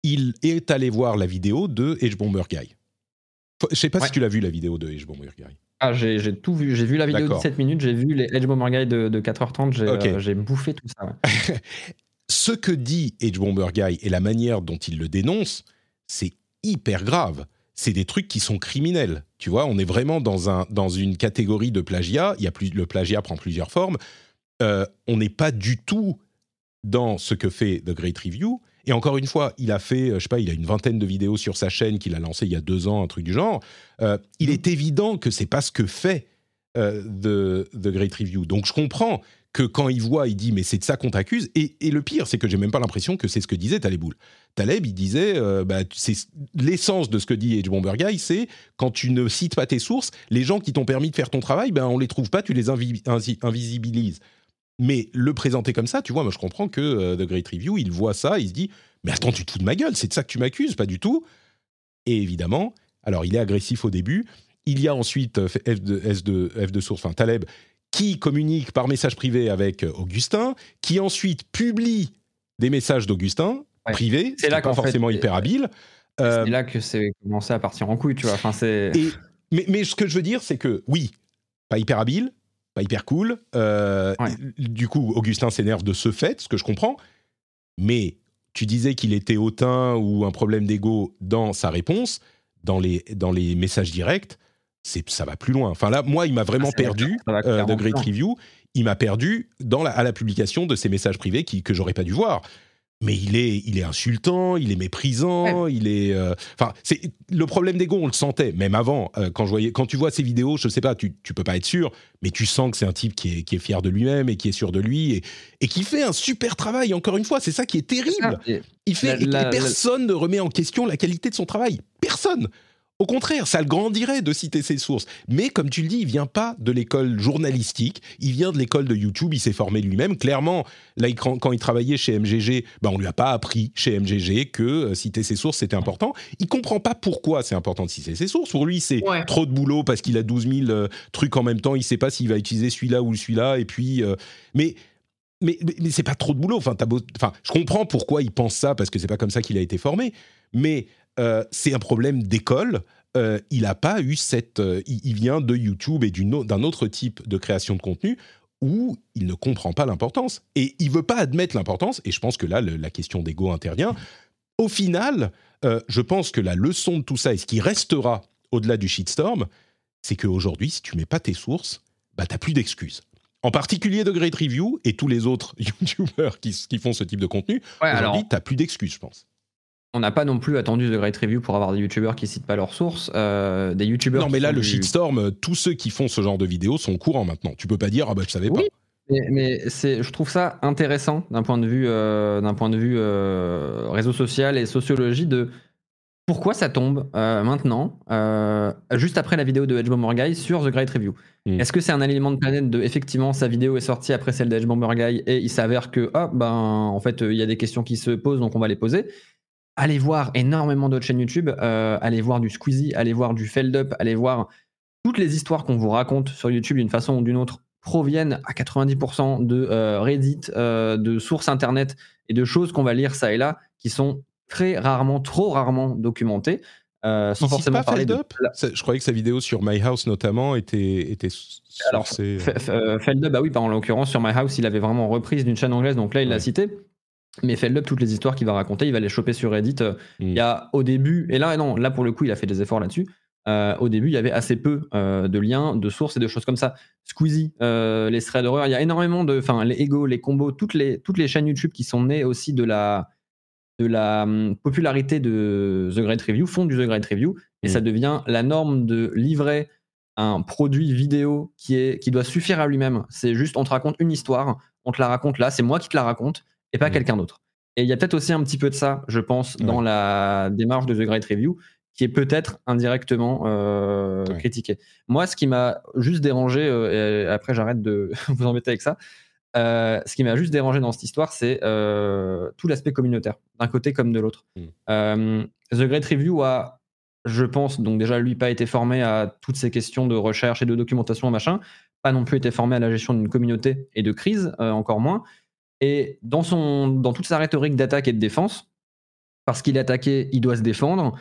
[SPEAKER 1] Il est allé voir la vidéo de Edge Bomber Guy. Je sais pas
[SPEAKER 3] Ouais.
[SPEAKER 1] si tu l'as vu la vidéo de Edge Bomber Guy.
[SPEAKER 3] Ah, j'ai tout vu. J'ai vu la vidéo de
[SPEAKER 1] D'accord.
[SPEAKER 3] 17 minutes, j'ai vu les Edge Bomber Guy de, de 4h30, j'ai
[SPEAKER 1] Ok.
[SPEAKER 3] euh, j'ai bouffé tout ça. ouais.
[SPEAKER 1] Ce que dit Edge Bomber Guy et la manière dont il le dénonce, c'est hyper grave. C'est des trucs qui sont criminels. Tu vois, on est vraiment dans, un, dans une catégorie de plagiat. Il y a plus, le plagiat prend plusieurs formes. Euh, on n'est pas du tout dans ce que fait The Great Review. Et encore une fois, il a fait, euh, je sais pas, il a une vingtaine de vidéos sur sa chaîne qu'il a lancé il y a deux ans, un truc du genre. Euh, il est évident que c'est pas ce que fait The Great Review. Donc je comprends que quand il voit, il dit mais c'est de ça qu'on t'accuse. Et, le pire, c'est que j'ai même pas l'impression que c'est ce que disait Taleboul. Taleb, il disait, euh, bah, c'est l'essence de ce que dit Edge Bomber Guy, c'est quand tu ne cites pas tes sources, les gens qui t'ont permis de faire ton travail, ben on les trouve pas, tu les invisibilises. Mais le présenter comme ça, tu vois, moi je comprends que euh, The Great Review, il voit ça, il se dit, mais attends, tu te fous de ma gueule, c'est de ça que tu m'accuses, pas du tout. Et évidemment, alors il est agressif au début, il y a ensuite euh, F de, S de, F source, enfin Taleb, qui communique par message privé avec euh, Augustin, qui ensuite publie des messages d'Augustin
[SPEAKER 3] Ouais.
[SPEAKER 1] privés,
[SPEAKER 3] C'est là
[SPEAKER 1] pas
[SPEAKER 3] fait,
[SPEAKER 1] forcément hyper
[SPEAKER 3] euh,
[SPEAKER 1] habile. Euh,
[SPEAKER 3] C'est là que c'est commencé à partir en couille, tu vois. Enfin, c'est.
[SPEAKER 1] mais, mais ce que je veux dire, c'est que oui, pas hyper habile, pas hyper cool. euh,
[SPEAKER 3] Ouais.
[SPEAKER 1] Du coup, Augustin s'énerve de ce fait, ce que je comprends. Mais tu disais qu'il était hautain ou un problème d'ego dans sa réponse, dans les, dans les messages directs, ça va plus loin. Enfin là, moi, il m'a vraiment
[SPEAKER 3] Ah,
[SPEAKER 1] perdu euh, de Great. Review. Il m'a perdu dans la, à la publication de ces messages privés qui, que j'aurais pas dû voir. Mais il est, il est insultant, il est méprisant, il est. euh, Enfin, c'est le problème d'ego, on le sentait même avant. euh, quand je voyais, quand tu vois ces vidéos, je sais pas, tu, tu peux pas être sûr, mais tu sens que c'est un type qui est, qui est fier de lui-même et qui est sûr de lui et, et qui fait un super travail. Encore une fois, c'est ça qui est terrible. Il fait
[SPEAKER 3] La-
[SPEAKER 1] personne ne remet en question la qualité de son travail. Personne. Au contraire, ça le grandirait de citer ses sources. Mais comme tu le dis, il vient pas de l'école journalistique, il vient de l'école de YouTube, il s'est formé lui-même. Clairement, là, il- quand, il travaillait chez MGG, ben, on lui a pas appris chez MGG que euh, citer ses sources, c'était important. Il comprend pas pourquoi c'est important de citer ses sources. Pour lui, c'est
[SPEAKER 2] Ouais.
[SPEAKER 1] trop de boulot parce qu'il a 12 000 euh, trucs en même temps, il sait pas s'il va utiliser celui-là ou celui-là. Et puis... euh, mais mais, mais, mais c'est pas trop de boulot. Enfin, t'as beau- enfin, je comprends pourquoi il pense ça parce que c'est pas comme ça qu'il a été formé. Mais euh, c'est un problème d'école. Euh, il a pas eu cette. euh, il, vient de YouTube et d'un autre type de création de contenu où il ne comprend pas l'importance et il veut pas admettre l'importance. Et je pense que là, le- la question d'ego intervient. Au final, je pense que la leçon de tout ça et ce qui restera au-delà du shitstorm, c'est qu'aujourd'hui, si tu mets pas tes sources, bah t'as plus d'excuses. En particulier de Great Review et tous les autres YouTubers qui, qui font ce type de contenu,
[SPEAKER 3] Ouais,
[SPEAKER 1] aujourd'hui,
[SPEAKER 3] alors,
[SPEAKER 1] t'as plus d'excuses, je pense.
[SPEAKER 3] On n'a pas non plus attendu The Great Review pour avoir des youtubeurs qui citent pas leurs sources. euh, des youtubeurs.
[SPEAKER 1] Non, mais là, le
[SPEAKER 3] du-
[SPEAKER 1] shitstorm, euh, tous ceux qui font ce genre de vidéos sont au courant maintenant. Tu peux pas dire, ah bah je savais
[SPEAKER 3] Oui.
[SPEAKER 1] pas.
[SPEAKER 3] Mais, mais je trouve ça intéressant d'un point de vue, euh, d'un point de vue euh, réseau social et sociologie de pourquoi ça tombe maintenant, juste après la vidéo de Edge Bomber Guy sur The Great Review.
[SPEAKER 1] Mm.
[SPEAKER 3] Est-ce que c'est un alignement de planète de effectivement sa vidéo est sortie après celle d'Edge Bomber Guy et il s'avère que ah ben en fait il y a des questions qui se posent donc on va les poser. Allez voir énormément d'autres chaînes YouTube, euh, allez voir du Squeezie, allez voir du Feld Up, allez voir toutes les histoires qu'on vous raconte sur YouTube d'une façon ou d'une autre proviennent à 90% de euh, Reddit, euh, de sources internet et de choses qu'on va lire ça et là qui sont très rarement, trop rarement documentées, euh, sans
[SPEAKER 1] Il
[SPEAKER 3] forcément
[SPEAKER 1] pas
[SPEAKER 3] parler
[SPEAKER 1] Feld
[SPEAKER 3] de.
[SPEAKER 1] Ça, Je croyais que sa vidéo sur My House notamment était, était
[SPEAKER 3] Alors,
[SPEAKER 1] sourcée, euh.
[SPEAKER 3] F- F- euh, Feld Up, bah oui, bah, en l'occurrence sur My House, il avait vraiment reprise d'une chaîne anglaise, donc là il l'a cité. Mais Feldup, toutes les histoires qu'il va raconter, il va les choper sur Reddit. Euh, Il y a au début, et là, non, là pour le coup, il a fait des efforts là-dessus. Euh, au début, il y avait assez peu euh, de liens, de sources et de choses comme ça. Squeezie, euh, les threads d'horreur, il y a énormément de. Enfin, les ego, les combos, toutes les, toutes les chaînes YouTube qui sont nées aussi de la, de la hum, popularité de The Great Review font du The Great Review. Et
[SPEAKER 1] Mm.
[SPEAKER 3] ça devient la norme de livrer un produit vidéo qui, est, qui doit suffire à lui-même. C'est juste, on te raconte une histoire, on te la raconte là, c'est moi qui te la raconte et pas
[SPEAKER 1] Mm.
[SPEAKER 3] quelqu'un d'autre. Et il y a peut-être aussi un petit peu de ça, je pense, dans la démarche de The Great Review, qui est peut-être indirectement euh,
[SPEAKER 1] Ouais.
[SPEAKER 3] critiqué. Moi, ce qui m'a juste dérangé, euh, et après j'arrête de vous embêter avec ça, euh, ce qui m'a juste dérangé dans cette histoire, c'est euh, tout l'aspect communautaire, d'un côté comme de l'autre.
[SPEAKER 1] Mm.
[SPEAKER 3] Euh, The Great Review a, je pense, donc déjà lui pas été formé à toutes ces questions de recherche et de documentation, machin, pas non plus été formé à la gestion d'une communauté et de crise, encore moins. Et dans, son, dans toute sa rhétorique d'attaque et de défense, parce qu'il est attaqué, il doit se défendre.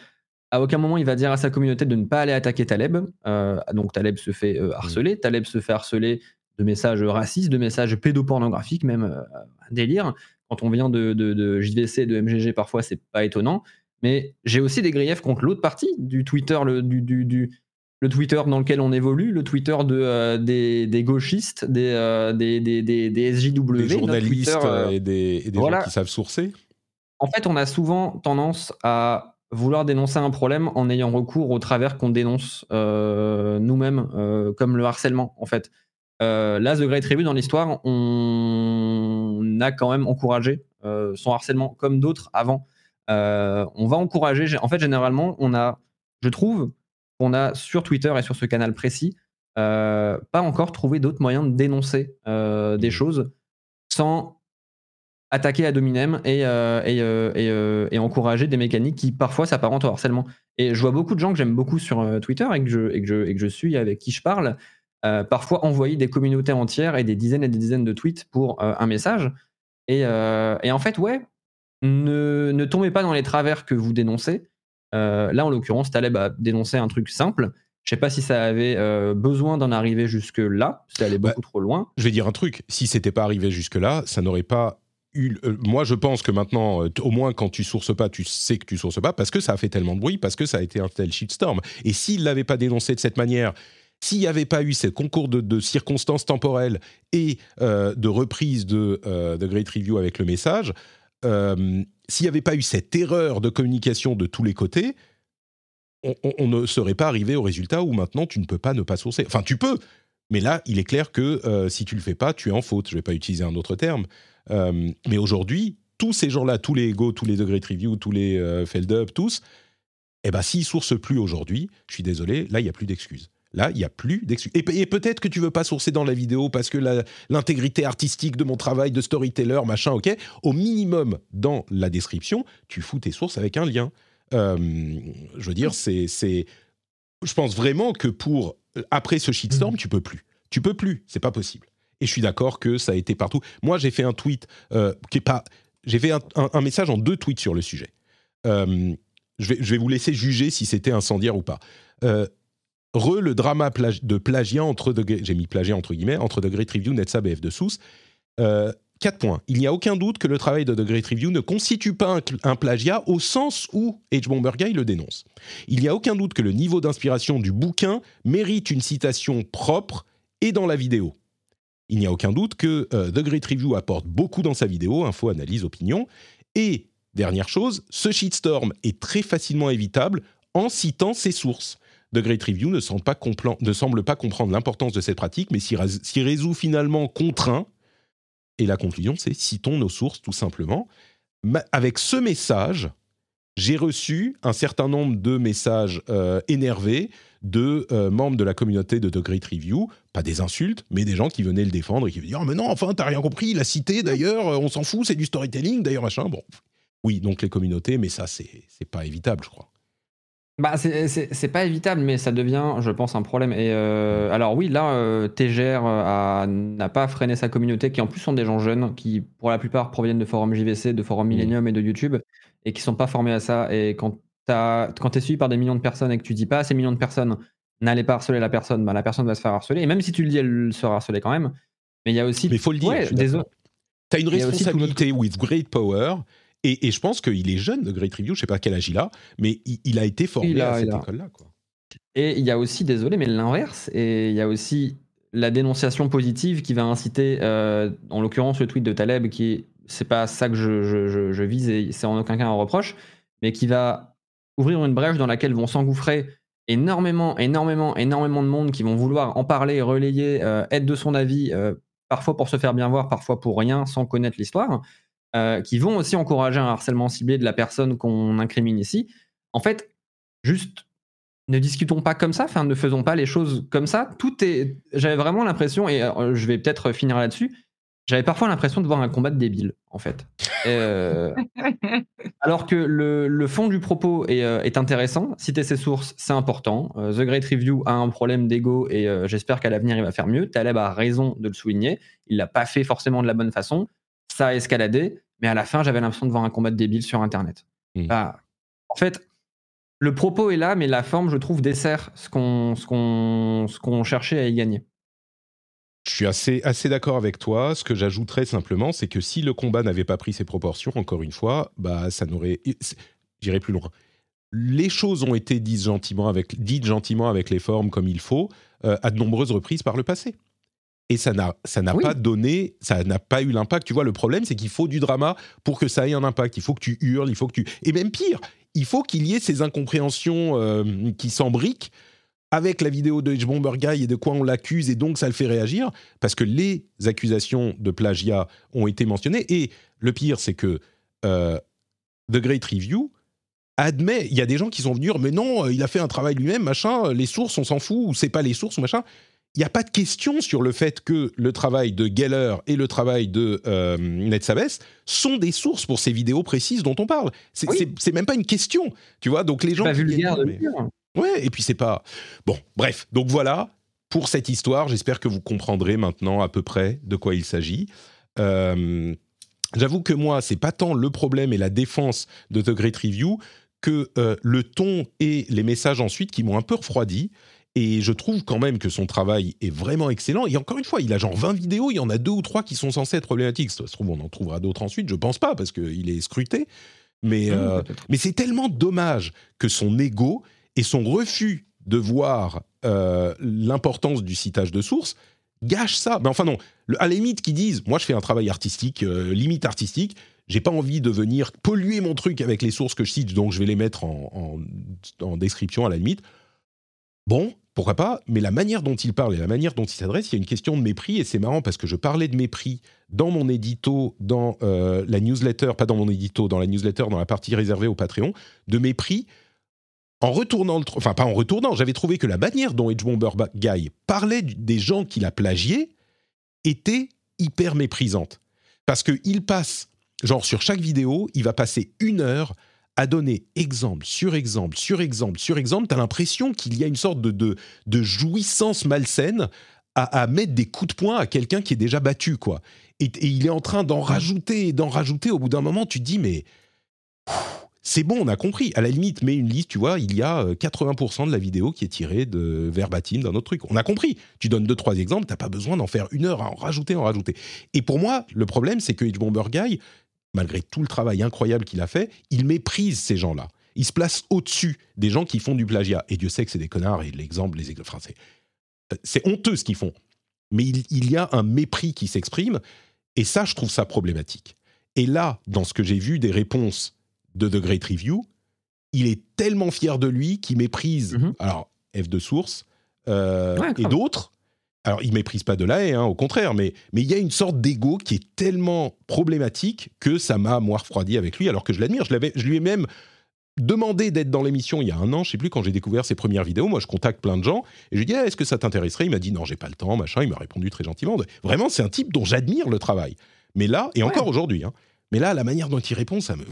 [SPEAKER 3] À aucun moment il va dire à sa communauté de ne pas aller attaquer Taleb. Euh, donc Taleb se fait euh, harceler. Taleb se fait harceler de messages racistes, de messages pédopornographiques, même euh, un délire. Quand on vient de, de, de JVC de MGG, parfois c'est pas étonnant. Mais j'ai aussi des griefs contre l'autre partie du Twitter, le, du, du, du- le Twitter dans lequel on évolue, le Twitter de, euh, des, des gauchistes, des, euh, des, des, des, des SJW.
[SPEAKER 1] Des journalistes
[SPEAKER 3] Twitter, euh,
[SPEAKER 1] euh, et des, et des
[SPEAKER 3] voilà.
[SPEAKER 1] gens qui savent sourcer.
[SPEAKER 3] en fait, on a souvent tendance à vouloir dénoncer un problème en ayant recours au travers qu'on dénonce nous-mêmes, comme le harcèlement, en fait. Là, The Great Review, dans l'histoire, on a quand même encouragé son harcèlement, comme d'autres avant. On va encourager, en fait, généralement, on a, je trouve, qu'on a sur Twitter et sur ce canal précis, euh, pas encore trouvé d'autres moyens de dénoncer euh, des
[SPEAKER 1] Mhm.
[SPEAKER 3] choses sans attaquer à dominem et, euh, et, et, et encourager des mécaniques qui parfois s'apparentent au harcèlement. Et je vois beaucoup de gens que j'aime beaucoup sur Twitter et que, je, et, que je, et que je suis, avec qui je parle, parfois envoyer des communautés entières et des dizaines et des dizaines de tweets pour un message. Et, et en fait, ouais, ne, ne tombez pas dans les travers que vous dénoncez. Euh, là, en l'occurrence, Taleb a dénoncé un truc simple. Je sais pas si ça avait euh, besoin d'en arriver jusque-là, c'était allé
[SPEAKER 1] Bah,
[SPEAKER 3] beaucoup trop loin.
[SPEAKER 1] Je vais dire un truc. Si c'était pas arrivé jusque-là, ça n'aurait pas eu. euh, moi, je pense que maintenant, euh, au moins quand tu sources pas, tu sais que tu sources pas parce que ça a fait tellement de bruit, parce que ça a été un tel shitstorm. Et s'il l'avait pas dénoncé de cette manière, s'il n'y avait pas eu ce concours de, de circonstances temporelles et de reprise de, de Great Review avec le message, euh, s'il n'y avait pas eu cette erreur de communication de tous les côtés, on, ne serait pas arrivé au résultat où maintenant tu ne peux pas ne pas sourcer. Enfin, tu peux, mais là, il est clair que euh, si tu le fais pas, tu es en faute. Je ne vais pas utiliser un autre terme. Euh, mais aujourd'hui, tous ces gens-là, tous les Ego, tous les Degré Review, tous les Feldup, tous, eh ben, s'ils sourcent plus aujourd'hui, je suis désolé, là, il n'y a plus d'excuses. Là, il n'y a plus d'excuses. Et, pe- et peut-être que tu veux pas sourcer dans la vidéo parce que l'intégrité artistique de mon travail de storyteller, machin, ok. Au minimum, dans la description, tu fous tes sources avec un lien. Euh, je veux dire, c'est, c'est, je pense vraiment que pour après ce shitstorm, tu peux plus. Tu peux plus. C'est pas possible. Et je suis d'accord que ça a été partout. Moi, j'ai fait un tweet euh, qui est pas. J'ai fait un, un- un message en deux tweets sur le sujet. Euh, je, vais, je vais vous laisser juger si c'était incendiaire ou pas. Re le drama de plagiat entre j'ai mis plagiat entre guillemets entre The Great Review, Netsab et F de Sous. Euh, Quatre points. Il n'y a aucun doute que le travail de The Great Review ne constitue pas un plagiat au sens où H. Bomber Guy le dénonce. Il n'y a aucun doute que le niveau d'inspiration du bouquin mérite une citation propre et dans la vidéo. Il n'y a aucun doute que euh, The Great Review apporte beaucoup dans sa vidéo, info, analyse, opinion. Et, dernière chose, ce shitstorm est très facilement évitable en citant ses sources. The Great Review ne semble pas, comprendre l'importance de cette pratique, mais s'y résout finalement contraint. Et la conclusion, c'est citons nos sources tout simplement. Avec ce message, j'ai reçu un certain nombre de messages euh, énervés de euh, membres de la communauté de The Great Review, pas des insultes, mais des gens qui venaient le défendre et qui venaient dire oh, mais non, enfin, t'as rien compris, il a cité d'ailleurs, euh, on s'en fout, c'est du storytelling, d'ailleurs, machin. Bon, oui, donc les communautés, mais ça, c'est pas évitable, je crois.
[SPEAKER 3] Bah, c'est- pas évitable, mais ça devient, je pense, un problème. Et euh, alors oui, là, euh, TGR a- n'a pas freiné sa communauté, qui en plus sont des gens jeunes, qui pour la plupart proviennent de forums JVC, de forums Millennium et de YouTube, et qui sont pas formés à ça. Et quand quand t'es suivi par des millions de personnes et que tu dis pas à ces millions de personnes, n'allez pas harceler la personne, bah, la personne va se faire harceler. Et même si tu le dis, elle sera harcelée quand même. Mais il y a aussi
[SPEAKER 1] Mais il faut le dire.
[SPEAKER 3] Ouais, des
[SPEAKER 1] T'as une responsabilité with great power. Et, et je pense qu'il est jeune, de Great Review, je sais pas quel âge il a, mais il, il a été formé
[SPEAKER 3] Il a-
[SPEAKER 1] à cette école-là.
[SPEAKER 3] Et il y a aussi, désolé, mais l'inverse. Et il y a aussi la dénonciation positive qui va inciter, euh, en l'occurrence le tweet de Taleb, qui est- c'est pas ça que je, je- je- je vise et c'est en aucun cas un reproche, mais qui va ouvrir une brèche dans laquelle vont s'engouffrer énormément, énormément, énormément de monde qui vont vouloir en parler, relayer, euh, être de son avis, euh, parfois pour se faire bien voir, parfois pour rien, sans connaître l'histoire, euh, qui vont aussi encourager un harcèlement ciblé de la personne qu'on incrimine ici. En fait, juste ne discutons pas comme ça, ne faisons pas les choses comme ça. Tout est. J'avais vraiment l'impression, et euh, je vais peut-être finir là-dessus. J'avais parfois l'impression de voir un combat de débiles, en fait. Euh, alors que le, fond du propos est, intéressant. Citer ses sources, c'est important. The Great Review a un problème d'ego et j'espère qu'à l'avenir, il va faire mieux. Taleb a raison de le souligner. Il l'a pas fait forcément de la bonne façon. Ça a escaladé. Mais à la fin, j'avais l'impression de voir un combat de débiles sur Internet. Bah, en fait, le propos est là, mais la forme, je trouve, dessert ce qu'on ce qu'on ce qu'on cherchait à y gagner.
[SPEAKER 1] Je suis assez, assez d'accord avec toi. Ce que j'ajouterais simplement, c'est que si le combat n'avait pas pris ses proportions, encore une fois, bah, ça n'aurait. J'irai plus loin. Les choses ont été dites gentiment avec, dites gentiment avec les formes comme il faut euh, à de nombreuses reprises par le passé. Et ça n'a, ça n'a
[SPEAKER 3] Oui.
[SPEAKER 1] pas donné, ça n'a pas eu l'impact. Tu vois, le problème, c'est qu'il faut du drama pour que ça ait un impact. Il faut que tu hurles, il faut que tu. Et même pire, il faut qu'il y ait ces incompréhensions euh, qui s'embriquent avec la vidéo de H-Bomber Guy et de quoi on l'accuse, et donc ça le fait réagir, parce que les accusations de plagiat ont été mentionnées. Et le pire, c'est que euh, The Great Review admet, il y a des gens qui sont venus dire, mais non, euh, il a fait un travail lui-même, machin, les sources, on s'en fout, ou c'est pas les sources, machin. Il n'y a pas de question sur le fait que le travail de Geller et le travail de euh, Netsabes sont des sources pour ces vidéos précises dont on parle. C'est
[SPEAKER 3] Oui.
[SPEAKER 1] même pas une question, tu vois. Donc les gens
[SPEAKER 3] Pas vulgaire de
[SPEAKER 1] dire,
[SPEAKER 3] le
[SPEAKER 1] mais-
[SPEAKER 3] dire.
[SPEAKER 1] Ouais, et puis c'est pas. Bon, bref. Donc voilà pour cette histoire. J'espère que vous comprendrez maintenant à peu près de quoi il s'agit. Euh, J'avoue que moi, c'est pas tant le problème et la défense de The Great Review que euh, le ton et les messages ensuite qui m'ont un peu refroidi. Et je trouve quand même que son travail est vraiment excellent. Et encore une fois, il a genre 20 vidéos, il y en a deux ou trois qui sont censées être problématiques. Ça se trouve, on en trouvera d'autres ensuite. Je pense pas, parce qu'il est scruté. Mais,
[SPEAKER 3] Mmh,
[SPEAKER 1] euh, mais c'est tellement dommage que son ego et son refus de voir euh, l'importance du citage de source gâchent ça. Mais enfin non, le- à la limite qu'ils disent, moi je fais un travail artistique, euh, limite artistique, j'ai pas envie de venir polluer mon truc avec les sources que je cite, donc je vais les mettre en, en- en description à la limite. Bon, pourquoi pas, mais la manière dont il parle et la manière dont il s'adresse, il y a une question de mépris, et c'est marrant parce que je parlais de mépris dans mon édito, dans euh, la newsletter, pas dans mon édito, dans la newsletter, dans la partie réservée au Patreon, de mépris en retournant le enfin pas en retournant, j'avais trouvé que la manière dont Edge Bomber Ba- Guy parlait des gens qu'il a plagiés était hyper méprisante. Parce qu'il passe, genre sur chaque vidéo, il va passer une heure à donner exemple sur exemple sur exemple sur exemple. T'as l'impression qu'il y a une sorte de, de, jouissance malsaine à, à mettre des coups de poing à quelqu'un qui est déjà battu, quoi. Et, il est en train d'en rajouter et d'en rajouter. Au bout d'un moment, tu te dis, mais c'est bon, on a compris. À la limite, mets une liste, tu vois, il y a euh, 80% de la vidéo qui est tirée de verbatim d'un autre truc. On a compris. Tu donnes deux, trois exemples, t'as pas besoin d'en faire une heure à en rajouter, en rajouter. Et pour moi, le problème, c'est que Edge Bomber Guy, malgré tout le travail incroyable qu'il a fait, il méprise ces gens-là. Il se place au-dessus des gens qui font du plagiat. Et Dieu sait que c'est des connards, et l'exemple, les enfin, c'est- honteux ce qu'ils font. Mais il, il y a un mépris qui s'exprime, et ça, je trouve ça problématique. Et là, dans ce que j'ai vu des réponses de The Great Review, il est tellement fier de lui qu'il méprise,
[SPEAKER 3] Mhm.
[SPEAKER 1] alors F de source, euh,
[SPEAKER 3] Ouais,
[SPEAKER 1] et d'autres. Alors, il méprise pas de la haie, hein, au contraire, mais mais il y a une sorte d'ego qui est tellement problématique que ça m'a moi refroidi avec lui, alors que je l'admire. Je, l'avais- je lui ai même demandé d'être dans l'émission il y a un an, je sais plus quand j'ai découvert ses premières vidéos. Moi, je contacte plein de gens et je lui ai dit Ah, est-ce que ça t'intéresserait? Il m'a dit non, j'ai pas le temps, machin. Il m'a répondu très gentiment. Vraiment, c'est un type dont j'admire le travail. Mais là, et encore aujourd'hui, hein, mais là, la manière dont il répond, ça me.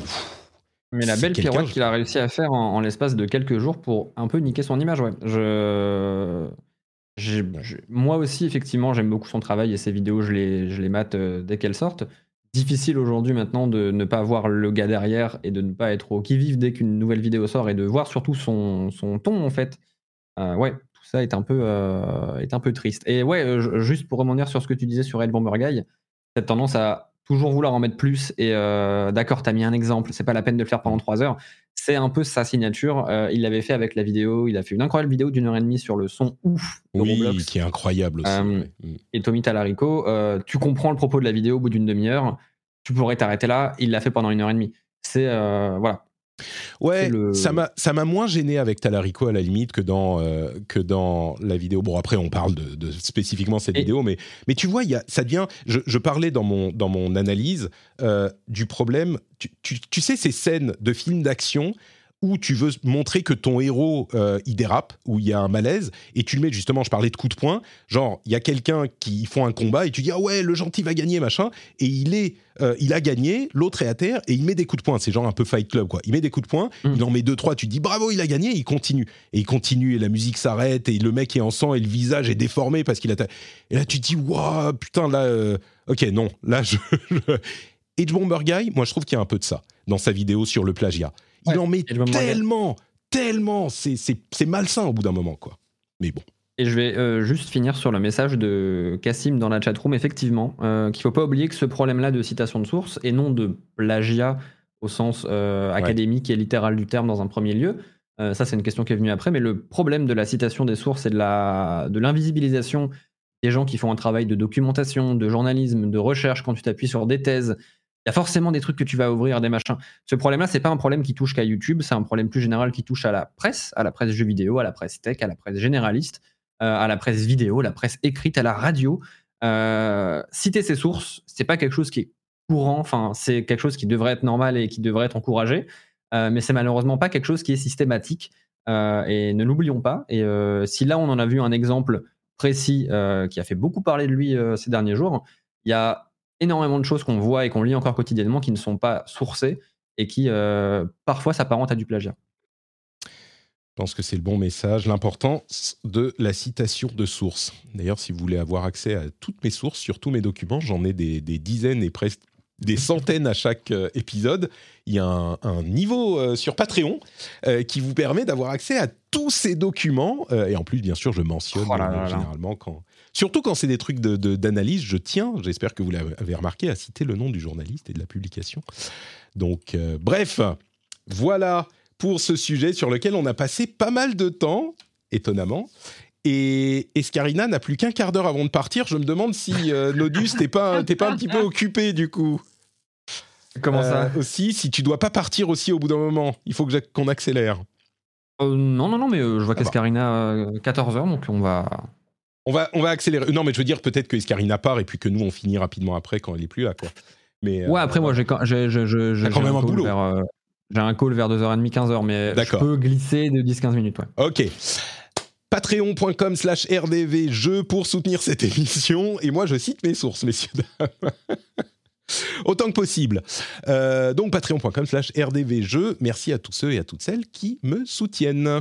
[SPEAKER 3] Mais la belle pirouette
[SPEAKER 1] je-
[SPEAKER 3] qu'il a réussi à faire en, en l'espace de quelques jours pour un peu niquer son image, ouais. Je... Moi aussi, effectivement, j'aime beaucoup son travail et ses vidéos, je les, je les mate euh, dès qu'elles sortent. Difficile aujourd'hui maintenant de ne pas voir le gars derrière et de ne pas être au qui-vive dès qu'une nouvelle vidéo sort et de voir surtout son, son ton en fait. Euh, ouais, tout ça est un peu, euh, est un peu triste. Et ouais, euh, ju- juste pour rebondir sur ce que tu disais sur Ed Bomber Guy, cette tendance à toujours vouloir en mettre plus et d'accord, t'as mis un exemple, c'est pas la peine de le faire pendant trois heures. C'est un peu sa signature. Euh, il l'avait fait avec la vidéo. Il a fait une incroyable vidéo d'une heure et demie sur le son ouf de
[SPEAKER 1] Oui,
[SPEAKER 3] Roblox.
[SPEAKER 1] qui est incroyable aussi.
[SPEAKER 3] Euh,
[SPEAKER 1] ouais. Mm.
[SPEAKER 3] Et Tommy Talarico, euh, tu comprends le propos de la vidéo au bout d'une demi-heure. Tu pourrais t'arrêter là. Il l'a fait pendant une heure et demie. C'est voilà.
[SPEAKER 1] Ouais,
[SPEAKER 3] le-
[SPEAKER 1] ça m'a ça m'a moins gêné avec Talarico à la limite que dans euh, que dans la vidéo. Bon après on parle de, de spécifiquement cette
[SPEAKER 3] Et-
[SPEAKER 1] vidéo, mais mais tu vois il y a ça devient. Je, je parlais dans mon dans mon analyse euh, du problème. Tu, tu, tu sais ces scènes de films d'action où tu veux montrer que ton héros euh, il dérape, où il y a un malaise, et tu le mets justement, je parlais de coup de poing, genre il y a quelqu'un qui font un combat et tu dis ah ouais le gentil va gagner machin, et il est, euh, il a gagné, l'autre est à terre et il met des coups de poing, c'est genre un peu Fight Club quoi, il met des coups de poing,
[SPEAKER 3] Mm.
[SPEAKER 1] il en met deux trois, tu dis bravo il a gagné, et il continue et il continue et la musique s'arrête et le mec est en sang et le visage est déformé parce qu'il a, ta- et là tu te dis waouh putain là, euh, ok non là je, je... Edge Bomber Guy, moi je trouve qu'il y a un peu de ça dans sa vidéo sur le plagiat. Il
[SPEAKER 3] Ouais,
[SPEAKER 1] en met tellement, tellement, c'est malsain au bout d'un moment, quoi. Mais bon.
[SPEAKER 3] Et je vais euh, juste finir sur le message de Cassim dans la chatroom, effectivement, euh, qu'il faut pas oublier que ce problème-là de citation de source, et non de plagiat au sens euh, académique et littéral du terme dans un premier lieu, euh, ça c'est une question qui est venue après, mais le problème de la citation des sources et de l'invisibilisation des gens qui font un travail de documentation, de journalisme, de recherche, quand tu t'appuies sur des thèses, il y a forcément des trucs que tu vas ouvrir, des machins. Ce problème-là, c'est pas un problème qui touche qu'à YouTube, c'est un problème plus général qui touche à la presse, à la presse jeux vidéo, à la presse tech, à la presse généraliste, euh, à la presse vidéo, la presse écrite, à la radio. Euh, citer ses sources, c'est pas quelque chose qui est courant, enfin, c'est quelque chose qui devrait être normal et qui devrait être encouragé, euh, mais c'est malheureusement pas quelque chose qui est systématique. Euh, et ne l'oublions pas. Et si là, on en a vu un exemple précis qui a fait beaucoup parler de lui ces derniers jours, il y a énormément de choses qu'on voit et qu'on lit encore quotidiennement qui ne sont pas sourcées et qui euh, parfois s'apparentent à du plagiat.
[SPEAKER 1] Je pense que c'est le bon message, l'importance de la citation de source. D'ailleurs, si vous voulez avoir accès à toutes mes sources, sur tous mes documents, j'en ai des, des dizaines et presque des centaines à chaque euh, épisode. Il y a un, un niveau euh, sur Patreon euh, qui vous permet d'avoir accès à tous ces documents. Euh, et en plus, bien sûr, je mentionne
[SPEAKER 3] Oh là là là.
[SPEAKER 1] généralement quand... Surtout quand c'est des trucs d'analyse, de, je tiens, j'espère que vous l'avez remarqué, à citer le nom du journaliste et de la publication. Donc, euh, bref, voilà pour ce sujet sur lequel on a passé pas mal de temps, étonnamment. Et Escarina n'a plus qu'un quart d'heure avant de partir. Je me demande si euh, Nodus, t'es pas, pas un petit peu occupé du coup.
[SPEAKER 3] Comment
[SPEAKER 1] Euh, Aussi, si tu dois pas partir aussi au bout d'un moment, il faut qu'on accélère.
[SPEAKER 3] Euh, Non, non, non, mais je vois
[SPEAKER 1] Ah bah.
[SPEAKER 3] qu'Escarina 14h, donc on va.
[SPEAKER 1] On va, on va accélérer. Non, mais je veux dire peut-être que Escarina part et puis que nous on finit rapidement après quand elle est plus là, quoi. Mais euh,
[SPEAKER 3] Ouais, après, moi, j'ai quand, j'ai, j'ai- j'ai- j'ai
[SPEAKER 1] quand même
[SPEAKER 3] un
[SPEAKER 1] boulot.
[SPEAKER 3] vers, euh, j'ai un call vers 2h30, 15h, mais je
[SPEAKER 1] D'accord.
[SPEAKER 3] peux glisser de 10-15 minutes. Ouais.
[SPEAKER 1] Ok. Patreon.com slash RDV jeu pour soutenir cette émission. Et moi, je cite mes sources, messieurs, dames. Autant que possible. Euh, donc, patreon.com slash RDV jeu. Merci à tous ceux et à toutes celles qui me soutiennent.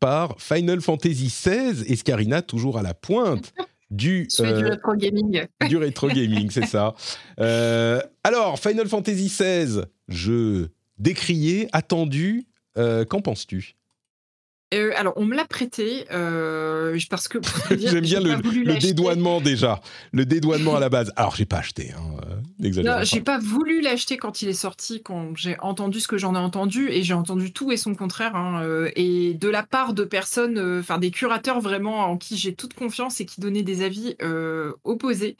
[SPEAKER 1] par Final Fantasy XVI. Escarina, toujours à la pointe du,
[SPEAKER 2] du
[SPEAKER 1] euh,
[SPEAKER 2] rétro gaming.
[SPEAKER 1] du rétro gaming, c'est ça. Euh, alors, Final Fantasy XVI, jeu décrié, attendu. Euh, Qu'en penses-tu?
[SPEAKER 2] Euh, alors, on me l'a prêté euh, parce que.
[SPEAKER 1] J'aime bien le, dédouanement déjà. Le dédouanement à la base. Alors, j'ai pas acheté. hein. Euh,
[SPEAKER 2] Non, j'ai
[SPEAKER 1] pas.
[SPEAKER 2] voulu l'acheter quand il est sorti, quand j'ai entendu ce que j'en ai entendu, et j'ai entendu tout et son contraire, hein, et de la part de personnes, euh, enfin des curateurs vraiment en qui j'ai toute confiance et qui donnaient des avis opposés.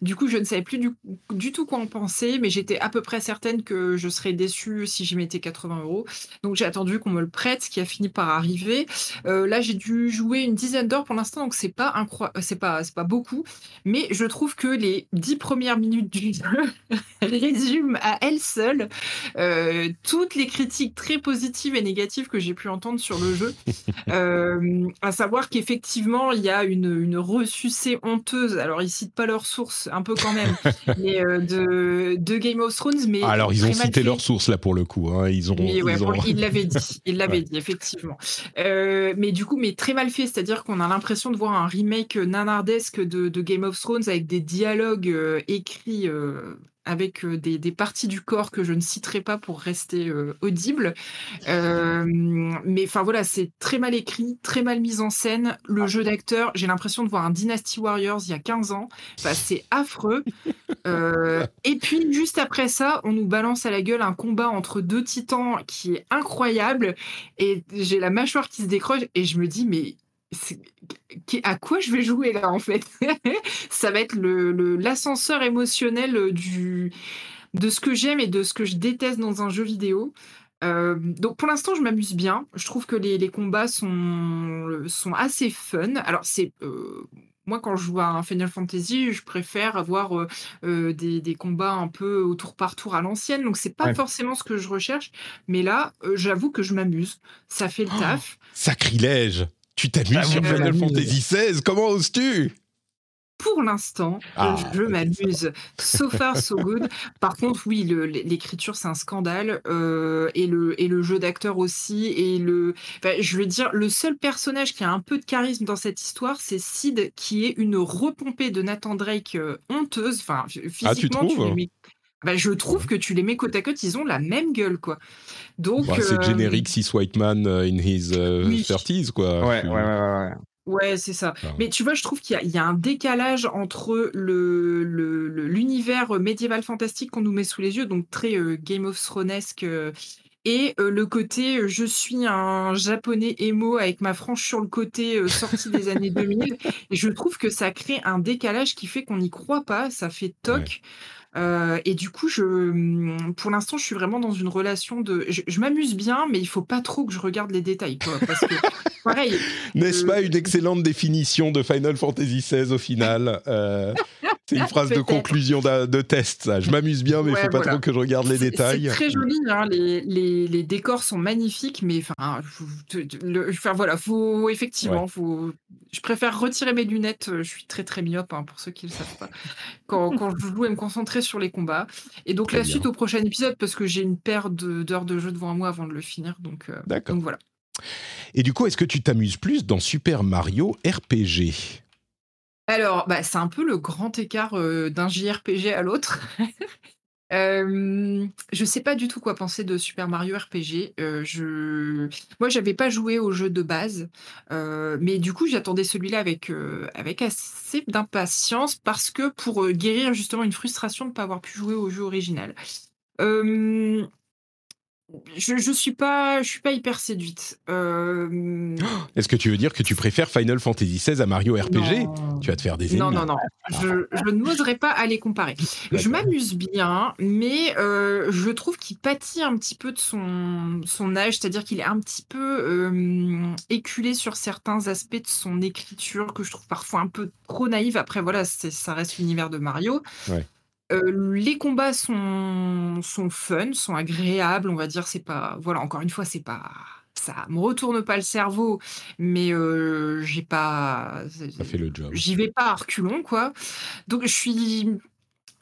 [SPEAKER 2] Du coup, je ne savais plus du, du tout quoi en penser, mais j'étais à peu près certaine que je serais déçue si j'y mettais 80 euros. Donc j'ai attendu qu'on me le prête, ce qui a fini par arriver. Euh, là, j'ai dû jouer une dizaine d'heures pour l'instant, donc c'est pas incroyable, c'est pas, c'est pas beaucoup, mais je trouve que les dix premières minutes du jeu résument à elles seules euh, toutes les critiques très positives et négatives que j'ai pu entendre sur le jeu. Euh, à savoir qu'effectivement, il y a une, une ressucée honteuse. Alors, ils citent pas leurs sources, un peu quand même, mais euh, de, de Game of Thrones. Mais
[SPEAKER 1] Alors, ils ont cité leurs sources là pour le coup. hein. Ils ont.
[SPEAKER 2] Mais ouais,
[SPEAKER 1] ils
[SPEAKER 2] bon, l'avait dit,
[SPEAKER 1] Ouais.
[SPEAKER 2] dit, effectivement. Euh, mais du coup, mais très mal fait, c'est-à-dire qu'on a l'impression de voir un remake nanardesque de, Game of Thrones avec des dialogues euh, écrits euh, avec des, des parties du corps que je ne citerai pas pour rester euh, audible. Euh, mais enfin voilà, c'est très mal écrit, très mal mis en scène. Le jeu d'acteur, j'ai l'impression de voir un Dynasty Warriors il y a 15 ans. Enfin, c'est affreux. Euh, et puis, juste après ça, on nous balance à la gueule un combat entre deux titans qui est incroyable. Et j'ai la mâchoire qui se décroche et je me dis, mais à quoi je vais jouer là en fait? Ça va être le- le- l'ascenseur émotionnel du, de ce que j'aime et de ce que je déteste dans un jeu vidéo. Euh, donc pour l'instant, je m'amuse bien. Je trouve que les, les combats sont, sont assez fun. Alors c'est euh, moi quand je joue à un Final Fantasy, je préfère avoir euh, euh, des, des combats un peu au tour par tour à l'ancienne. Donc c'est pas
[SPEAKER 3] Ouais.
[SPEAKER 2] forcément ce que je recherche. Mais là, euh, j'avoue que je m'amuse. Ça fait le
[SPEAKER 1] Oh,
[SPEAKER 2] taf.
[SPEAKER 1] Sacrilège Tu t'amuses
[SPEAKER 3] Ah,
[SPEAKER 1] sur Final. Fantasy XVI Comment oses-tu?
[SPEAKER 2] Pour l'instant,
[SPEAKER 1] Ah,
[SPEAKER 2] je,
[SPEAKER 1] ok,
[SPEAKER 2] m'amuse. So far, so good. Par contre, oui, l'écriture, c'est un scandale. euh, et, le, et le jeu d'acteur aussi. Et le, je veux dire, le seul personnage qui a un peu de charisme dans cette histoire, c'est Sid, qui est une repompée de Nathan Drake euh, honteuse. Enfin, physiquement,
[SPEAKER 1] Ah, tu trouves?
[SPEAKER 2] Bah, je trouve que tu les mets côte à côte, ils ont la même gueule, quoi. Donc,
[SPEAKER 1] Bah, C'est
[SPEAKER 2] euh,
[SPEAKER 1] générique Six White Man euh, in his euh,
[SPEAKER 2] Oui.
[SPEAKER 1] 30s, quoi.
[SPEAKER 3] Ouais,
[SPEAKER 1] Tu-
[SPEAKER 3] ouais, ouais, ouais. ouais.
[SPEAKER 2] Ouais, c'est ça.
[SPEAKER 1] Ah.
[SPEAKER 2] Mais tu vois, je trouve qu'il y a, il y a un décalage entre le, le- le- l'univers médiéval fantastique qu'on nous met sous les yeux, donc très euh, Game of Thronesque, euh, et euh, le côté euh, je suis un japonais émo avec ma frange sur le côté euh, sorti des années 2000. Et je trouve que ça crée un décalage qui fait qu'on n'y croit pas, ça fait toc. Euh, et du coup, je, hum, pour l'instant, je suis vraiment dans une relation de. Je, je m'amuse bien, mais il faut pas trop que je regarde les détails, quoi. Parce que, pareil,
[SPEAKER 1] N'est-ce
[SPEAKER 2] Euh,
[SPEAKER 1] pas une excellente définition de Final Fantasy XVI au final Euh, C'est une phrase de conclusion de test, ça. Je m'amuse bien, mais il
[SPEAKER 2] Ouais,
[SPEAKER 1] faut pas
[SPEAKER 2] voilà.
[SPEAKER 1] trop que je regarde les détails.
[SPEAKER 2] C'est très joli, hein, les, les, les décors sont magnifiques, mais enfin, voilà, faut effectivement,
[SPEAKER 1] Ouais.
[SPEAKER 2] faut. Je préfère retirer mes lunettes. euh, Je suis très très myope, hein, pour ceux qui le savent pas. Quand, quand je joue et me concentrer sur les combats. Et donc
[SPEAKER 1] Très
[SPEAKER 2] la
[SPEAKER 1] bien.
[SPEAKER 2] suite au prochain épisode, parce que j'ai une paire d'heures de jeu devant moi avant de le finir, donc. euh,
[SPEAKER 1] D'accord.
[SPEAKER 2] donc voilà.
[SPEAKER 1] Et du coup, est-ce que tu t'amuses plus dans Super Mario RPG
[SPEAKER 2] Alors, bah, c'est un peu le grand écart d'un JRPG à l'autre. Euh, je sais pas du tout quoi penser de Super Mario RPG. Euh, je... Moi, j'avais pas joué au jeu de base, mais du coup, j'attendais celui-là avec, avec assez d'impatience parce que pour guérir justement une frustration de ne pas avoir pu jouer au jeu original. Je, je suis pas, je suis pas hyper séduite. Euh,
[SPEAKER 1] Est-ce que tu veux dire que tu préfères Final Fantasy XVI à Mario RPG
[SPEAKER 2] non.
[SPEAKER 1] Tu vas te faire des ennemis.
[SPEAKER 2] Non, non, non. Je, je n'oserais pas aller comparer. Je m'amuse bien, mais euh, je trouve qu'il pâtit un petit peu de son, son âge, c'est-à-dire qu'il est un petit peu euh, éculé sur certains aspects de son écriture que je trouve parfois un peu trop naïve. Après, voilà, ça reste l'univers de Mario.
[SPEAKER 1] Ouais.
[SPEAKER 2] Euh, les combats sont, sont fun, sont agréables, on va dire. C'est pas, voilà, encore une fois, c'est pas, ça me retourne pas le cerveau, mais euh, j'ai pas,
[SPEAKER 1] Ça fait le job.
[SPEAKER 2] j'y vais pas à reculons, quoi. Donc, je suis,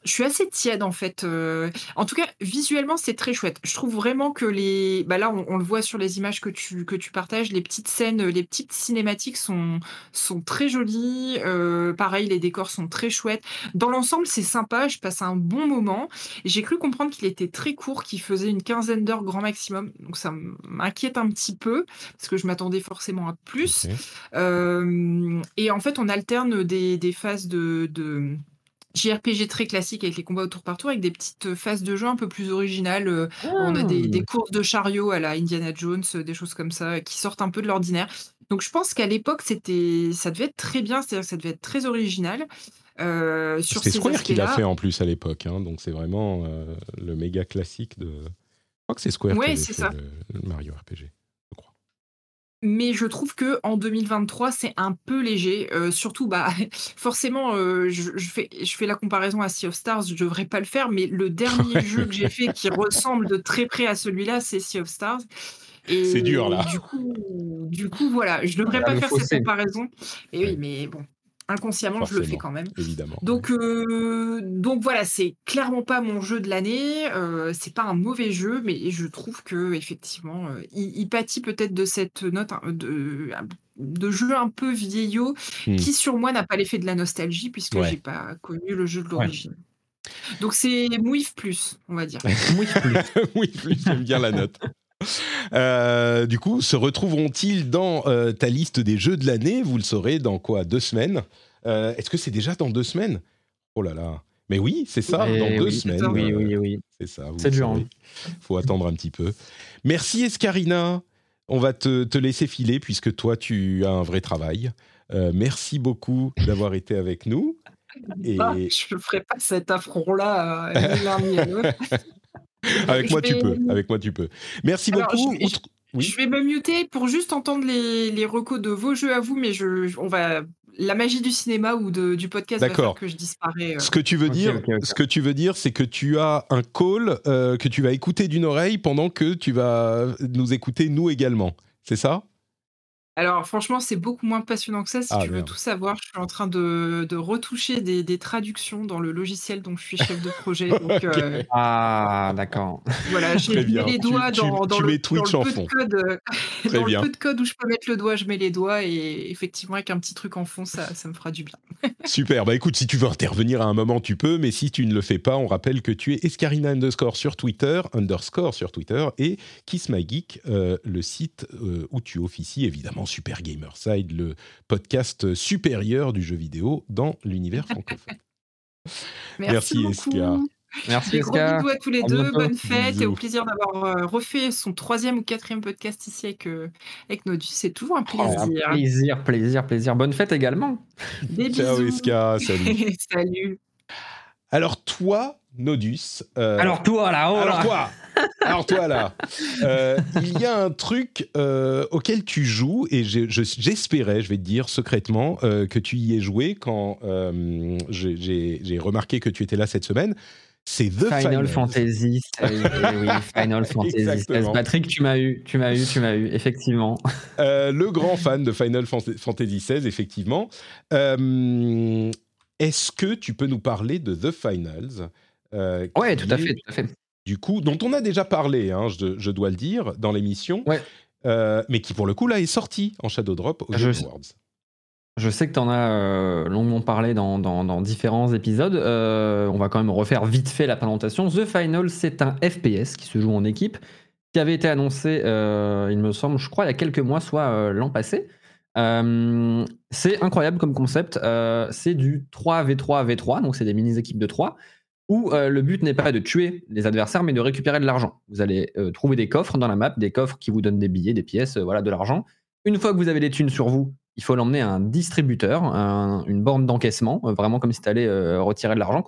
[SPEAKER 2] je suis assez tiède, en fait. euh. En tout cas, visuellement, c'est très chouette. Je trouve vraiment que les. Bah là, on, on le voit sur les images que tu, que tu partages, les petites scènes, les petites cinématiques sont, sont très jolies. Euh, pareil, les décors sont très chouettes. Dans l'ensemble, c'est sympa. Je passe un bon moment. J'ai cru comprendre qu'il était très court, qu'il faisait une quinzaine d'heures grand maximum. Donc, ça m'inquiète un petit peu, parce que je m'attendais forcément à plus. Euh, et en fait, on alterne des, des phases de, de, JRPG très classique avec les combats au tour par tour, avec des petites phases de jeu un peu plus originales. euh, On a des,
[SPEAKER 3] Ah.
[SPEAKER 2] des courses de chariot à la Indiana Jones, euh, des choses comme ça, qui sortent un peu de l'ordinaire. Donc je pense qu'à l'époque, c'était, ça devait être très bien, c'est-à-dire que ça devait être très original. euh, sur
[SPEAKER 1] C'est
[SPEAKER 2] ces
[SPEAKER 1] Square qui l'a fait en plus à l'époque, hein, donc c'est vraiment euh, le méga classique de. Je crois que c'est Square
[SPEAKER 2] Ouais,
[SPEAKER 1] qui
[SPEAKER 2] c'est
[SPEAKER 1] fait
[SPEAKER 2] ça.
[SPEAKER 1] le, le Mario RPG.
[SPEAKER 2] Mais je trouve que en 2023, c'est un peu léger. Euh, surtout, bah, forcément, euh, je, je fais, je fais la comparaison à Sea of Stars. Je devrais pas le faire, mais le dernier jeu que j'ai fait qui ressemble de très près à celui-là, c'est Sea of Stars.
[SPEAKER 1] C'est dur, là.
[SPEAKER 2] Du coup, du coup, voilà, je devrais
[SPEAKER 3] Ah,
[SPEAKER 2] pas faire cette comparaison. Et oui, mais bon, inconsciemment, je le fais quand même.
[SPEAKER 1] Évidemment.
[SPEAKER 2] Donc, euh, donc voilà, c'est clairement pas mon jeu de l'année. Euh, c'est pas un mauvais jeu, mais je trouve que effectivement, euh, il, il pâtit peut-être de cette note hein, de, de jeu un peu vieillot,
[SPEAKER 1] Hmm.
[SPEAKER 2] qui sur moi n'a pas l'effet de la nostalgie puisque
[SPEAKER 1] Ouais.
[SPEAKER 2] j'ai pas connu le jeu de l'origine. Donc c'est Mouif plus, on va dire.
[SPEAKER 3] Oui, plus.
[SPEAKER 1] oui, plus, j'aime bien la note. Euh, du coup, se retrouveront-ils dans euh, ta liste des jeux de l'année? Vous le saurez dans quoi? Deux semaines? Euh, Est-ce que c'est déjà dans deux semaines? Oh là là. Mais oui, c'est ça,
[SPEAKER 3] Eh
[SPEAKER 1] dans deux semaines.
[SPEAKER 3] Oui, oui, oui.
[SPEAKER 1] C'est ça.
[SPEAKER 3] C'est dur, hein.
[SPEAKER 1] faut attendre un petit peu. Merci Escarina. On va te, te laisser filer puisque toi, tu as un vrai travail. Euh, merci beaucoup d'avoir été avec nous. Et
[SPEAKER 2] Ah, je ne ferai pas cet affront-là,
[SPEAKER 1] avec
[SPEAKER 2] je
[SPEAKER 1] moi, tu peux. Avec moi, tu peux. Merci
[SPEAKER 2] Alors,
[SPEAKER 1] beaucoup.
[SPEAKER 2] je vais-
[SPEAKER 1] Outre- Oui.
[SPEAKER 2] Je vais me muter pour juste entendre les, les recos de vos jeux à vous, mais je, on va la magie du cinéma ou de, du podcast va
[SPEAKER 1] D'accord.
[SPEAKER 2] faire que je disparais. euh.
[SPEAKER 1] Ce que tu veux dire, ce que tu veux dire, c'est que tu as un call euh, que tu vas écouter d'une oreille pendant que tu vas nous écouter nous également. C'est ça?
[SPEAKER 2] Alors franchement, c'est beaucoup moins passionnant que ça. Si
[SPEAKER 1] Ah,
[SPEAKER 2] tu veux
[SPEAKER 1] merde.
[SPEAKER 2] tout savoir, je suis en train de, de retoucher des, des traductions dans le logiciel dont je suis chef de projet. Donc euh,
[SPEAKER 3] Ah, d'accord.
[SPEAKER 2] voilà, j'ai
[SPEAKER 1] Très
[SPEAKER 2] mis
[SPEAKER 1] bien.
[SPEAKER 2] les
[SPEAKER 1] Tu-
[SPEAKER 2] doigts
[SPEAKER 1] tu-
[SPEAKER 2] dans, dans
[SPEAKER 1] tu
[SPEAKER 2] le,
[SPEAKER 1] mets
[SPEAKER 2] dans
[SPEAKER 1] Twitch
[SPEAKER 2] le
[SPEAKER 1] en
[SPEAKER 2] peu
[SPEAKER 1] fond.
[SPEAKER 2] de code, euh,
[SPEAKER 1] Très
[SPEAKER 2] dans
[SPEAKER 1] bien.
[SPEAKER 2] le peu de code où je peux mettre le doigt, je mets les doigts et effectivement avec un petit truc en fond, ça, ça me fera du bien.
[SPEAKER 1] Super. Bah écoute, si tu veux intervenir à un moment, tu peux, mais si tu ne le fais pas, on rappelle que tu es Escarina underscore sur Twitter, underscore sur Twitter, et Kiss My Geek, euh, le site euh, où tu officies, évidemment, Super Gamerside, le podcast supérieur du jeu vidéo dans l'univers francophone. Merci,
[SPEAKER 2] Merci.
[SPEAKER 3] Merci,
[SPEAKER 2] Des gros bisous à tous les
[SPEAKER 3] À
[SPEAKER 2] deux,
[SPEAKER 3] bientôt.
[SPEAKER 2] bonne fête et au plaisir d'avoir euh, refait son troisième ou quatrième podcast ici avec, euh, avec Nodus. C'est toujours un
[SPEAKER 3] Oh,
[SPEAKER 2] plaisir.
[SPEAKER 3] plaisir, plaisir, plaisir. Bonne fête également.
[SPEAKER 2] Des
[SPEAKER 1] Ciao
[SPEAKER 2] bisous.
[SPEAKER 1] Eska, salut.
[SPEAKER 2] Salut.
[SPEAKER 1] Alors toi, Nodus. euh,
[SPEAKER 3] Alors toi là, oh
[SPEAKER 1] alors
[SPEAKER 3] là.
[SPEAKER 1] toi, alors toi là, euh, il y a un truc euh, auquel tu joues et je- j'espérais, je vais te dire secrètement, euh, que tu y aies joué quand j'ai- remarqué que tu étais là cette semaine. C'est The
[SPEAKER 3] Final
[SPEAKER 1] Finals.
[SPEAKER 3] Fantasy, oui, oui, Final Fantasy.
[SPEAKER 1] Exactement.
[SPEAKER 3] 16. Patrick, tu m'as eu, tu m'as eu, tu m'as eu, effectivement.
[SPEAKER 1] Le grand fan de Final Fant- Fantasy XVI, effectivement. Est-ce que tu peux nous parler de The Finals euh,
[SPEAKER 3] Ouais, tout à fait, tout à fait.
[SPEAKER 1] Du coup, dont on a déjà parlé, hein, je, je dois le dire, dans l'émission,
[SPEAKER 3] Ouais.
[SPEAKER 1] euh, mais qui pour le coup là est sorti en Shadow Drop aux
[SPEAKER 3] Je-
[SPEAKER 1] Game Awards.
[SPEAKER 3] Je sais que tu en as euh, longuement parlé dans, dans- dans différents épisodes. Euh, on va quand même refaire vite fait la présentation. The Final, c'est un FPS qui se joue en équipe, qui avait été annoncé, il me semble, je crois, il y a quelques mois, soit l'an passé. C'est incroyable comme concept. C'est du 3v3v3, donc c'est des mini-équipes de 3, où euh, le but n'est pas de tuer les adversaires, mais de récupérer de l'argent. Vous allez euh, trouver des coffres dans la map, des coffres qui vous donnent des billets, des pièces, euh, voilà, de l'argent. Une fois que vous avez les thunes sur vous, il faut l'emmener à un distributeur, un- une borne d'encaissement, vraiment comme si tu allais retirer de l'argent.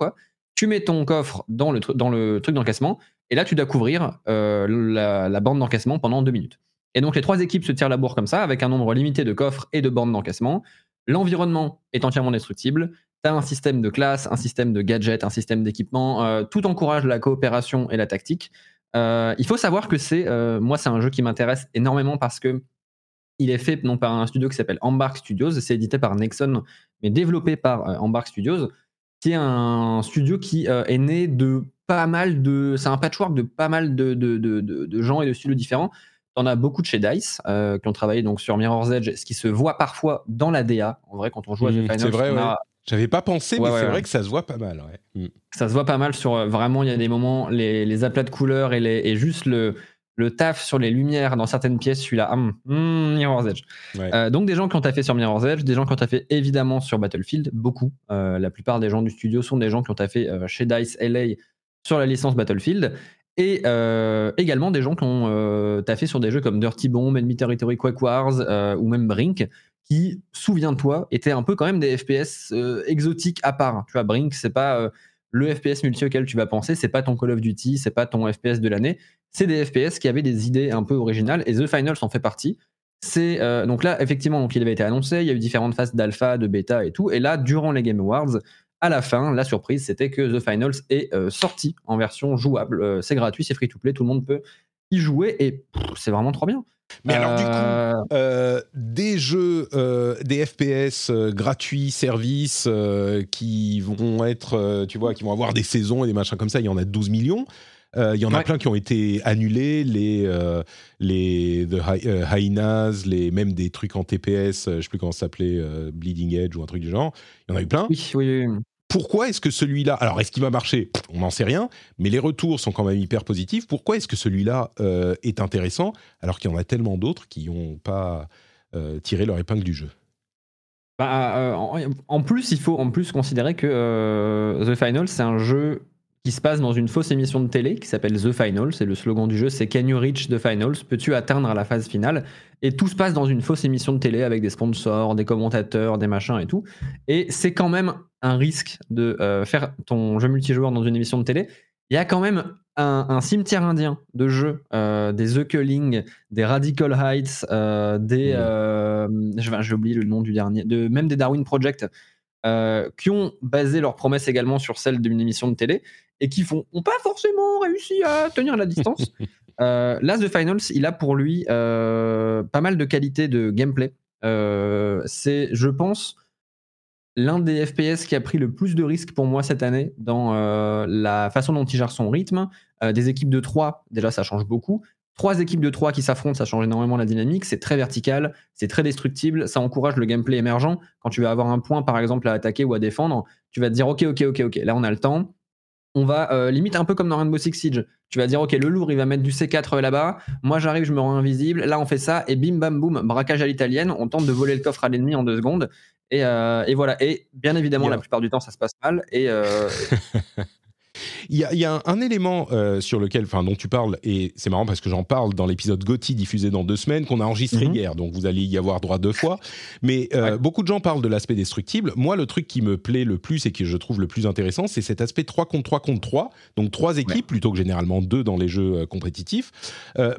[SPEAKER 3] Tu mets ton coffre dans le, truc d'encaissement, et là, tu dois couvrir la, la borne d'encaissement pendant deux minutes. Et donc, les trois équipes se tirent la bourre comme ça, avec un nombre limité de coffres et de bornes d'encaissement. L'environnement est entièrement destructible. Tu as un système de classe, un système de gadgets, un système d'équipement. euh, tout encourage la coopération et la tactique. Euh, il faut savoir que c'est, euh, moi, c'est un jeu qui m'intéresse énormément parce que il est fait non par un studio qui s'appelle Embark Studios, c'est édité par Nexon, mais développé par Embark Studios, qui est un studio qui est né de pas mal de. C'est un patchwork de pas mal de, de, de, gens et de studios différents. T'en as beaucoup de chez DICE euh, qui ont travaillé donc sur Mirror's Edge, ce qui se voit parfois dans la DA. En vrai, quand on joue à The Finals,
[SPEAKER 1] c'est vrai,
[SPEAKER 3] on a-
[SPEAKER 1] ouais. J'avais pas pensé,
[SPEAKER 3] Ouais,
[SPEAKER 1] mais
[SPEAKER 3] ouais,
[SPEAKER 1] c'est
[SPEAKER 3] ouais.
[SPEAKER 1] vrai que ça se voit pas mal. Mm.
[SPEAKER 3] ça se voit pas mal sur euh, vraiment il y a des moments les, les aplats de couleurs et, les, et juste le le taf sur les lumières dans certaines pièces, celui-là, hum, hum, Mirror's Edge. Euh, donc des gens qui ont taffé sur Mirror's Edge, des gens qui ont taffé évidemment sur Battlefield, beaucoup. Euh, la plupart des gens du studio sont des gens qui ont taffé chez DICE LA sur la licence Battlefield. Et également des gens qui ont taffé sur des jeux comme Dirty Bomb, Enemy Territory, Quake Wars ou même Brink, qui, souviens-toi, étaient un peu quand même des FPS euh, exotiques à part. Tu vois, Brink, c'est pas euh, le FPS multi auquel tu vas penser, c'est pas ton Call of Duty, c'est pas ton FPS de l'année, c'est des FPS qui avaient des idées un peu originales et The Finals en fait partie. C'est euh, donc là effectivement donc il avait été annoncé, il y a eu différentes phases d'alpha, de bêta et tout et là durant les Game Awards à la fin, la surprise, c'était que The Finals est sorti en version jouable. C'est gratuit, c'est free to play, tout le monde peut y jouer et c'est vraiment trop bien.
[SPEAKER 1] Mais alors, du coup,
[SPEAKER 3] Euh,
[SPEAKER 1] Euh, des jeux, euh, des FPS gratuits, services qui vont être, tu vois, qui vont avoir des saisons et des machins comme ça, il y en a 12 millions. Euh, Il y en a plein qui ont été annulés, les, euh, les The Hy- Hyenas, les, même des trucs en TPS, je sais plus comment ça s'appelait, euh, Bleeding Edge ou un truc du genre. Il y en a eu plein.
[SPEAKER 3] oui, oui, oui.
[SPEAKER 1] Pourquoi est-ce que celui-là, alors est-ce qu'il va marcher? On n'en sait rien, mais les retours sont quand même hyper positifs. Pourquoi est-ce que celui-là euh, est intéressant alors qu'il y en a tellement d'autres qui n'ont pas euh, tiré leur épingle du jeu?
[SPEAKER 3] Bah, euh, en, plus, il faut en plus considérer que The Final, c'est un jeu qui se passe dans une fausse émission de télé qui s'appelle The Final. C'est le slogan du jeu, c'est Can you reach the finals? Peux-tu atteindre la phase finale? Et tout se passe dans une fausse émission de télé avec des sponsors, des commentateurs, des machins et tout. Et c'est quand même un risque de euh, faire ton jeu multijoueur dans une émission de télé. Il y a quand même un, un cimetière indien de jeux, euh, des The Culling, des Radical Heights, euh, des. Euh, j'ai oublié le nom du dernier, de, même des Darwin Project, qui ont basé leurs promesses également sur celles d'une émission de télé et qui font, ont pas forcément réussi à tenir la distance. Euh, là, The Finals, il a pour lui euh, pas mal de qualités de gameplay. Euh, c'est, je pense, l'un des FPS qui a pris le plus de risques pour moi cette année dans la façon dont il gère son rythme. Des équipes de 3, déjà ça change beaucoup. Trois équipes de 3 qui s'affrontent, ça change énormément la dynamique. C'est très vertical, c'est très destructible, ça encourage le gameplay émergent. Quand tu vas avoir un point, par exemple, à attaquer ou à défendre, tu vas te dire ok, ok, ok, ok, là on a le temps. On va euh, limite un peu comme dans Rainbow Six Siege. Tu vas dire ok, le lourd il va mettre du C4 là-bas. Moi j'arrive, je me rends invisible. Là on fait ça et bim bam boum, braquage à l'italienne. On tente de voler le coffre à l'ennemi en deux secondes. Et, euh, et voilà. Et bien évidemment, la plupart du temps ça se passe mal. Et euh,
[SPEAKER 1] Il y a, il y a un, un élément euh, sur lequel, enfin, dont tu parles, et c'est marrant parce que j'en parle dans l'épisode Gotti diffusé dans deux semaines qu'on a enregistré
[SPEAKER 3] Mhm.
[SPEAKER 1] hier, donc vous allez y avoir droit deux fois. Mais euh,
[SPEAKER 3] Ouais.
[SPEAKER 1] beaucoup de gens parlent de l'aspect destructible. Moi, le truc qui me plaît le plus et que je trouve le plus intéressant, c'est cet aspect 3 contre 3 contre 3, donc trois équipes plutôt que généralement deux dans les jeux euh, compétitifs,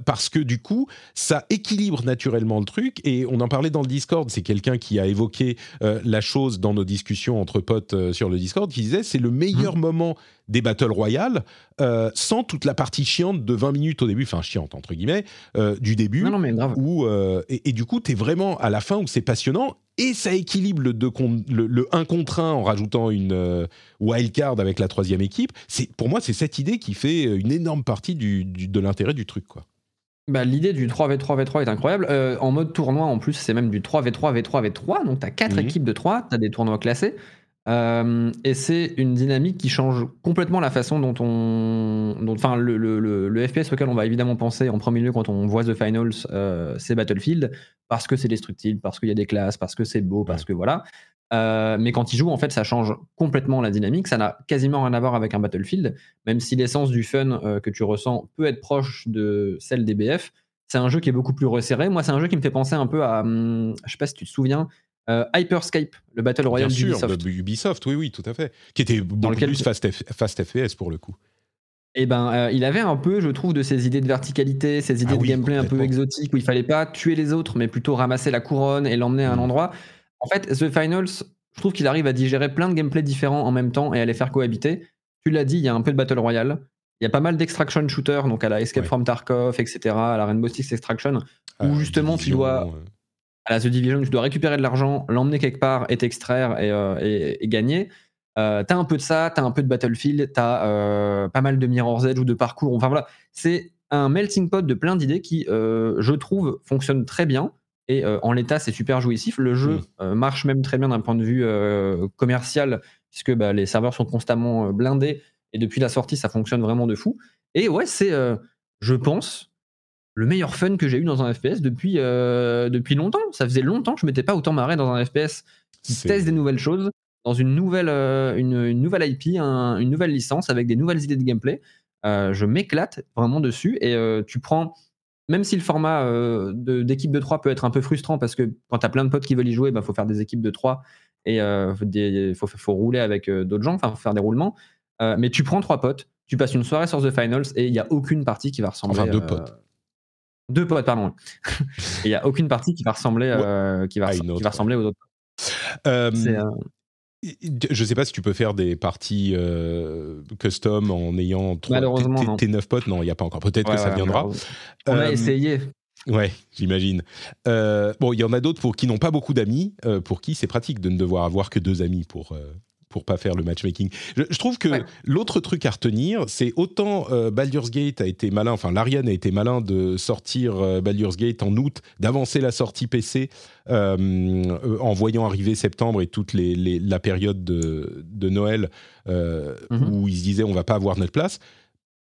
[SPEAKER 1] parce que du coup, ça équilibre naturellement le truc. Et on en parlait dans le Discord. C'est quelqu'un qui a évoqué la chose dans nos discussions entre potes sur le Discord, qui disait c'est le meilleur moment des Battle Royale euh, sans toute la partie chiante de 20 minutes au début, enfin chiante entre guillemets, euh, du début.
[SPEAKER 3] non, non, mais grave.
[SPEAKER 1] Où, euh, et, et du coup, tu es vraiment à la fin où c'est passionnant et ça équilibre le, deux con- le, le 1 contre 1 en rajoutant une euh, wildcard avec la troisième équipe. C'est, pour moi, c'est cette idée qui fait une énorme partie du, du- de l'intérêt du truc. Quoi.
[SPEAKER 3] Bah, L'idée du 3v3 v3 est incroyable. En mode tournoi, en plus, c'est même du 3v3 v3 v3. Donc, tu as 4
[SPEAKER 1] Mhm.
[SPEAKER 3] équipes de 3, tu as des tournois classés. Euh, et c'est une dynamique qui change complètement la façon dont on. Enfin, le, le- le- le FPS auquel on va évidemment penser en premier lieu quand on voit The Finals, euh, c'est Battlefield, parce que c'est destructible, parce qu'il y a des classes, parce que c'est beau, parce que voilà. Euh, mais quand il joue, en fait, ça change complètement la dynamique. Ça n'a quasiment rien à voir avec un Battlefield, même si l'essence du fun que tu ressens peut être proche de celle des BF. C'est un jeu qui est beaucoup plus resserré. Moi, c'est un jeu qui me fait penser un peu à, hum, je sais pas si tu te souviens, euh, Hyperscape, le Battle Royale
[SPEAKER 1] Bien sûr,
[SPEAKER 3] d'Ubisoft.
[SPEAKER 1] de Ubisoft, oui, oui, tout à fait. Qui était beaucoup
[SPEAKER 3] lequel-
[SPEAKER 1] plus fast, fast FPS pour le coup.
[SPEAKER 3] Et ben, euh, il avait un peu, je trouve, de ces idées de verticalité, ces idées
[SPEAKER 1] Ah
[SPEAKER 3] de
[SPEAKER 1] oui,
[SPEAKER 3] gameplay un peu exotiques où il fallait pas tuer les autres, mais plutôt ramasser la couronne et l'emmener à un
[SPEAKER 1] Mm.
[SPEAKER 3] endroit. En fait, The Finals, je trouve qu'il arrive à digérer plein de gameplays différents en même temps et à les faire cohabiter. Tu l'as dit, il y a un peu de Battle Royale. Il y a pas mal d'extraction shooter, donc à la Escape
[SPEAKER 1] Ouais.
[SPEAKER 3] from Tarkov, etc., à la Rainbow Six Extraction,
[SPEAKER 1] Euh,
[SPEAKER 3] où justement tu dois
[SPEAKER 1] euh,
[SPEAKER 3] à la The Division, tu dois récupérer de l'argent, l'emmener quelque part et t'extraire et, euh, et- et gagner. Euh, t'as un peu de ça, t'as un peu de Battlefield, t'as euh, pas mal de Mirror's Edge ou de parcours. Enfin voilà, c'est un melting pot de plein d'idées qui, je trouve, fonctionne très bien. Et en l'état, c'est super jouissif. Le jeu
[SPEAKER 1] Mm.
[SPEAKER 3] euh, marche même très bien d'un point de vue commercial, puisque bah, les serveurs sont constamment blindés. Et depuis la sortie, ça fonctionne vraiment de fou. Et ouais, c'est, je pense, le meilleur fun que j'ai eu dans un FPS depuis, euh, depuis longtemps. Ça faisait longtemps que je m'étais pas autant marré dans un FPS qui teste des nouvelles choses, dans une nouvelle, euh, une, une nouvelle IP, un- une nouvelle licence avec des nouvelles idées de gameplay. Euh, je m'éclate vraiment dessus et tu prends, même si le format euh, de- d'équipe de 3 peut être un peu frustrant parce que quand tu as plein de potes qui veulent y jouer, il faut faire des équipes de 3 et il faut, faut rouler avec d'autres gens, enfin faut faire des roulements. Mais tu prends trois potes, tu passes une soirée sur The Finals et il n'y a aucune partie qui va ressembler.
[SPEAKER 1] Enfin, deux potes.
[SPEAKER 3] Deux potes, pardon. Il n'y a aucune partie qui va ressembler, euh, qui va, qui va ressembler aux autres.
[SPEAKER 1] Euh, Je sais pas si tu peux faire des parties euh, custom en ayant trois-
[SPEAKER 3] Malheureusement,
[SPEAKER 1] tes, 9 potes. Non, il n'y a pas encore. Peut-être
[SPEAKER 3] ouais,
[SPEAKER 1] que ça
[SPEAKER 3] ouais,
[SPEAKER 1] viendra.
[SPEAKER 3] On a essayé.
[SPEAKER 1] Ouais, j'imagine. Euh, bon, il y en a d'autres pour qui n'ont pas beaucoup d'amis, pour qui c'est pratique de ne devoir avoir que deux amis pour pour pas faire le matchmaking. Je, je trouve que
[SPEAKER 3] Ouais.
[SPEAKER 1] l'autre truc à retenir, c'est autant euh, Baldur's Gate a été malin, enfin l'Ariane a été malin de sortir euh, Baldur's Gate en août, d'avancer la sortie PC euh, en voyant arriver septembre et toute les, les- la période de, de Noël
[SPEAKER 3] Mhm.
[SPEAKER 1] où ils se disaient on va pas avoir notre place.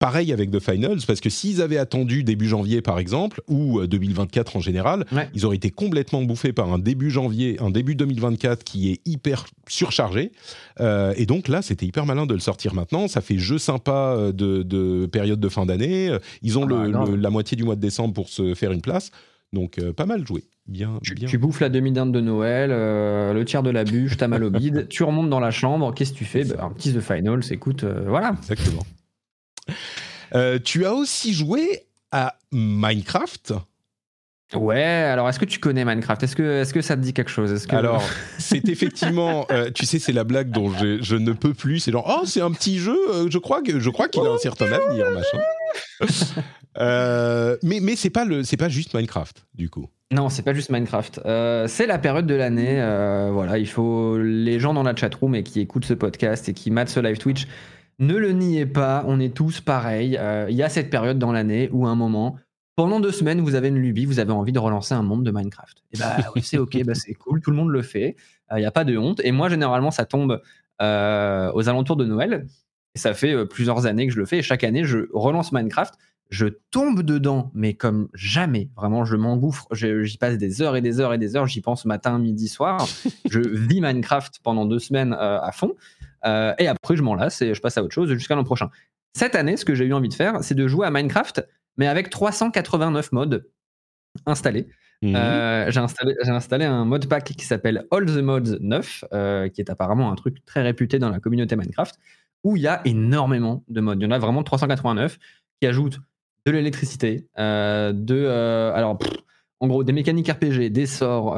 [SPEAKER 1] Pareil avec The Finals, parce que s'ils avaient attendu début janvier, par exemple, ou euh, 2024 en général,
[SPEAKER 3] Ouais.
[SPEAKER 1] ils auraient été complètement bouffés par un début janvier, un début 2024 qui est hyper surchargé. Euh, et donc là, c'était hyper malin de le sortir maintenant. Ça fait jeu sympa euh, de, de période de fin d'année. Euh, Ils ont
[SPEAKER 3] Ah,
[SPEAKER 1] le- le- la moitié du mois de décembre pour se faire une place. Donc euh, pas mal joué. Bien,
[SPEAKER 3] Tu,
[SPEAKER 1] bien.
[SPEAKER 3] tu bouffes la demi-dinde de Noël, euh, le tiers de la bûche, t'as mal au bide, tu remontes dans la chambre, qu'est-ce que tu fais? Bah, Un petit The Finals, écoute, euh, voilà.
[SPEAKER 1] Exactement. Euh, tu as aussi joué à Minecraft.
[SPEAKER 3] Ouais, alors est-ce que tu connais Minecraft? Est-ce que, est que ça te dit quelque chose? Que...
[SPEAKER 1] Alors, c'est effectivement, euh, tu sais, c'est la blague dont je, je ne peux plus. C'est genre, oh, c'est un petit jeu. euh, je crois que je crois qu'il a un certain avenir, machin. Euh, mais mais c'est pas le, c'est pas juste Minecraft, du coup.
[SPEAKER 3] Non, c'est pas juste Minecraft. Euh, c'est la période de l'année. voilà, il faut les gens dans la chatroom et qui écoutent ce podcast et qui matent ce live Twitch. Ne le niez pas, on est tous pareils. Euh, Il y a cette période dans l'année où à un moment, pendant deux semaines, vous avez une lubie, vous avez envie de relancer un monde de Minecraft. Et bah oui, c'est ok, bah, c'est cool, tout le monde le fait. Il n'y a pas de honte. Et moi, généralement, ça tombe euh, aux alentours de Noël. Et ça fait euh, plusieurs années que je le fais. Et chaque année, je relance Minecraft. Je tombe dedans, mais comme jamais. Vraiment, je m'engouffre. J'y passe des heures et des heures et des heures. J'y pense matin, midi, soir. je vis Minecraft pendant deux semaines euh, à fond. Euh, et après, je m'en lasse et je passe à autre chose jusqu'à l'an prochain. Cette année, ce que j'ai eu envie de faire, c'est de jouer à Minecraft, mais avec 389 modes installés.
[SPEAKER 1] Mhm.
[SPEAKER 3] Euh, j'ai installé, un mode pack qui s'appelle All the Mods 9, euh, qui est apparemment un truc très réputé dans la communauté Minecraft, où il y a énormément de modes. Il y en a vraiment 389 qui ajoutent de l'électricité, euh, de. alors, pff, en gros, des mécaniques RPG, des sorts,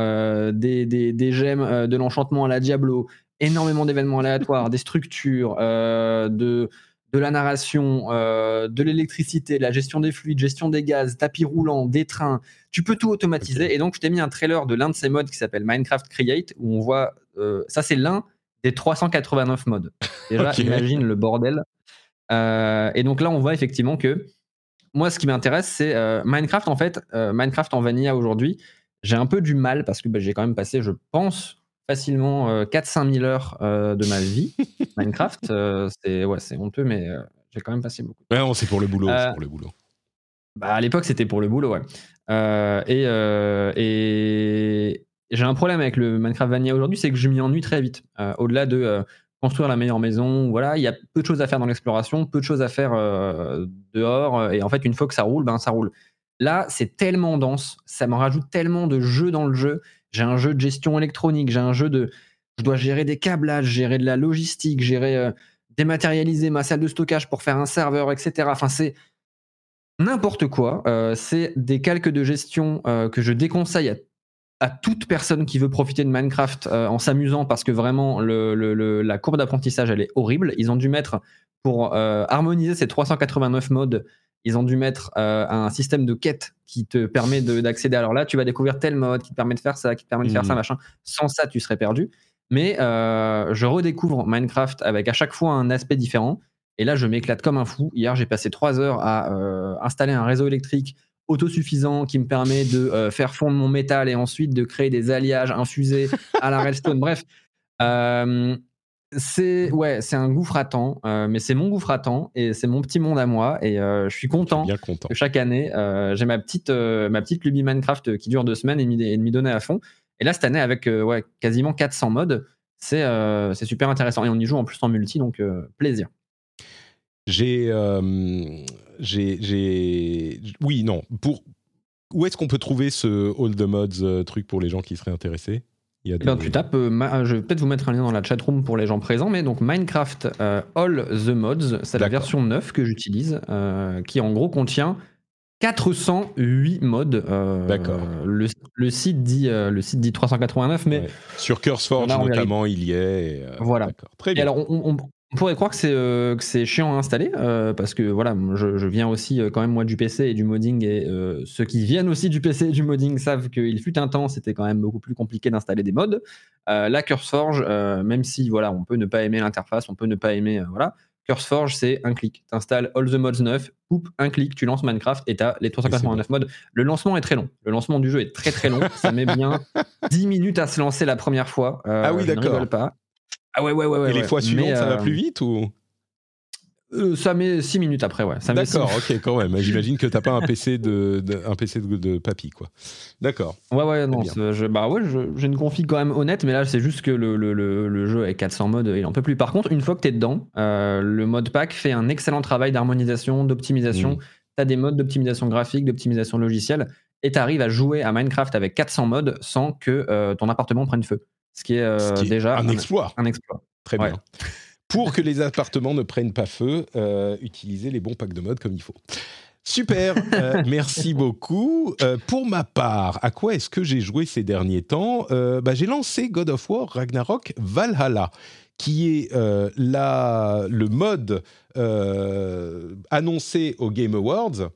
[SPEAKER 3] des, des, des gemmes, de l'enchantement à la Diablo, énormément d'événements aléatoires, des structures, euh, de, de la narration, euh, de l'électricité, la gestion des fluides, gestion des gaz, tapis roulant, des trains. Tu peux tout automatiser. Et donc, je t'ai mis un trailer de l'un de ces modes qui s'appelle Minecraft Create, où on voit. euh, ça, c'est l'un des 389 modes. Déjà,
[SPEAKER 1] Ok.
[SPEAKER 3] imagine le bordel. Et donc là, on voit effectivement que moi, ce qui m'intéresse, c'est Minecraft. En fait, Minecraft en vanilla aujourd'hui, j'ai un peu du mal parce que bah, j'ai quand même passé, je pense, facilement euh, 4-5 000 heures euh, de ma vie. Minecraft, euh, c'est ouais, c'est honteux, mais euh, j'ai quand même passé beaucoup.
[SPEAKER 1] Ouais, non, c'est pour le boulot.
[SPEAKER 3] Euh,
[SPEAKER 1] pour le boulot.
[SPEAKER 3] Bah, à l'époque, c'était pour le boulot, ouais. Euh, et euh, et j'ai un problème avec le Minecraft Vanilla aujourd'hui, c'est que je m'y ennuie très vite. Euh, Au-delà de euh, construire la meilleure maison, voilà, il y a peu de choses à faire dans l'exploration, peu de choses à faire euh, dehors. Et en fait, une fois que ça roule, ben ça roule. Là, c'est tellement dense, ça m'en rajoute tellement de jeux dans le jeu. J'ai un jeu de gestion électronique, j'ai un jeu de. Je dois gérer des câblages, gérer de la logistique, gérer. euh, dématérialiser ma salle de stockage pour faire un serveur, etc. Enfin, c'est n'importe quoi. Euh, c'est des calques de gestion euh, que je déconseille à, à toute personne qui veut profiter de Minecraft en s'amusant parce que vraiment le- le- la courbe d'apprentissage elle est horrible. Ils ont dû mettre pour harmoniser ces 389 modes. Ils ont dû mettre euh, un système de quête qui te permet de- d'accéder. Alors là, tu vas découvrir tel mode qui te permet de faire ça, qui te permet de faire
[SPEAKER 1] Mhm.
[SPEAKER 3] ça, machin. Sans ça, tu serais perdu. Mais euh, je redécouvre Minecraft avec à chaque fois un aspect différent. Et là, je m'éclate comme un fou. Hier, j'ai passé trois heures à euh, installer un réseau électrique autosuffisant qui me permet de faire fondre mon métal et ensuite de créer des alliages infusés à la redstone. Bref, euh, c'est ouais, c'est un gouffre à temps, euh, mais c'est mon gouffre à temps et c'est mon petit monde à moi et euh, je suis content
[SPEAKER 1] Bien content.
[SPEAKER 3] que chaque année euh, j'ai ma petite ma petite lubie Minecraft qui dure deux semaines et m'y- et de m'y donner à fond. Et là cette année avec ouais quasiment 400 modes, c'est c'est super intéressant et on y joue en plus en multi donc plaisir.
[SPEAKER 1] J'ai, j'ai, j'ai, oui, non. Pour où est-ce qu'on peut trouver ce All the Mods truc pour les gens qui seraient intéressés? Il y a
[SPEAKER 3] Eh ben, tu tapes, euh, ma- je vais peut-être vous mettre un lien dans la chatroom pour les gens présents, mais donc Minecraft euh, All the Mods, c'est la version 9 que j'utilise, euh, qui en gros contient 408 modes. euh,
[SPEAKER 1] D'accord.
[SPEAKER 3] Le, le site dit, euh, le site dit 389, mais
[SPEAKER 1] Ouais. Sur CurseForge notamment, il y est. euh,
[SPEAKER 3] Voilà.
[SPEAKER 1] Très
[SPEAKER 3] Et
[SPEAKER 1] bien.
[SPEAKER 3] alors, on, on- on pourrait croire que c'est euh, chiant à installer euh, parce que voilà, je, je viens aussi euh, quand même moi du PC et du modding et euh, ceux qui viennent aussi du PC et du modding savent qu'il fut un temps, c'était quand même beaucoup plus compliqué d'installer des mods. La CurseForge, même si voilà, on peut ne pas aimer l'interface, on peut ne pas aimer voilà, CurseForge c'est un clic. T'installes All the Mods 9, poup, un clic, tu lances Minecraft et t'as les 389 mods. Le lancement est très long. Le lancement du jeu est très très long. Ça met bien 10 minutes à se lancer la première fois.
[SPEAKER 1] Ah oui, d'accord.
[SPEAKER 3] pas. Ah ouais, ouais, ouais. ouais
[SPEAKER 1] et les
[SPEAKER 3] ouais.
[SPEAKER 1] fois suivantes,
[SPEAKER 3] Mais,
[SPEAKER 1] ça va
[SPEAKER 3] euh,
[SPEAKER 1] plus vite ou
[SPEAKER 3] euh, ça met 6 minutes après, ouais.
[SPEAKER 1] D'accord, ok, quand même. J'imagine que t'as pas un PC de, de- un PC de, de papy, quoi. D'accord.
[SPEAKER 3] Ouais, ouais, non. Je, bah ouais, j'ai une config quand même honnête, mais là, c'est juste que le, le, le, le jeu avec 400 modes, il en peut plus. Par contre, une fois que t'es dedans, euh, le mode pack fait un excellent travail d'harmonisation, d'optimisation.
[SPEAKER 1] Mm.
[SPEAKER 3] T'as des modes d'optimisation graphique, d'optimisation logicielle, et t'arrives à jouer à Minecraft avec 400 modes sans que euh, ton appartement prenne feu. Ce qui est, euh,
[SPEAKER 1] Ce qui est
[SPEAKER 3] déjà
[SPEAKER 1] un exploit.
[SPEAKER 3] un exploit.
[SPEAKER 1] Très
[SPEAKER 3] Ouais.
[SPEAKER 1] bien. Pour que les appartements ne prennent pas feu, euh, utilisez les bons packs de mode comme il faut. Super, euh, merci beaucoup. Euh, pour ma part, à quoi est-ce que j'ai joué ces derniers temps? Bah, J'ai lancé God of War Ragnarok Valhalla, qui est la, le mode annoncé au Game Awards,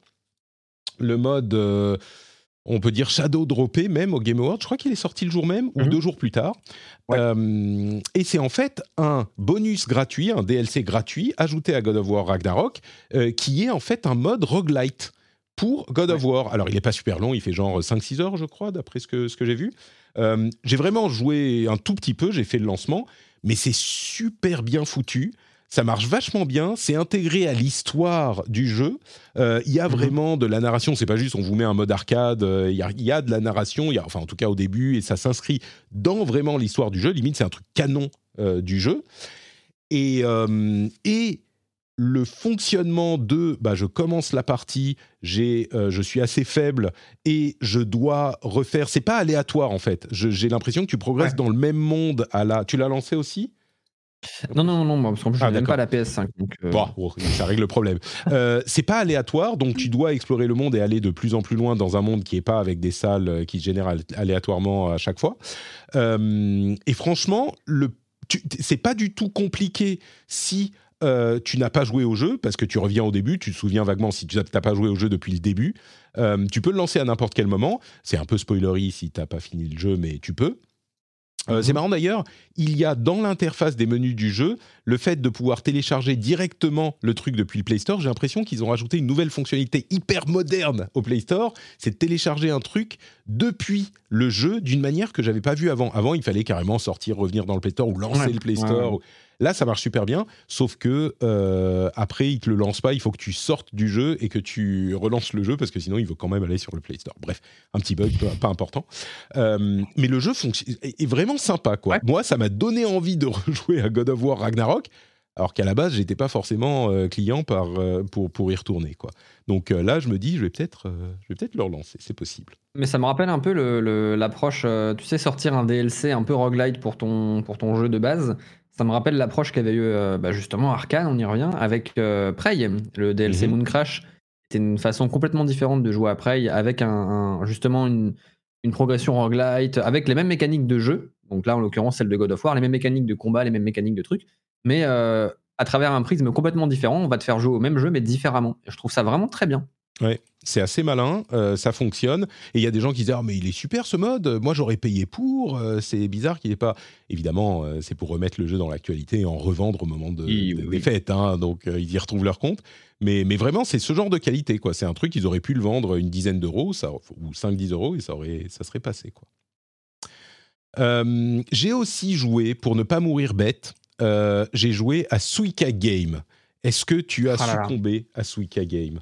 [SPEAKER 1] le mode, on peut dire shadow droppé même au Game Awards. Je crois qu'il est sorti le jour même ou
[SPEAKER 3] Mhm.
[SPEAKER 1] deux jours plus tard.
[SPEAKER 3] Ouais.
[SPEAKER 1] Euh, et c'est en fait un bonus gratuit, un DLC gratuit ajouté à God of War Ragnarok, euh, qui est en fait un mode roguelite pour God of War. Alors il n'est pas super long, il fait genre 5-6 heures je crois, d'après ce que, ce que j'ai vu. Euh, j'ai vraiment joué un tout petit peu, j'ai fait le lancement, mais c'est super bien foutu. Ça marche vachement bien, c'est intégré à l'histoire du jeu. Euh, Il y a
[SPEAKER 3] Mhm.
[SPEAKER 1] vraiment de la narration, c'est pas juste on vous met un mode arcade, euh, il y, a, il y a de la narration, y a, enfin en tout cas au début, et ça s'inscrit dans vraiment l'histoire du jeu. Limite, c'est un truc canon euh, du jeu. Et, et le fonctionnement de bah, je commence la partie, j'ai, euh, je suis assez faible et je dois refaire. C'est pas aléatoire en fait. J'ai l'impression que tu progresses
[SPEAKER 3] Ouais.
[SPEAKER 1] dans le même monde à la. Tu l'as lancé aussi?
[SPEAKER 3] Non, non, non, parce qu'en plus, je
[SPEAKER 1] Ah,
[SPEAKER 3] n'ai même
[SPEAKER 1] d'accord.
[SPEAKER 3] pas la PS5. Donc, euh,
[SPEAKER 1] Bon, oh, ça règle le problème. Euh, c'est pas aléatoire, donc tu dois explorer le monde et aller de plus en plus loin dans un monde qui est pas avec des salles euh, qui se génèrent al- aléatoirement à chaque fois. Euh, et franchement, le, c'est pas du tout compliqué si euh, tu n'as pas joué au jeu, parce que tu reviens au début, tu te souviens vaguement si tu n'as pas joué au jeu depuis le début. Euh, tu peux le lancer à n'importe quel moment. C'est un peu spoilery si tu n'as pas fini le jeu, mais tu peux. Euh, C'est marrant d'ailleurs, il y a dans l'interface des menus du jeu le fait de pouvoir télécharger directement le truc depuis le Play Store. J'ai l'impression qu'ils ont rajouté une nouvelle fonctionnalité hyper moderne au Play Store, c'est de télécharger un truc depuis le jeu d'une manière que j'avais pas vue avant. Avant, il fallait carrément sortir, revenir dans le Play Store ou lancer
[SPEAKER 3] Ouais,
[SPEAKER 1] le Play
[SPEAKER 3] ouais,
[SPEAKER 1] Store.
[SPEAKER 3] ouais.
[SPEAKER 1] Là, ça marche super bien, sauf que euh, après, il te le lance pas. Il faut que tu sortes du jeu et que tu relances le jeu parce que sinon, il veut quand même aller sur le Play Store. Bref, un petit bug, pas, important. Euh, mais le jeu fonctionne, est vraiment sympa, quoi.
[SPEAKER 3] Ouais.
[SPEAKER 1] Moi, ça m'a donné envie de rejouer à God of War Ragnarok, alors qu'à la base, j'étais pas forcément euh, client par, pour, pour y retourner, quoi. Donc là, je me dis, je vais peut-être je vais peut-être le relancer, c'est possible.
[SPEAKER 3] Mais ça me rappelle un peu l'approche, tu sais, sortir un DLC un peu roguelite pour ton, pour ton jeu de base. Ça me rappelle l'approche qu'avait eu euh, bah, justement Arkane, on y revient, avec euh, Prey, le DLC
[SPEAKER 1] Mhm.
[SPEAKER 3] Moon Crash. C'était une façon complètement différente de jouer à Prey, avec un, un- justement une, une progression roguelite, avec les mêmes mécaniques de jeu. Donc là, en l'occurrence, celle de God of War, les mêmes mécaniques de combat, les mêmes mécaniques de trucs. Mais euh, à travers un prisme complètement différent, on va te faire jouer au même jeu, mais différemment. Et je trouve ça vraiment très bien.
[SPEAKER 1] Ouais, c'est assez malin, euh, ça fonctionne. Et il y a des gens qui disent Ah, mais il est super ce mode, moi j'aurais payé pour, euh, c'est bizarre qu'il n'est pas. Évidemment, euh, c'est pour remettre le jeu dans l'actualité et en revendre au moment de,
[SPEAKER 3] Oui,
[SPEAKER 1] de-
[SPEAKER 3] oui,
[SPEAKER 1] des fêtes, hein, donc ils y retrouvent leur compte. Mais, mais vraiment, c'est ce genre de qualité, quoi. C'est un truc, ils auraient pu le vendre une dizaine d'euros ça, ou 5-10 euros et ça, aurait, ça serait passé, quoi. J'ai aussi joué, pour ne pas mourir bête, j'ai joué à Suika Game. Est-ce que tu as
[SPEAKER 3] Ah là là.
[SPEAKER 1] succombé à Suika Game?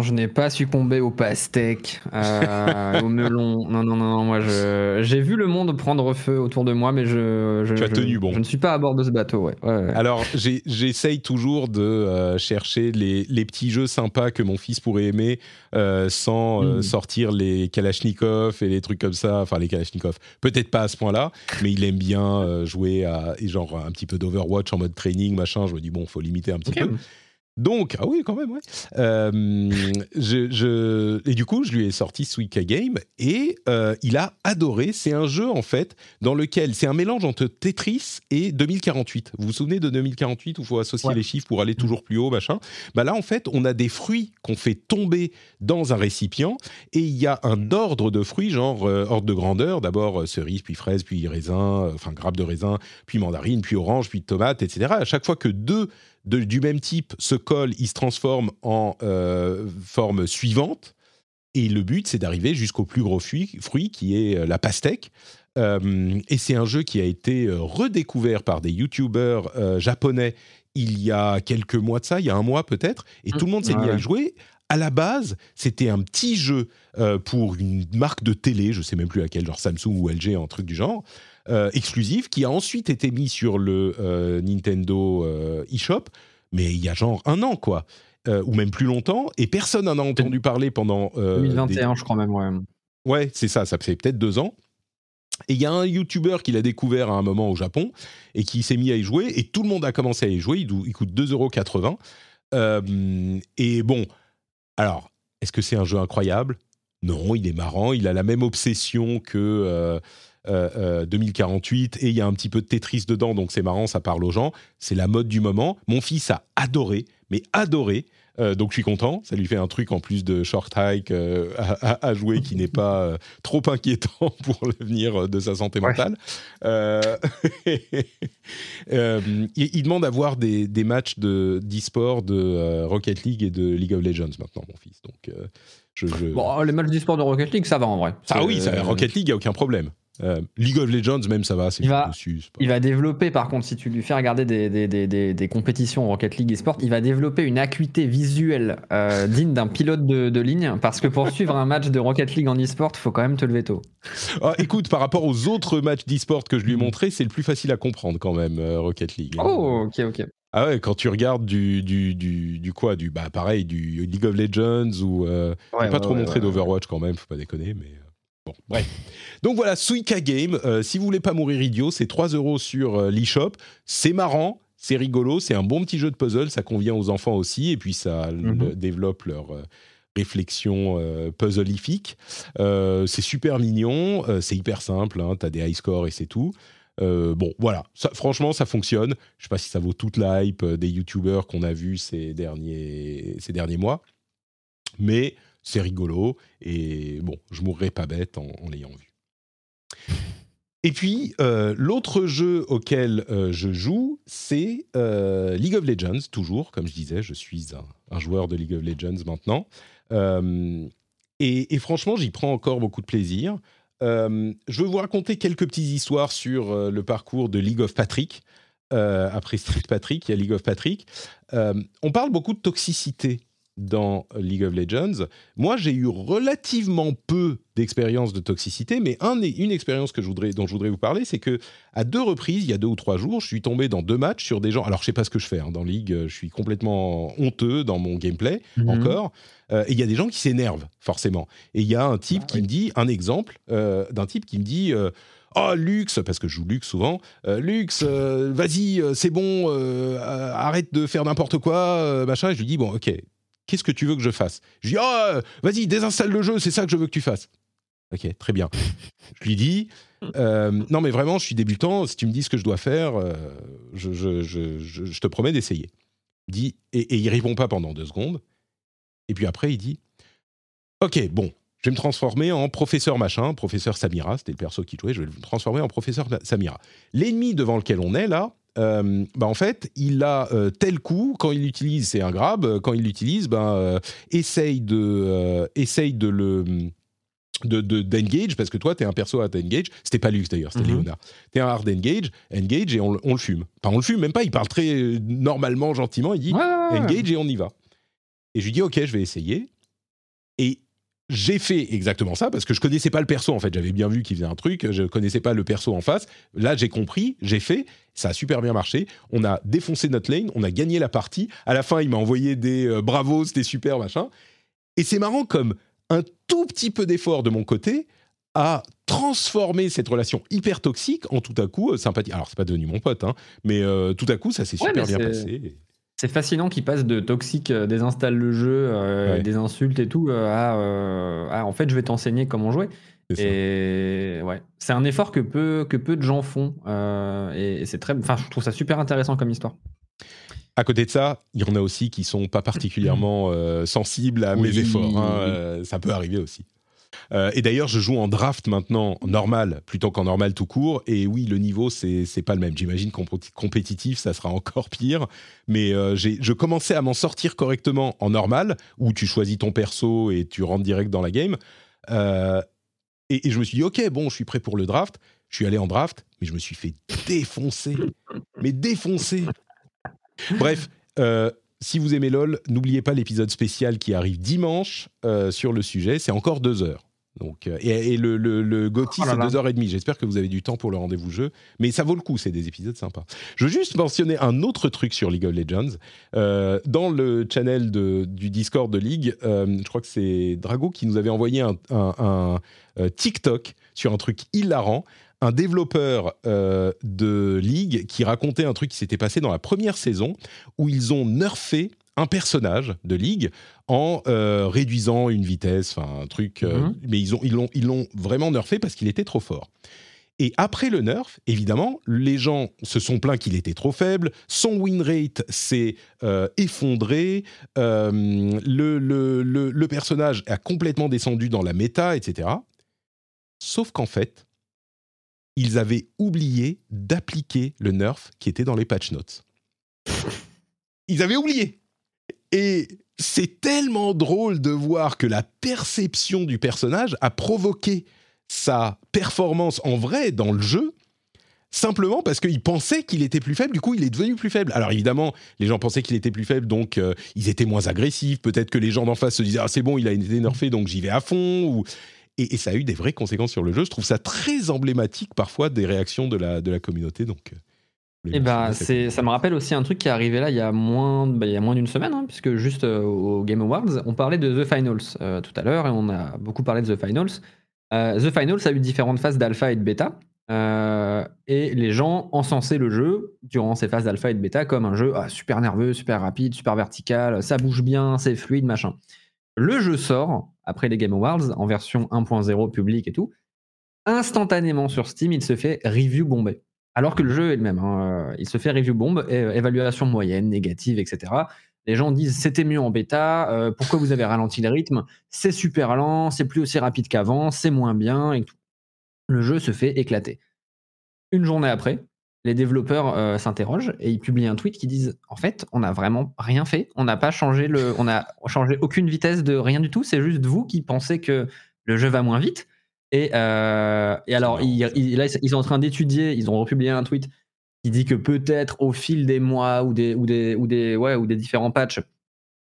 [SPEAKER 3] Je n'ai pas succombé au pastèque, euh, au melon. Non, non, non, non, moi j'ai vu le monde prendre feu autour de moi, mais je, je,
[SPEAKER 1] Tu as
[SPEAKER 3] je-
[SPEAKER 1] tenu bon.
[SPEAKER 3] Je ne suis pas à bord de ce bateau, ouais. ouais, ouais.
[SPEAKER 1] Alors, j'essaye toujours de euh, chercher les, les petits jeux sympas que mon fils pourrait aimer euh, sans euh,
[SPEAKER 3] Mm.
[SPEAKER 1] sortir les Kalachnikov et les trucs comme ça. Enfin, les Kalachnikov, peut-être pas à ce point-là, mais il aime bien jouer à genre un petit peu d'Overwatch en mode training, machin. Je me dis, bon, faut limiter un petit peu. Donc, ah oui, quand même, ouais. Euh, je, je- et du coup, je lui ai sorti Suika Game et euh, il a adoré. C'est un jeu, en fait, dans lequel c'est un mélange entre Tetris et 2048. Vous vous souvenez de 2048 où il faut associer
[SPEAKER 3] Ouais.
[SPEAKER 1] les chiffres pour aller toujours plus haut, machin? Bah Là, en fait, on a des fruits qu'on fait tomber dans un récipient et il y a un ordre de fruits, genre euh, ordre de grandeur. D'abord cerise, puis fraise, puis raisin, enfin grappe de raisin, puis mandarine, puis orange, puis tomate, etc. À chaque fois que deux de- du même type se collent, ils se transforment en euh, forme suivante. Et le but, c'est d'arriver jusqu'au plus gros fruit, fruit, qui est euh, la pastèque. Euh, et c'est un jeu qui a été redécouvert par des youtubeurs euh, japonais il y a quelques mois de ça, il y a un mois peut-être, et tout le monde s'est
[SPEAKER 3] Ouais,
[SPEAKER 1] mis à jouer. À la base, c'était un petit jeu euh, pour une marque de télé, je sais même plus laquelle, genre Samsung ou LG, un truc du genre, euh, exclusif, qui a ensuite été mis sur le euh, Nintendo euh, eShop, mais il y a genre un an, quoi. Ou même plus longtemps, et personne n'en a entendu parler pendant... euh, des-
[SPEAKER 3] 2021, je crois même, ouais.
[SPEAKER 1] Ouais, c'est ça, ça fait peut-être deux ans. Et il y a un YouTuber qui l'a découvert à un moment au Japon et qui s'est mis à y jouer et tout le monde a commencé à y jouer. Il, coûte 2,80€. Euh, et bon, alors, est-ce que c'est un jeu incroyable? Non, il est marrant. Il a la même obsession que euh, euh, euh, 2048 et il y a un petit peu de Tetris dedans, donc c'est marrant, ça parle aux gens. C'est la mode du moment. Mon fils a adoré, mais adoré. Euh, donc je suis content, ça lui fait un truc en plus de short hike euh, à, jouer qui n'est pas euh, trop inquiétant pour l'avenir euh, de sa santé mentale. Euh, euh, il, il demande à voir des, des matchs de d'e-sport de euh, Rocket League et de League of Legends maintenant, mon fils. Donc euh, je, je-
[SPEAKER 3] Bon, les matchs du sport de Rocket League, ça va en vrai.
[SPEAKER 1] ah oui, ça, Rocket League, il n'y a aucun problème. Euh, League of Legends, même, ça va, c'est
[SPEAKER 3] Il va-
[SPEAKER 1] dessus. pas-
[SPEAKER 3] Il va développer, par contre, si tu lui fais regarder des, des, des, des, des compétitions Rocket League et Sport, il va développer une acuité visuelle euh, digne d'un pilote de, de ligne, parce que pour suivre un match de Rocket League en e-sport, il faut quand même te lever tôt.
[SPEAKER 1] Ah, écoute, par rapport aux autres matchs d'e-sport que je lui ai montrés, c'est le plus facile à comprendre quand même, euh, Rocket League. hein.
[SPEAKER 3] Oh, ok, ok.
[SPEAKER 1] Ah ouais, quand tu regardes du, du, du, du quoi du, Bah pareil, du League of Legends ou. Euh, je vais pas trop montrer d'Overwatch quand même, faut pas déconner, mais. Bon, bref. Donc voilà, Suika Game. euh, si vous voulez pas mourir idiot, c'est 3 euros sur euh, l'eShop. C'est marrant, c'est rigolo, c'est un bon petit jeu de puzzle. Ça convient aux enfants aussi, et puis ça
[SPEAKER 3] Mhm.
[SPEAKER 1] le- développe leur euh, réflexion euh, puzzleifique. Euh, c'est super mignon, c'est hyper simple. Hein, T'as des high scores et c'est tout. Bon, voilà. Ça, franchement, ça fonctionne. Je sais pas si ça vaut toute la hype des youtubeurs qu'on a vus ces derniers, ces derniers mois, mais c'est rigolo et bon, je mourrai pas bête en, l'ayant vu. Et puis, euh, l'autre jeu auquel euh, je joue, c'est euh, League of Legends, toujours, comme je disais, je suis un, joueur de League of Legends maintenant. Et, et franchement, j'y prends encore beaucoup de plaisir. Je veux vous raconter quelques petites histoires sur le parcours de League of Patrick. Après Street Patrick, il y a League of Patrick. On parle beaucoup de toxicité dans League of Legends. Moi, j'ai eu relativement peu d'expérience de toxicité, mais un, une expérience que je voudrais, dont je voudrais vous parler, c'est que à deux reprises, il y a deux ou trois jours, je suis tombé dans deux matchs sur des gens. Alors, je sais pas ce que je fais hein, dans League. euh, Je suis complètement honteux dans mon gameplay
[SPEAKER 3] Mhm.
[SPEAKER 1] encore. Euh, et il y a des gens qui s'énervent forcément. Et il y a un type
[SPEAKER 3] Ah
[SPEAKER 1] qui me dit un exemple euh, d'un type qui me dit. euh, Oh Lux, parce que je joue Lux souvent. Euh, Lux, euh, vas-y, euh, c'est bon, arrête de faire n'importe quoi, machin. Et je lui dis bon, ok, qu'est-ce que tu veux que je fasse? Je dis oh, euh, vas-y, désinstalle le jeu, c'est ça que je veux que tu fasses. Ok, très bien. je lui dis euh, non mais vraiment, je suis débutant. Si tu me dis ce que je dois faire, euh, je, te promets d'essayer. Dit et, et il répond pas pendant deux secondes. Et puis après, il dit Ok, bon, je vais me transformer en professeur machin, professeur Samira, c'était le perso qui jouait, je vais me transformer en professeur Samira. L'ennemi devant lequel on est là, euh, bah en fait, il a euh, tel coup, quand il l'utilise, c'est un grab, quand il l'utilise, ben, euh, essaye, de, euh, essaye de le de de- d'engage parce que toi t'es un perso à engage. C'était pas Lux d'ailleurs c'était
[SPEAKER 3] Mhm.
[SPEAKER 1] Léonard t'es un hard engage engage et on, le- on le fume. Enfin on le fume même pas il parle très euh, normalement gentiment il dit
[SPEAKER 3] Ouais, ouais, ouais.
[SPEAKER 1] engage et on y va. Et je lui dis ok je vais essayer j'ai fait exactement ça parce que je connaissais pas le perso en fait j'avais bien vu qu'il faisait un truc je connaissais pas le perso en face là j'ai compris j'ai fait ça a super bien marché on a défoncé notre lane on a gagné la partie à la fin il m'a envoyé des euh, bravos c'était super machin et c'est marrant comme un tout petit peu d'effort de mon côté a transformé cette relation hyper toxique en tout à coup euh, sympathique. Alors c'est pas devenu mon pote, hein, mais euh, tout à coup ça s'est
[SPEAKER 3] Ouais,
[SPEAKER 1] super bien passé.
[SPEAKER 3] C'est fascinant qu'il passe de toxique, euh, désinstalle le jeu, euh,
[SPEAKER 1] Ouais.
[SPEAKER 3] des insultes et tout, euh, à, euh, à, en fait je vais t'enseigner comment jouer.
[SPEAKER 1] C'est ça.
[SPEAKER 3] Et ouais, c'est un effort que peu, que peu de gens font. euh, et et c'est très, enfin, je trouve ça super intéressant comme histoire.
[SPEAKER 1] À côté de ça, il y en a aussi qui sont pas particulièrement euh, sensibles à mes
[SPEAKER 3] Oui,
[SPEAKER 1] efforts. hein,
[SPEAKER 3] oui.
[SPEAKER 1] euh, ça peut arriver aussi. Euh, et d'ailleurs, je joue en draft maintenant, en normal, plutôt qu'en normal tout court. Et oui, le niveau, c'est pas le même. J'imagine qu'en compé- compétitif, ça sera encore pire. Mais euh, je commençais à m'en sortir correctement en normal, où tu choisis ton perso et tu rentres direct dans la game. Euh, et, je me suis dit, ok, bon, je suis prêt pour le draft. Je suis allé en draft, mais je me suis fait défoncer. Mais défoncer. Bref, si vous aimez LoL, n'oubliez pas l'épisode spécial qui arrive dimanche euh, sur le sujet. C'est encore deux heures. Donc, euh, et, et le, le, le GOTY,
[SPEAKER 3] Oh
[SPEAKER 1] c'est deux heures et demie. J'espère que vous avez du temps pour le rendez-vous jeu. Mais ça vaut le coup, c'est des épisodes sympas. Je veux juste mentionner un autre truc sur League of Legends. Euh, dans le channel de- du Discord de League, euh, je crois que c'est Drago qui nous avait envoyé un, un- un, TikTok sur un truc hilarant. Un développeur euh, de League qui racontait un truc qui s'était passé dans la première saison où ils ont nerfé un personnage de League en euh, réduisant une vitesse, enfin un truc. euh,
[SPEAKER 3] Mhm.
[SPEAKER 1] mais ils ont ils l'ont ils l'ont vraiment nerfé parce qu'il était trop fort. Et après le nerf, évidemment, les gens se sont plaints qu'il était trop faible, son win rate s'est euh, effondré, euh, le, le, le, le personnage a complètement descendu dans la méta, etc. Sauf qu'en fait, ils avaient oublié d'appliquer le nerf qui était dans les patch notes. Ils avaient oublié. Et c'est tellement drôle de voir que la perception du personnage a provoqué sa performance en vrai dans le jeu, simplement parce qu'il pensait qu'il était plus faible, du coup il est devenu plus faible. Alors évidemment, les gens pensaient qu'il était plus faible, donc euh, ils étaient moins agressifs, peut-être que les gens d'en face se disaient « Ah c'est bon, il a été nerfé, donc j'y vais à fond ». Et, et ça a eu des vraies conséquences sur le jeu. Je trouve ça très emblématique parfois des réactions de la, de la communauté, donc... euh,
[SPEAKER 3] Et bah,
[SPEAKER 1] mentionner cette-
[SPEAKER 3] c'est, ça me rappelle aussi un truc qui est arrivé là il y a moins, bah, il y a moins d'une semaine, hein, puisque juste euh, au Game Awards, on parlait de The Finals euh, tout à l'heure et on a beaucoup parlé de The Finals. Euh, The Finals a eu différentes phases d'alpha et de bêta. euh, et les gens encensaient le jeu durant ces phases d'alpha et de bêta comme un jeu ah, super nerveux, super rapide, super vertical, ça bouge bien, c'est fluide, machin. Le jeu sort après les Game Awards en version 1.0 public et tout. Instantanément sur Steam, il se fait review bombé. Alors que le jeu est le même. hein. Euh, Il se fait review bomb, et, euh, évaluation moyenne, négative, etc. Les gens disent c'était mieux en bêta, euh, pourquoi vous avez ralenti le rythme? C'est super lent, c'est plus aussi rapide qu'avant, c'est moins bien et tout. Le jeu se fait éclater. Une journée après, les développeurs euh, s'interrogent et ils publient un tweet qui disent en fait, on n'a vraiment rien fait, on n'a pas changé le, on a changé aucune vitesse de rien du tout, c'est juste vous qui pensez que le jeu va moins vite. Et, euh, et alors, ils- là, ils sont en train d'étudier, ils ont republié un tweet qui dit que peut-être au fil des mois ou des, ou des, ou des, ouais, ou des différents patchs,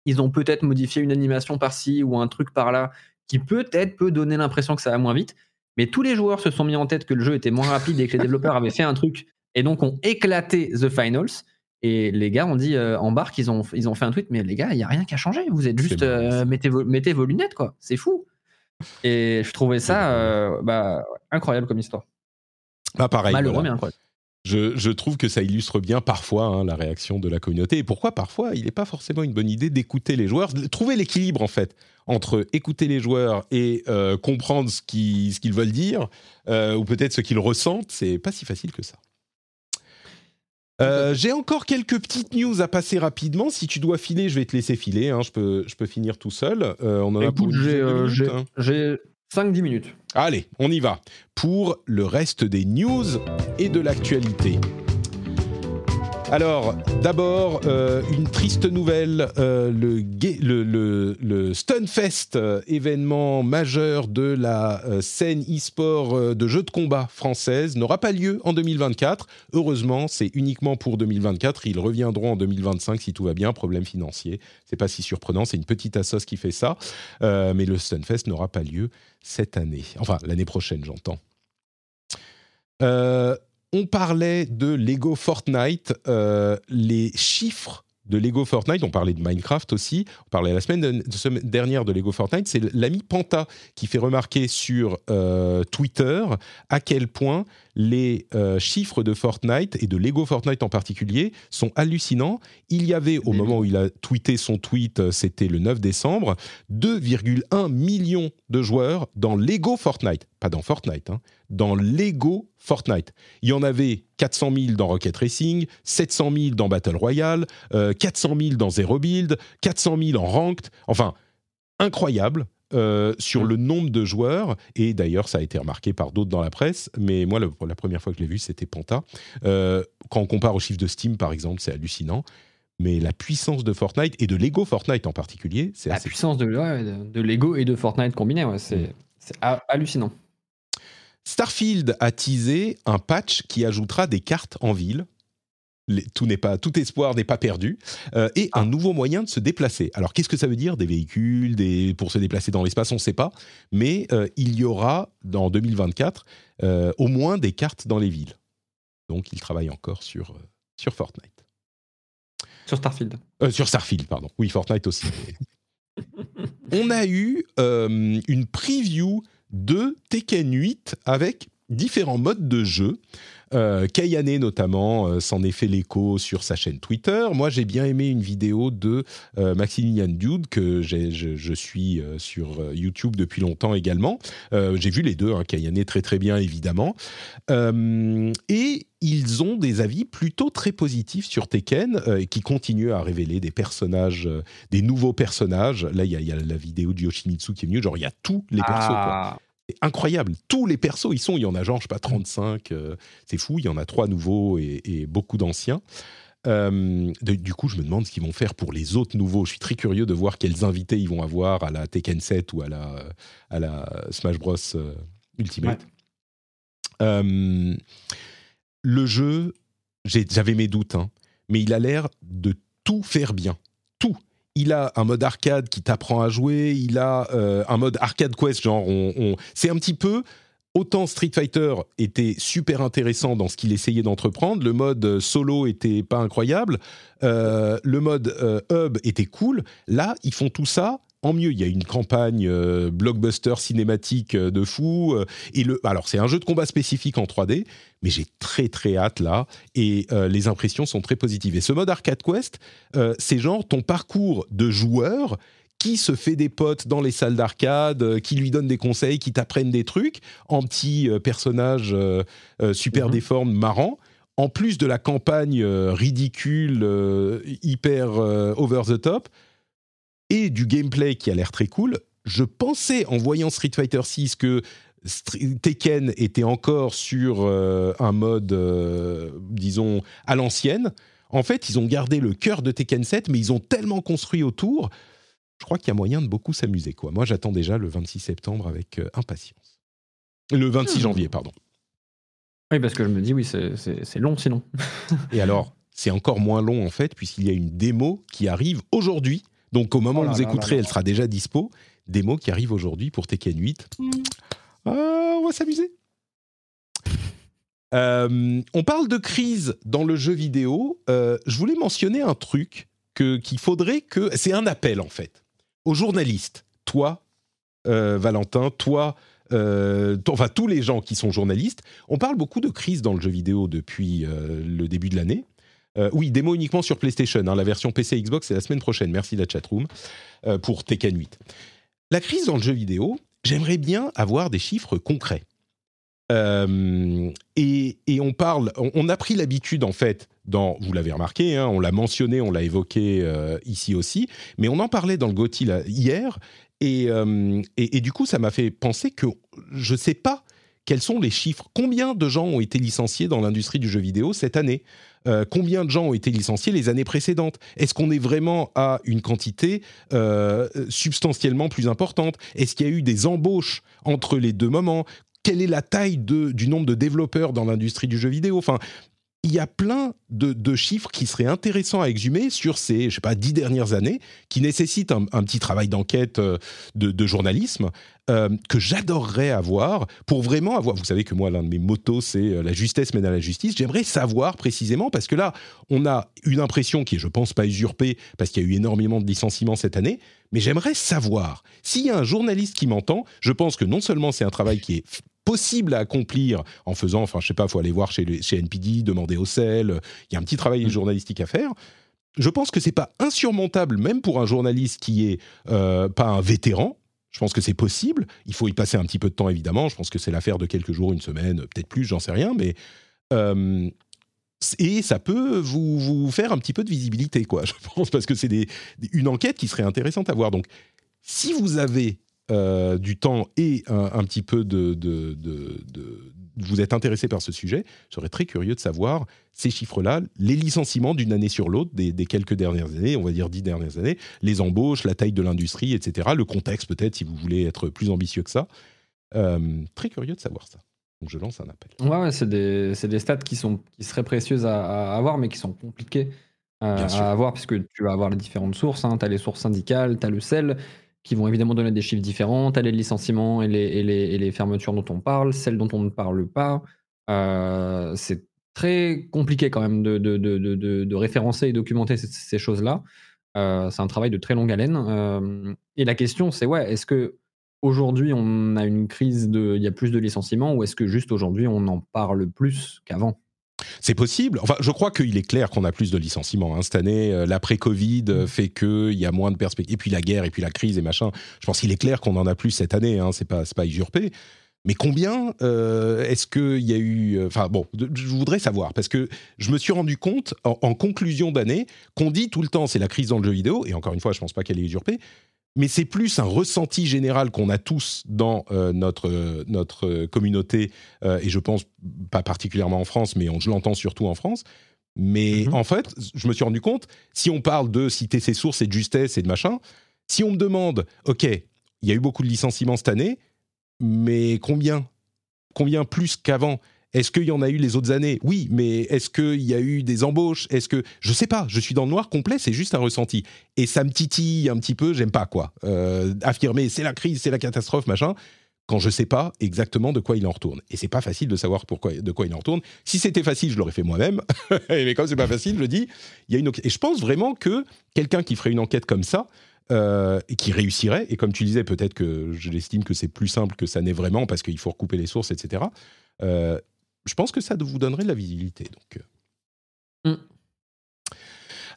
[SPEAKER 3] ils ont peut-être modifié une animation par-ci ou un truc par-là qui peut-être peut donner l'impression que ça va moins vite. Mais tous les joueurs se sont mis en tête que le jeu était moins rapide et que les développeurs avaient fait un truc et donc ont éclaté The Finals. Et les gars ont dit euh, en barque, ils ont, ils ont fait un tweet, mais les gars, il n'y a rien qui a changé. Vous êtes juste, euh, mettez, vos, mettez vos lunettes, quoi. C'est fou. Et je trouvais ça euh, bah, incroyable comme histoire.
[SPEAKER 1] Bah, pareil,
[SPEAKER 3] Malheureux,
[SPEAKER 1] voilà.
[SPEAKER 3] mais incroyable.
[SPEAKER 1] Je, je trouve que ça illustre bien parfois hein, la réaction de la communauté et pourquoi parfois il n'est pas forcément une bonne idée d'écouter les joueurs, trouver l'équilibre en fait entre écouter les joueurs et comprendre ce qu'ils ce qu'ils veulent dire ou peut-être ce qu'ils ressentent, c'est pas si facile que ça. Euh, J'ai encore quelques petites news à passer rapidement. Si tu dois filer, je vais te laisser filer. hein. Je, peux, je peux finir tout seul. Euh, on en a
[SPEAKER 3] Écoute, j'ai
[SPEAKER 1] dizaine de
[SPEAKER 3] euh,
[SPEAKER 1] minutes,
[SPEAKER 3] j'ai-
[SPEAKER 1] hein.
[SPEAKER 3] j'ai 5-10 minutes.
[SPEAKER 1] Allez, on y va. Pour le reste des news et de l'actualité. Alors, d'abord, euh, une triste nouvelle. euh, le, Stunfest, euh, événement majeur de la scène e-sport de jeux de combat française, n'aura pas lieu en 2024. Heureusement, c'est uniquement pour 2024. Ils reviendront en 2025 si tout va bien. Problème financier. C'est pas si surprenant. C'est une petite assoce qui fait ça. Mais le Stunfest n'aura pas lieu cette année. Enfin, l'année prochaine, j'entends. Euh, on parlait de Lego Fortnite, euh, les chiffres de Lego Fortnite, on parlait de Minecraft aussi, on parlait la semaine de- de semaine dernière de Lego Fortnite, c'est l'ami Panta qui fait remarquer sur euh, Twitter à quel point les euh, chiffres de Fortnite et de Lego Fortnite en particulier sont hallucinants. Il y avait, au moment où il a tweeté son tweet, euh, c'était le 9 décembre, 2,1 millions de joueurs dans Lego Fortnite, pas dans Fortnite, hein, dans Lego Fortnite. Il y en avait 400 000 dans Rocket Racing, 700 000 dans Battle Royale, euh, 400 000 dans Zero Build, 400 000 en Ranked. Enfin, incroyable euh, sur le nombre de joueurs. Et d'ailleurs, ça a été remarqué par d'autres dans la presse. Mais moi, le- la première fois que je l'ai vu, c'était Panta. Euh, quand on compare aux chiffres de Steam, par exemple, c'est hallucinant. Mais la puissance de Fortnite et de Lego Fortnite en particulier, c'est
[SPEAKER 3] La
[SPEAKER 1] assez
[SPEAKER 3] puissance de, ouais, de, Lego et de Fortnite combinés, ouais, c'est ha- hallucinant.
[SPEAKER 1] Starfield a teasé un patch qui ajoutera des cartes en ville. Les- tout n'est pas tout espoir n'est pas perdu euh, et un nouveau moyen de se déplacer. Alors qu'est-ce que ça veut dire Des véhicules, des pour se déplacer dans l'espace, on ne sait pas. Mais euh, il y aura dans 2024 euh, au moins des cartes dans les villes. Donc il travaille encore sur sur Fortnite,
[SPEAKER 3] Sur Starfield.
[SPEAKER 1] Sur Starfield pardon. Oui Fortnite aussi. on a eu une preview de Tekken 8 avec différents modes de jeu. Euh, Kayane notamment euh, s'en est fait l'écho sur sa chaîne Twitter. Moi, j'ai bien aimé une vidéo de euh, Maximilian Dude que je, suis euh, sur YouTube depuis longtemps également. J'ai vu les deux, hein, Kayane très très bien évidemment. Et ils ont des avis plutôt très positifs sur Tekken, qui continuent à révéler des personnages, des nouveaux personnages. Là, il y, a- la vidéo de Yoshimitsu qui est venue, genre il y a tous les quoi. C'est incroyable. Tous les persos, ils sont. Il y en a genre, je sais pas, 35. euh, c'est fou. Il y en a trois nouveaux et, et beaucoup d'anciens. Euh, de- du coup, je me demande ce qu'ils vont faire pour les autres nouveaux. Je suis très curieux de voir quels invités ils vont avoir à la Tekken 7 ou à la, à la Smash Bros euh, Ultimate. Euh, le jeu, j'avais mes doutes, hein, mais il a l'air de tout faire bien. Tout. Il a un mode arcade qui t'apprend à jouer, il a euh, un mode arcade quest, genre on, c'est un petit peu autant Street Fighter était super intéressant dans ce qu'il essayait d'entreprendre, le mode euh, solo était pas incroyable, euh, le mode hub était cool. Là, ils font tout ça en mieux. Il y a une campagne euh, blockbuster cinématique euh, de fou. euh, et le, alors, c'est un jeu de combat spécifique en 3D, mais j'ai très très hâte là. Et les impressions sont très positives. Et ce mode Arcade Quest, c'est genre ton parcours de joueur qui se fait des potes dans les salles d'arcade, qui lui donne des conseils, qui t'apprennent des trucs en euh, euh, super
[SPEAKER 3] Mhm.
[SPEAKER 1] déformes, marrants. En plus de la campagne euh, ridicule, euh, hyper euh, over the top, et du gameplay qui a l'air très cool, je pensais en voyant Street Fighter 6 que Tekken était encore sur euh, un mode, euh, disons, à l'ancienne. En fait, ils ont gardé le cœur de Tekken 7, mais ils ont tellement construit autour. Je crois qu'il y a moyen de beaucoup s'amuser. quoi. Moi, j'attends déjà le 26 septembre avec euh, impatience. Le 26
[SPEAKER 3] Hmm.
[SPEAKER 1] janvier, pardon.
[SPEAKER 3] Oui, parce que je me dis, oui, c'est long sinon.
[SPEAKER 1] Et alors, c'est encore moins long en fait, puisqu'il y a une démo qui arrive aujourd'hui. Donc, au moment
[SPEAKER 3] Oh
[SPEAKER 1] où
[SPEAKER 3] là
[SPEAKER 1] vous
[SPEAKER 3] là
[SPEAKER 1] écouterez,
[SPEAKER 3] là
[SPEAKER 1] elle sera déjà dispo. Démo qui arrive aujourd'hui pour Tekken 8. Ah, on va s'amuser. Euh, on parle de crise dans le jeu vidéo. Euh, je voulais mentionner un truc qu'il faudrait que. C'est un appel en fait aux journalistes. Toi, euh, Valentin, toi, euh, enfin tous les gens qui sont journalistes. On parle beaucoup de crise dans le jeu vidéo depuis euh, le début de l'année. Euh, oui, démo uniquement sur PlayStation. hein. la version PC Xbox, c'est la semaine prochaine. Merci la chatroom euh, pour Tekken 8. La crise dans le jeu vidéo, j'aimerais bien avoir des chiffres concrets. Euh, et, et on parle, on, a pris l'habitude en fait, dans, vous l'avez remarqué, hein, on l'a mentionné, on l'a évoqué euh, ici aussi, mais on en parlait dans le là, hier, et, et, et du coup ça m'a fait penser que je ne sais pas quels sont les chiffres Combien de gens ont été licenciés dans l'industrie du jeu vidéo cette année? Euh, Combien de gens ont été licenciés les années précédentes? Est-ce qu'on est vraiment à une quantité euh, substantiellement plus importante? Est-ce qu'il y a eu des embauches entre les deux moments? Quelle est la taille du nombre de développeurs dans l'industrie du jeu vidéo? Enfin, il y a plein de, chiffres qui seraient intéressants à exhumer sur ces, je sais pas, dix dernières années, qui nécessitent un, petit travail d'enquête euh, de, journalisme euh, que j'adorerais avoir pour vraiment avoir. Vous savez que moi, l'un de mes motos, c'est euh, la justesse mène à la justice. J'aimerais savoir précisément parce que là, on a une impression qui est, je pense, pas usurpée parce qu'il y a eu énormément de licenciements cette année. Mais j'aimerais savoir s'il y a un journaliste qui m'entend. Je pense que non seulement c'est un travail qui est possible à accomplir en faisant, enfin, je sais pas, faut aller voir chez, chez NPD, demander au sel. Il y a un petit travail mm. journalistique à faire. Je pense que c'est pas insurmontable, même pour un journaliste qui est euh, pas un vétéran. Je pense que c'est possible. Il faut y passer un petit peu de temps, évidemment. Je pense que c'est l'affaire de quelques jours, une semaine, peut-être plus, j'en sais rien. Mais euh, et ça peut vous, vous, faire un petit peu de visibilité, quoi. Je pense parce que c'est une enquête qui serait intéressante à voir. Donc, si vous avez euh, du temps et un, petit peu de, de, Vous êtes intéressé par ce sujet, je serais très curieux de savoir ces chiffres-là, les licenciements d'une année sur l'autre, des, quelques dernières années, on va dire dix dernières années, les embauches, la taille de l'industrie, etc. Le contexte peut-être, si vous voulez être plus ambitieux que ça. Euh, très curieux de savoir ça. Donc je lance un appel.
[SPEAKER 3] Ouais, c'est des, des, stats qui, sont, qui seraient précieuses à, avoir, mais qui sont compliquées à, avoir, puisque tu vas avoir les différentes sources. Hein. Tu as les sources syndicales, tu as le sel, qui vont évidemment donner des chiffres différents. Tu les licenciements et les, et, les, et les, fermetures dont on parle, celles dont on ne parle pas. Euh, c'est très compliqué quand même de référencer et documenter ces, choses-là. Euh, c'est un travail de très longue haleine. Euh, et la question, c'est ouais, est-ce que aujourd'hui on a une crise de, il y a plus de licenciements, ou est-ce que juste aujourd'hui on en parle plus qu'avant?
[SPEAKER 1] C'est possible. Enfin, je crois qu'il est clair qu'on a plus de licenciements. Hein. Cette année, euh, l'après-Covid euh, mm. fait qu'il y a moins de perspectives. Et puis la guerre, et puis la crise, et machin. Je pense qu'il est clair qu'on en a plus cette année. Hein. C'est pas, pas usurpé. Mais combien euh, est-ce qu'il y a eu Enfin bon, je voudrais savoir parce que je me suis rendu compte en, conclusion d'année qu'on dit tout le temps c'est la crise dans le jeu vidéo et encore une fois je pense pas qu'elle est usurpée, mais c'est plus un ressenti général qu'on a tous dans euh, notre, notre communauté, euh, et je pense pas particulièrement en France, mais on, je l'entends surtout en France. Mais mhm. en fait, je me suis rendu compte, si on parle de citer ses sources et de justesse et de machin, si on me demande, OK, il y a eu beaucoup de licenciements cette année, mais combien? Combien plus qu'avant? Est-ce qu'il y en a eu les autres années? Oui, mais est-ce qu'il y a eu des embauches? Est-ce que je sais pas Je suis dans le noir complet. C'est juste un ressenti et ça me titille un petit peu. J'aime pas quoi. Euh, affirmer c'est la crise, c'est la catastrophe, machin. Quand je sais pas exactement de quoi il en retourne. Et c'est pas facile de savoir de quoi il en retourne. Si c'était facile, je l'aurais fait moi-même. mais comme c'est pas facile, je dis, il y a une. Et je pense vraiment que quelqu'un qui ferait une enquête comme ça, euh, et qui réussirait. Et comme tu disais, peut-être que je l'estime que c'est plus simple que ça n'est vraiment parce qu'il faut recouper les sources, etc. je pense que ça vous donnerait de la visibilité. Donc, euh. mm.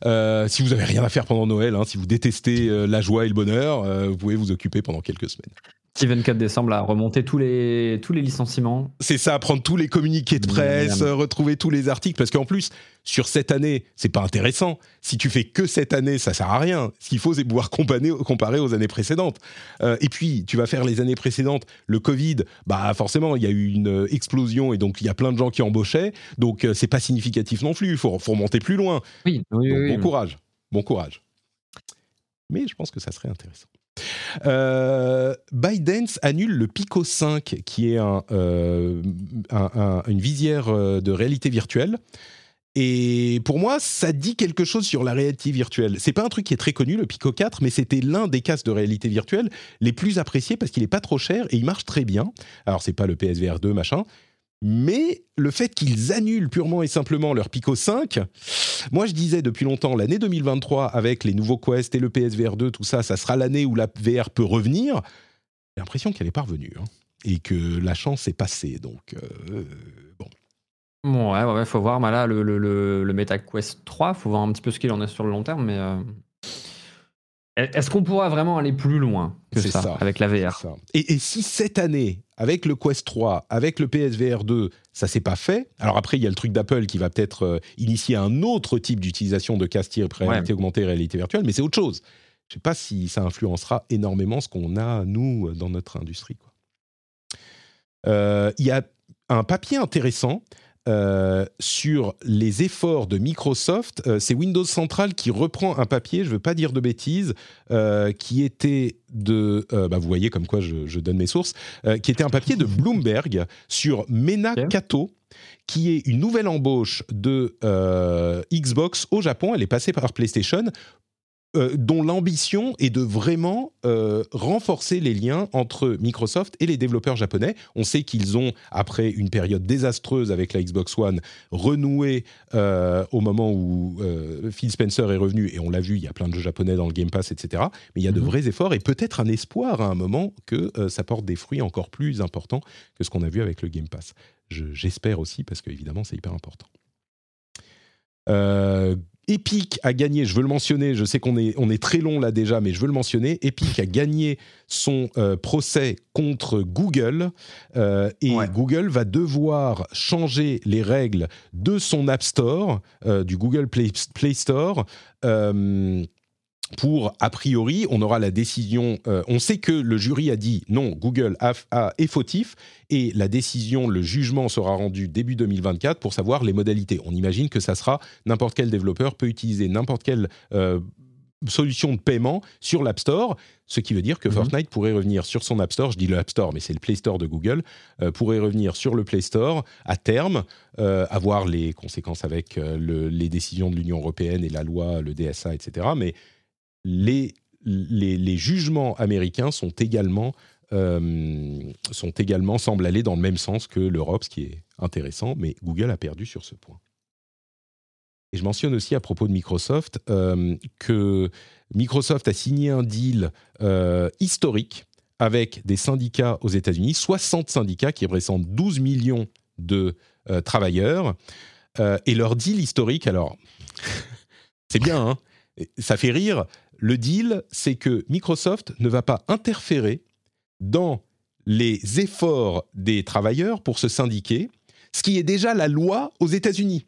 [SPEAKER 1] euh, si vous avez rien à faire pendant Noël, hein, si vous détestez euh, la joie et le bonheur, vous pouvez vous occuper pendant quelques semaines.
[SPEAKER 3] Petit 24 décembre, à remonter tous les, tous les licenciements.
[SPEAKER 1] C'est ça, prendre tous les communiqués de presse, retrouver tous les articles, parce qu'en plus, sur cette année, c'est pas intéressant. Si tu fais que cette année, ça sert à rien. Ce qu'il faut, c'est pouvoir comparer, comparer aux années précédentes. Euh, et puis, tu vas faire les années précédentes. Le Covid, bah forcément, il y a eu une explosion et donc il y a plein de gens qui embauchaient. Donc, euh, c'est pas significatif non plus. Il faut, faut remonter plus loin.
[SPEAKER 3] Oui, oui,
[SPEAKER 1] Bon courage. Bon courage. Mais je pense que ça serait intéressant. Euh, annule le Pico 5, qui est euh, une visière euh, de réalité virtuelle. Et pour moi, ça dit quelque chose sur la réalité virtuelle. C'est pas un truc qui est très connu, le Pico 4, mais c'était l'un des casques de réalité virtuelle les plus appréciés parce qu'il est pas trop cher et il marche très bien. Alors c'est pas le PSVR 2 machin, mais le fait qu'ils annulent purement et simplement leur Pico 5, moi je disais depuis longtemps, l'année 2023 avec les nouveaux Quest et le PSVR 2, tout ça, ça sera l'année où la VR peut revenir. J'ai l'impression qu'elle est parvenue hein, et que la chance est passée. Donc euh, bon.
[SPEAKER 3] Bon, ouais, ouais, faut voir. là, le, le, le, MetaQuest 3, faut voir un petit peu ce qu'il en est sur le long terme, mais. Euh, est-ce qu'on pourra vraiment aller plus loin que ça, avec la VR
[SPEAKER 1] et, si cette année, avec le Quest 3, avec le PSVR 2, ça s'est pas fait, alors après il y a le truc d'Apple qui va peut-être euh, initier un autre type d'utilisation de casque réalité augmentée, réalité virtuelle, mais c'est autre chose. Je sais pas si ça influencera énormément ce qu'on a nous dans notre industrie. Euh, il y a un papier intéressant euh, sur les efforts de Microsoft. Euh, c'est Windows Central qui reprend un papier, je ne veux pas dire de bêtises, euh, qui était de, bah, vous voyez comme quoi je, je donne mes sources, qui était un papier de Bloomberg sur Mena. Kato, qui est une nouvelle embauche de Xbox au Japon. Elle est passée par PlayStation. Euh, dont l'ambition est de vraiment euh, renforcer les liens entre Microsoft et les développeurs japonais. On sait qu'ils ont, après une période désastreuse avec la Xbox One, renoué euh, au moment où Phil Spencer est revenu, et on l'a vu, il y a plein de jeux japonais dans le Game Pass, etc. Mais il y a de
[SPEAKER 3] Mhm.
[SPEAKER 1] vrais efforts et peut-être un espoir à un moment que ça porte des fruits encore plus importants que ce qu'on a vu avec le Game Pass. Je- J'espère aussi, parce que évidemment, c'est hyper important. Euh, Epic a gagné, je veux le mentionner, je sais qu'on est, on est très long là déjà, mais je veux le mentionner. Epic a gagné son euh, procès contre Google euh, et
[SPEAKER 3] Ouais.
[SPEAKER 1] Google va devoir changer les règles de son App Store, euh, du Google Play, Play Store. Pour, a priori, on aura la décision. euh, on sait que le jury a dit non, Google a, a- est fautif et la décision, le jugement sera rendu début 2024 pour savoir les modalités. On imagine que ça sera n'importe quel développeur peut utiliser n'importe quelle euh, solution de paiement sur l'App Store, ce qui veut dire que
[SPEAKER 3] Mhm.
[SPEAKER 1] Fortnite pourrait revenir sur son App Store, je dis le App Store, mais c'est le Play Store de Google, euh, pourrait revenir sur le Play Store à terme, avoir les conséquences avec le- les décisions de l'Union européenne et la loi, le DSA, etc. Mais les, jugements américains sont également, euh, sont également, semblent aller dans le même sens que l'Europe, ce qui est intéressant, mais Google a perdu sur ce point. Et je mentionne aussi à propos de Microsoft euh, que Microsoft a signé un deal euh, historique avec des syndicats aux États-Unis, 60 syndicats qui représentent 12 millions de travailleurs. Et leur deal historique, alors, c'est bien, hein ça fait rire. Le deal, c'est que Microsoft ne va pas interférer dans les efforts des travailleurs pour se syndiquer, ce qui est déjà la loi aux États-Unis.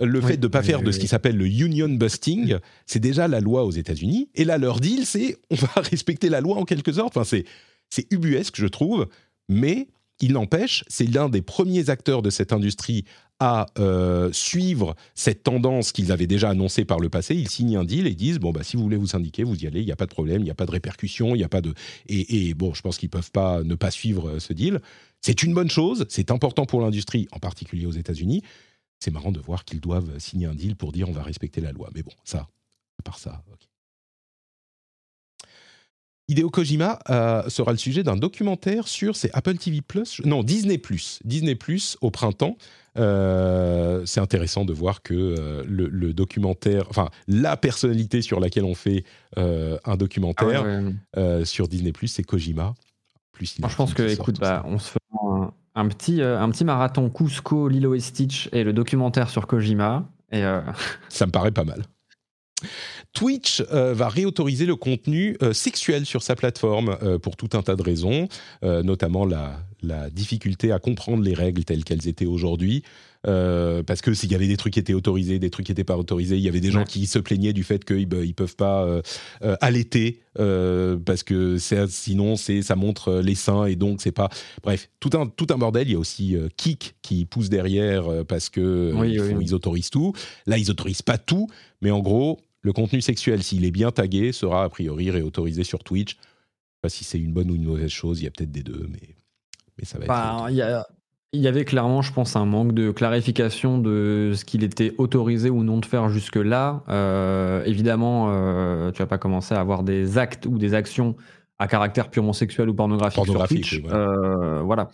[SPEAKER 1] Le
[SPEAKER 3] Oui,
[SPEAKER 1] fait de ne pas
[SPEAKER 3] oui,
[SPEAKER 1] faire
[SPEAKER 3] oui,
[SPEAKER 1] de ce qui s'appelle le union busting, c'est déjà la loi aux États-Unis. Et là, leur deal, c'est on va respecter la loi en quelque sorte. Enfin, c'est, c'est ubuesque, je trouve, mais il n'empêche, c'est l'un des premiers acteurs de cette industrie à euh, suivre cette tendance qu'ils avaient déjà annoncée par le passé. Ils signent un deal et disent bon bah si vous voulez vous syndiquer, vous y allez. Il n'y a pas de problème, il n'y a pas de répercussions, il n'y a pas de et, bon, je pense qu'ils peuvent pas ne pas suivre euh, ce deal. C'est une bonne chose, c'est important pour l'industrie, en particulier aux États-Unis. C'est marrant de voir qu'ils doivent signer un deal pour dire on va respecter la loi. Mais bon, ça, à part ça, ok. Hideo Kojima euh, sera le sujet d'un documentaire sur c'est Apple TV Plus, non Disney Plus, Disney Plus au printemps. Euh, c'est intéressant de voir que euh, le, le documentaire, enfin la personnalité sur laquelle on fait un documentaire
[SPEAKER 3] Ah ouais, ouais.
[SPEAKER 1] sur Disney Plus, c'est Kojima. Plus,
[SPEAKER 3] Moi, je pense que, écoute, bah, on se fait un, un petit, un petit marathon Cusco, Lilo et Stitch et le documentaire sur Kojima. Et
[SPEAKER 1] Ça me paraît pas mal. Twitch euh, va réautoriser le contenu euh, sexuel sur sa plateforme euh, pour tout un tas de raisons, notamment la, la difficulté à comprendre les règles telles qu'elles étaient aujourd'hui. Parce que s'il y avait des trucs qui étaient autorisés, des trucs qui n'étaient pas autorisés, il y avait des gens qui se plaignaient du fait qu'ils ne peuvent pas allaiter parce que sinon ça montre les seins et donc c'est pas bref tout un tout un bordel. Il y a aussi Kik qui pousse derrière parce que
[SPEAKER 3] Oui,
[SPEAKER 1] ils,
[SPEAKER 3] oui,
[SPEAKER 1] font-
[SPEAKER 3] oui.
[SPEAKER 1] ils autorisent tout. Là ils autorisent pas tout, mais en gros le contenu sexuel s'il est bien tagué sera a priori réautorisé sur Twitch. Je sais pas si c'est une bonne ou une mauvaise chose. Il y a peut-être des deux, mais mais ça va être.
[SPEAKER 3] bah, il y, a- il y avait clairement, je pense, un manque de clarification de ce qu'il était autorisé ou non de faire jusque-là. Euh, évidemment, euh, tu vas pas commencer à avoir des actes ou des actions à caractère purement sexuel ou pornographique,
[SPEAKER 1] Pornographique,
[SPEAKER 3] sur
[SPEAKER 1] oui,
[SPEAKER 3] Twitch. Euh, voilà.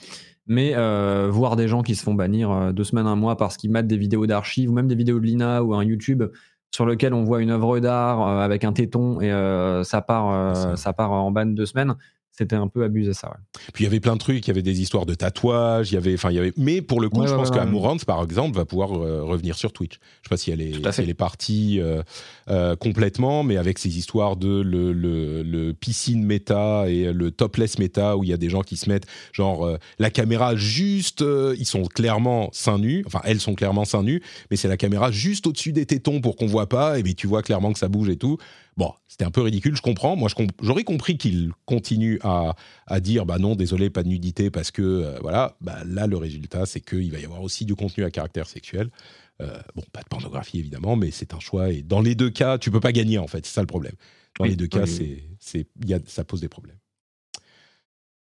[SPEAKER 3] Mais euh, voir des gens qui se font bannir deux semaines, un mois parce qu'ils mettent des vidéos d'archives ou même des vidéos de Lina ou un YouTube sur lequel on voit une œuvre d'art euh, avec un téton et euh, ça part, euh,
[SPEAKER 1] ça.
[SPEAKER 3] part en ban deux semaines, c'était un peu abusé ça. Ouais.
[SPEAKER 1] Puis il y avait plein de trucs, il y avait des histoires de tatouages, il y avait, enfin il y avait. Mais pour le coup,
[SPEAKER 3] Ouais,
[SPEAKER 1] je
[SPEAKER 3] ouais,
[SPEAKER 1] pense
[SPEAKER 3] ouais, ouais.
[SPEAKER 1] qu'Amourante, par exemple, va pouvoir euh, revenir sur Twitch. Je sais pas si elle est, si elle est partie euh, euh, complètement, mais avec ces histoires de le, le, le piscine méta et le topless méta où il y a des gens qui se mettent genre euh, la caméra juste, euh, ils sont clairement seins nus, enfin elles sont clairement seins nus, mais c'est la caméra juste au-dessus des tétons pour qu'on voit pas, et bien tu vois clairement que ça bouge et tout. Bon, c'était un peu ridicule, je comprends. Moi, j'aurais compris qu'il continue à, à, dire bah non, désolé, pas de nudité parce que euh, voilà. Bah, là, le résultat, c'est qu'il va y avoir aussi du contenu à caractère sexuel. Euh, bon, pas de pornographie évidemment, mais c'est un choix. Et dans les deux cas, tu peux pas gagner en fait. C'est ça le problème. Dans les deux cas, c'est, c'est, ça pose des problèmes.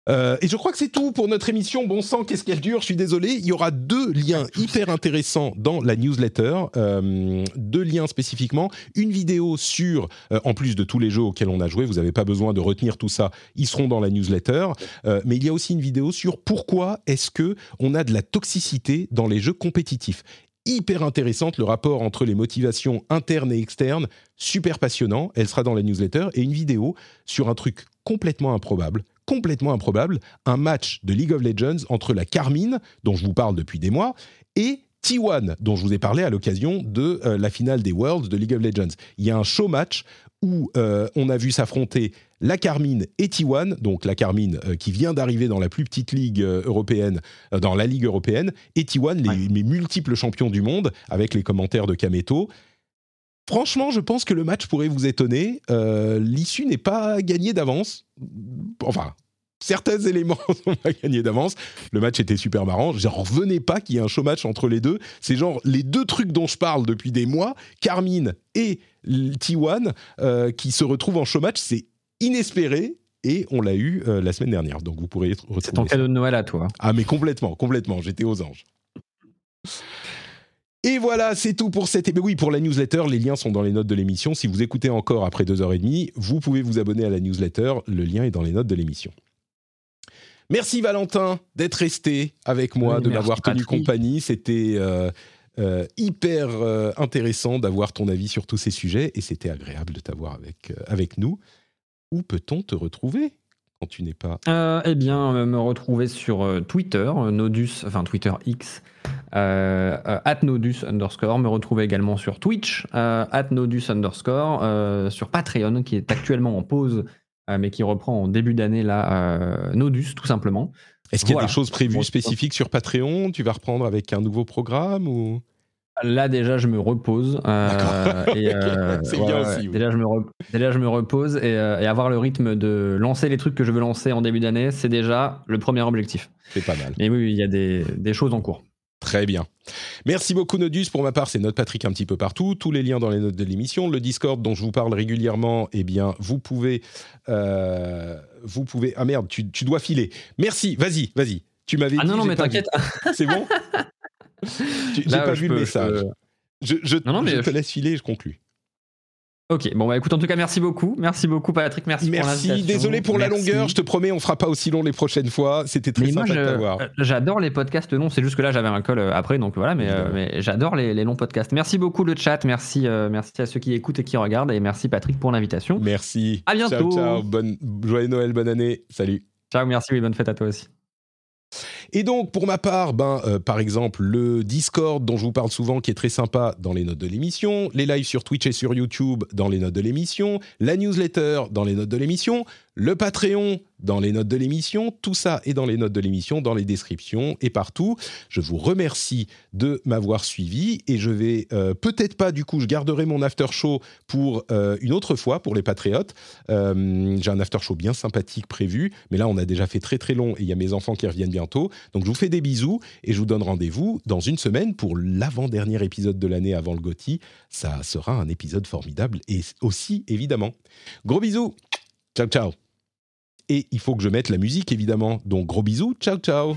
[SPEAKER 1] Euh, et je crois que c'est tout pour notre émission. Bon sang, qu'est-ce qu'elle dure Je suis désolé. Il y aura deux liens hyper intéressants dans la newsletter. Euh, deux liens spécifiquement. Une vidéo sur, euh, en plus de tous les jeux auxquels on a joué, vous n'avez pas besoin de retenir tout ça. Ils seront dans la newsletter. mais il y a aussi une vidéo sur pourquoi est-ce que on a de la toxicité dans les jeux compétitifs hyper intéressante, le rapport entre les motivations internes et externes, super passionnant, elle sera dans la newsletter, et une vidéo sur un truc complètement improbable, complètement improbable, un match de League of Legends entre la Carmine, dont je vous parle depuis des mois, et T1, dont je vous ai parlé à l'occasion de euh, la finale des Worlds de League of Legends. Il y a un show match où euh, on a vu s'affronter la Carmine et T1, donc la Carmine euh, qui vient d'arriver dans la plus petite ligue européenne, dans la ligue européenne, et T1, les, multiples champions du monde, avec les commentaires de Kameto. Franchement, je pense que le match pourrait vous étonner. Euh, l'issue n'est pas gagnée d'avance. Enfin, certains éléments sont pas gagnés d'avance. Le match était super marrant. J'en revenais pas qu'il y ait un show match entre les deux. C'est genre les deux trucs dont je parle depuis des mois, Carmine et T1, euh, qui se retrouvent en show match. C'est inespéré. Et on l'a eu euh, la semaine dernière. Donc vous pourrez retrouver.
[SPEAKER 3] C'est ton cadeau de Noël à toi.
[SPEAKER 1] Ah, mais complètement, complètement. J'étais aux anges. Et voilà, c'est tout pour cette... Oui, pour la newsletter, les liens sont dans les notes de l'émission. Si vous écoutez encore après deux heures et demie, vous pouvez vous abonner à la newsletter. Le lien est dans les notes de l'émission. Merci Valentin d'être resté avec moi, de m'avoir tenu compagnie. C'était euh, euh, hyper euh, intéressant d'avoir ton avis sur tous ces sujets et c'était agréable de t'avoir avec, avec nous. Où peut-on te retrouver? Quand tu n'es pas
[SPEAKER 3] Eh bien, me retrouver sur Twitter, Nodus, enfin Twitter X, euh, at Nodus underscore. Me retrouver également sur Twitch, euh, at Nodus underscore, euh, sur Patreon, qui est actuellement en pause, mais qui reprend en début d'année là, Nodus, tout simplement.
[SPEAKER 1] Est-ce qu'il y a des choses prévues spécifiques sur Patreon? Tu vas reprendre avec un nouveau programme ou?
[SPEAKER 3] Là déjà je me repose.
[SPEAKER 1] c'est bien aussi.
[SPEAKER 3] Déjà, je me déjà je me repose et, et, avoir le rythme de lancer les trucs que je veux lancer en début d'année, c'est déjà le premier objectif.
[SPEAKER 1] C'est pas mal.
[SPEAKER 3] Mais oui, il y a des, des choses en cours.
[SPEAKER 1] Très bien. Merci beaucoup Nodus. Pour ma part, c'est Note Patrick un petit peu partout. Tous les liens dans les notes de l'émission. Le Discord dont je vous parle régulièrement, eh bien, vous pouvez... Euh, vous pouvez... Ah merde, tu, dois filer. Merci, vas-y, vas-y. Tu m'avais
[SPEAKER 3] ah
[SPEAKER 1] dit...
[SPEAKER 3] non, non, mais t'inquiète.
[SPEAKER 1] C'est bon? J'ai pas vu le message. Je, je, je te laisse filer et je conclus.
[SPEAKER 3] Ok, bon bah écoute, en tout cas, merci beaucoup. Merci beaucoup, Patrick. Merci,
[SPEAKER 1] merci.
[SPEAKER 3] pour
[SPEAKER 1] Désolé pour la longueur. Je te promets, on fera pas aussi long les prochaines fois. C'était très sympa de t'avoir. Euh,
[SPEAKER 3] j'adore les podcasts longs. C'est juste que là, j'avais un call euh, après, donc voilà. Mais, euh, mais j'adore les, longs podcasts. Merci beaucoup le chat. Merci, merci à ceux qui écoutent et qui regardent. Et merci Patrick pour l'invitation.
[SPEAKER 1] Merci.
[SPEAKER 3] À bientôt.
[SPEAKER 1] Ciao, ciao. Bonne joyeux Noël, bonne année. Salut.
[SPEAKER 3] Ciao, merci. Oui, bonne fête à toi aussi.
[SPEAKER 1] Et donc, pour ma part, ben, euh, par exemple, le Discord dont je vous parle souvent, qui est très sympa dans les notes de l'émission, les lives sur Twitch et sur YouTube dans les notes de l'émission, la newsletter dans les notes de l'émission, le Patreon dans les notes de l'émission. Tout ça est dans les notes de l'émission, dans les descriptions et partout. Je vous remercie de m'avoir suivi et je vais euh, peut-être pas, du coup, je garderai mon after show pour euh, une autre fois pour les patriotes. J'ai un after show bien sympathique prévu, mais là, on a déjà fait très très long et il y a mes enfants qui reviennent bientôt. Donc, je vous fais des bisous et je vous donne rendez-vous dans une semaine pour l'avant-dernier épisode de l'année avant le Gotti. Ça sera un épisode formidable et aussi, évidemment. Gros bisous! Ciao, ciao. Et il faut que je mette la musique, évidemment. Donc, gros bisous. Ciao, ciao.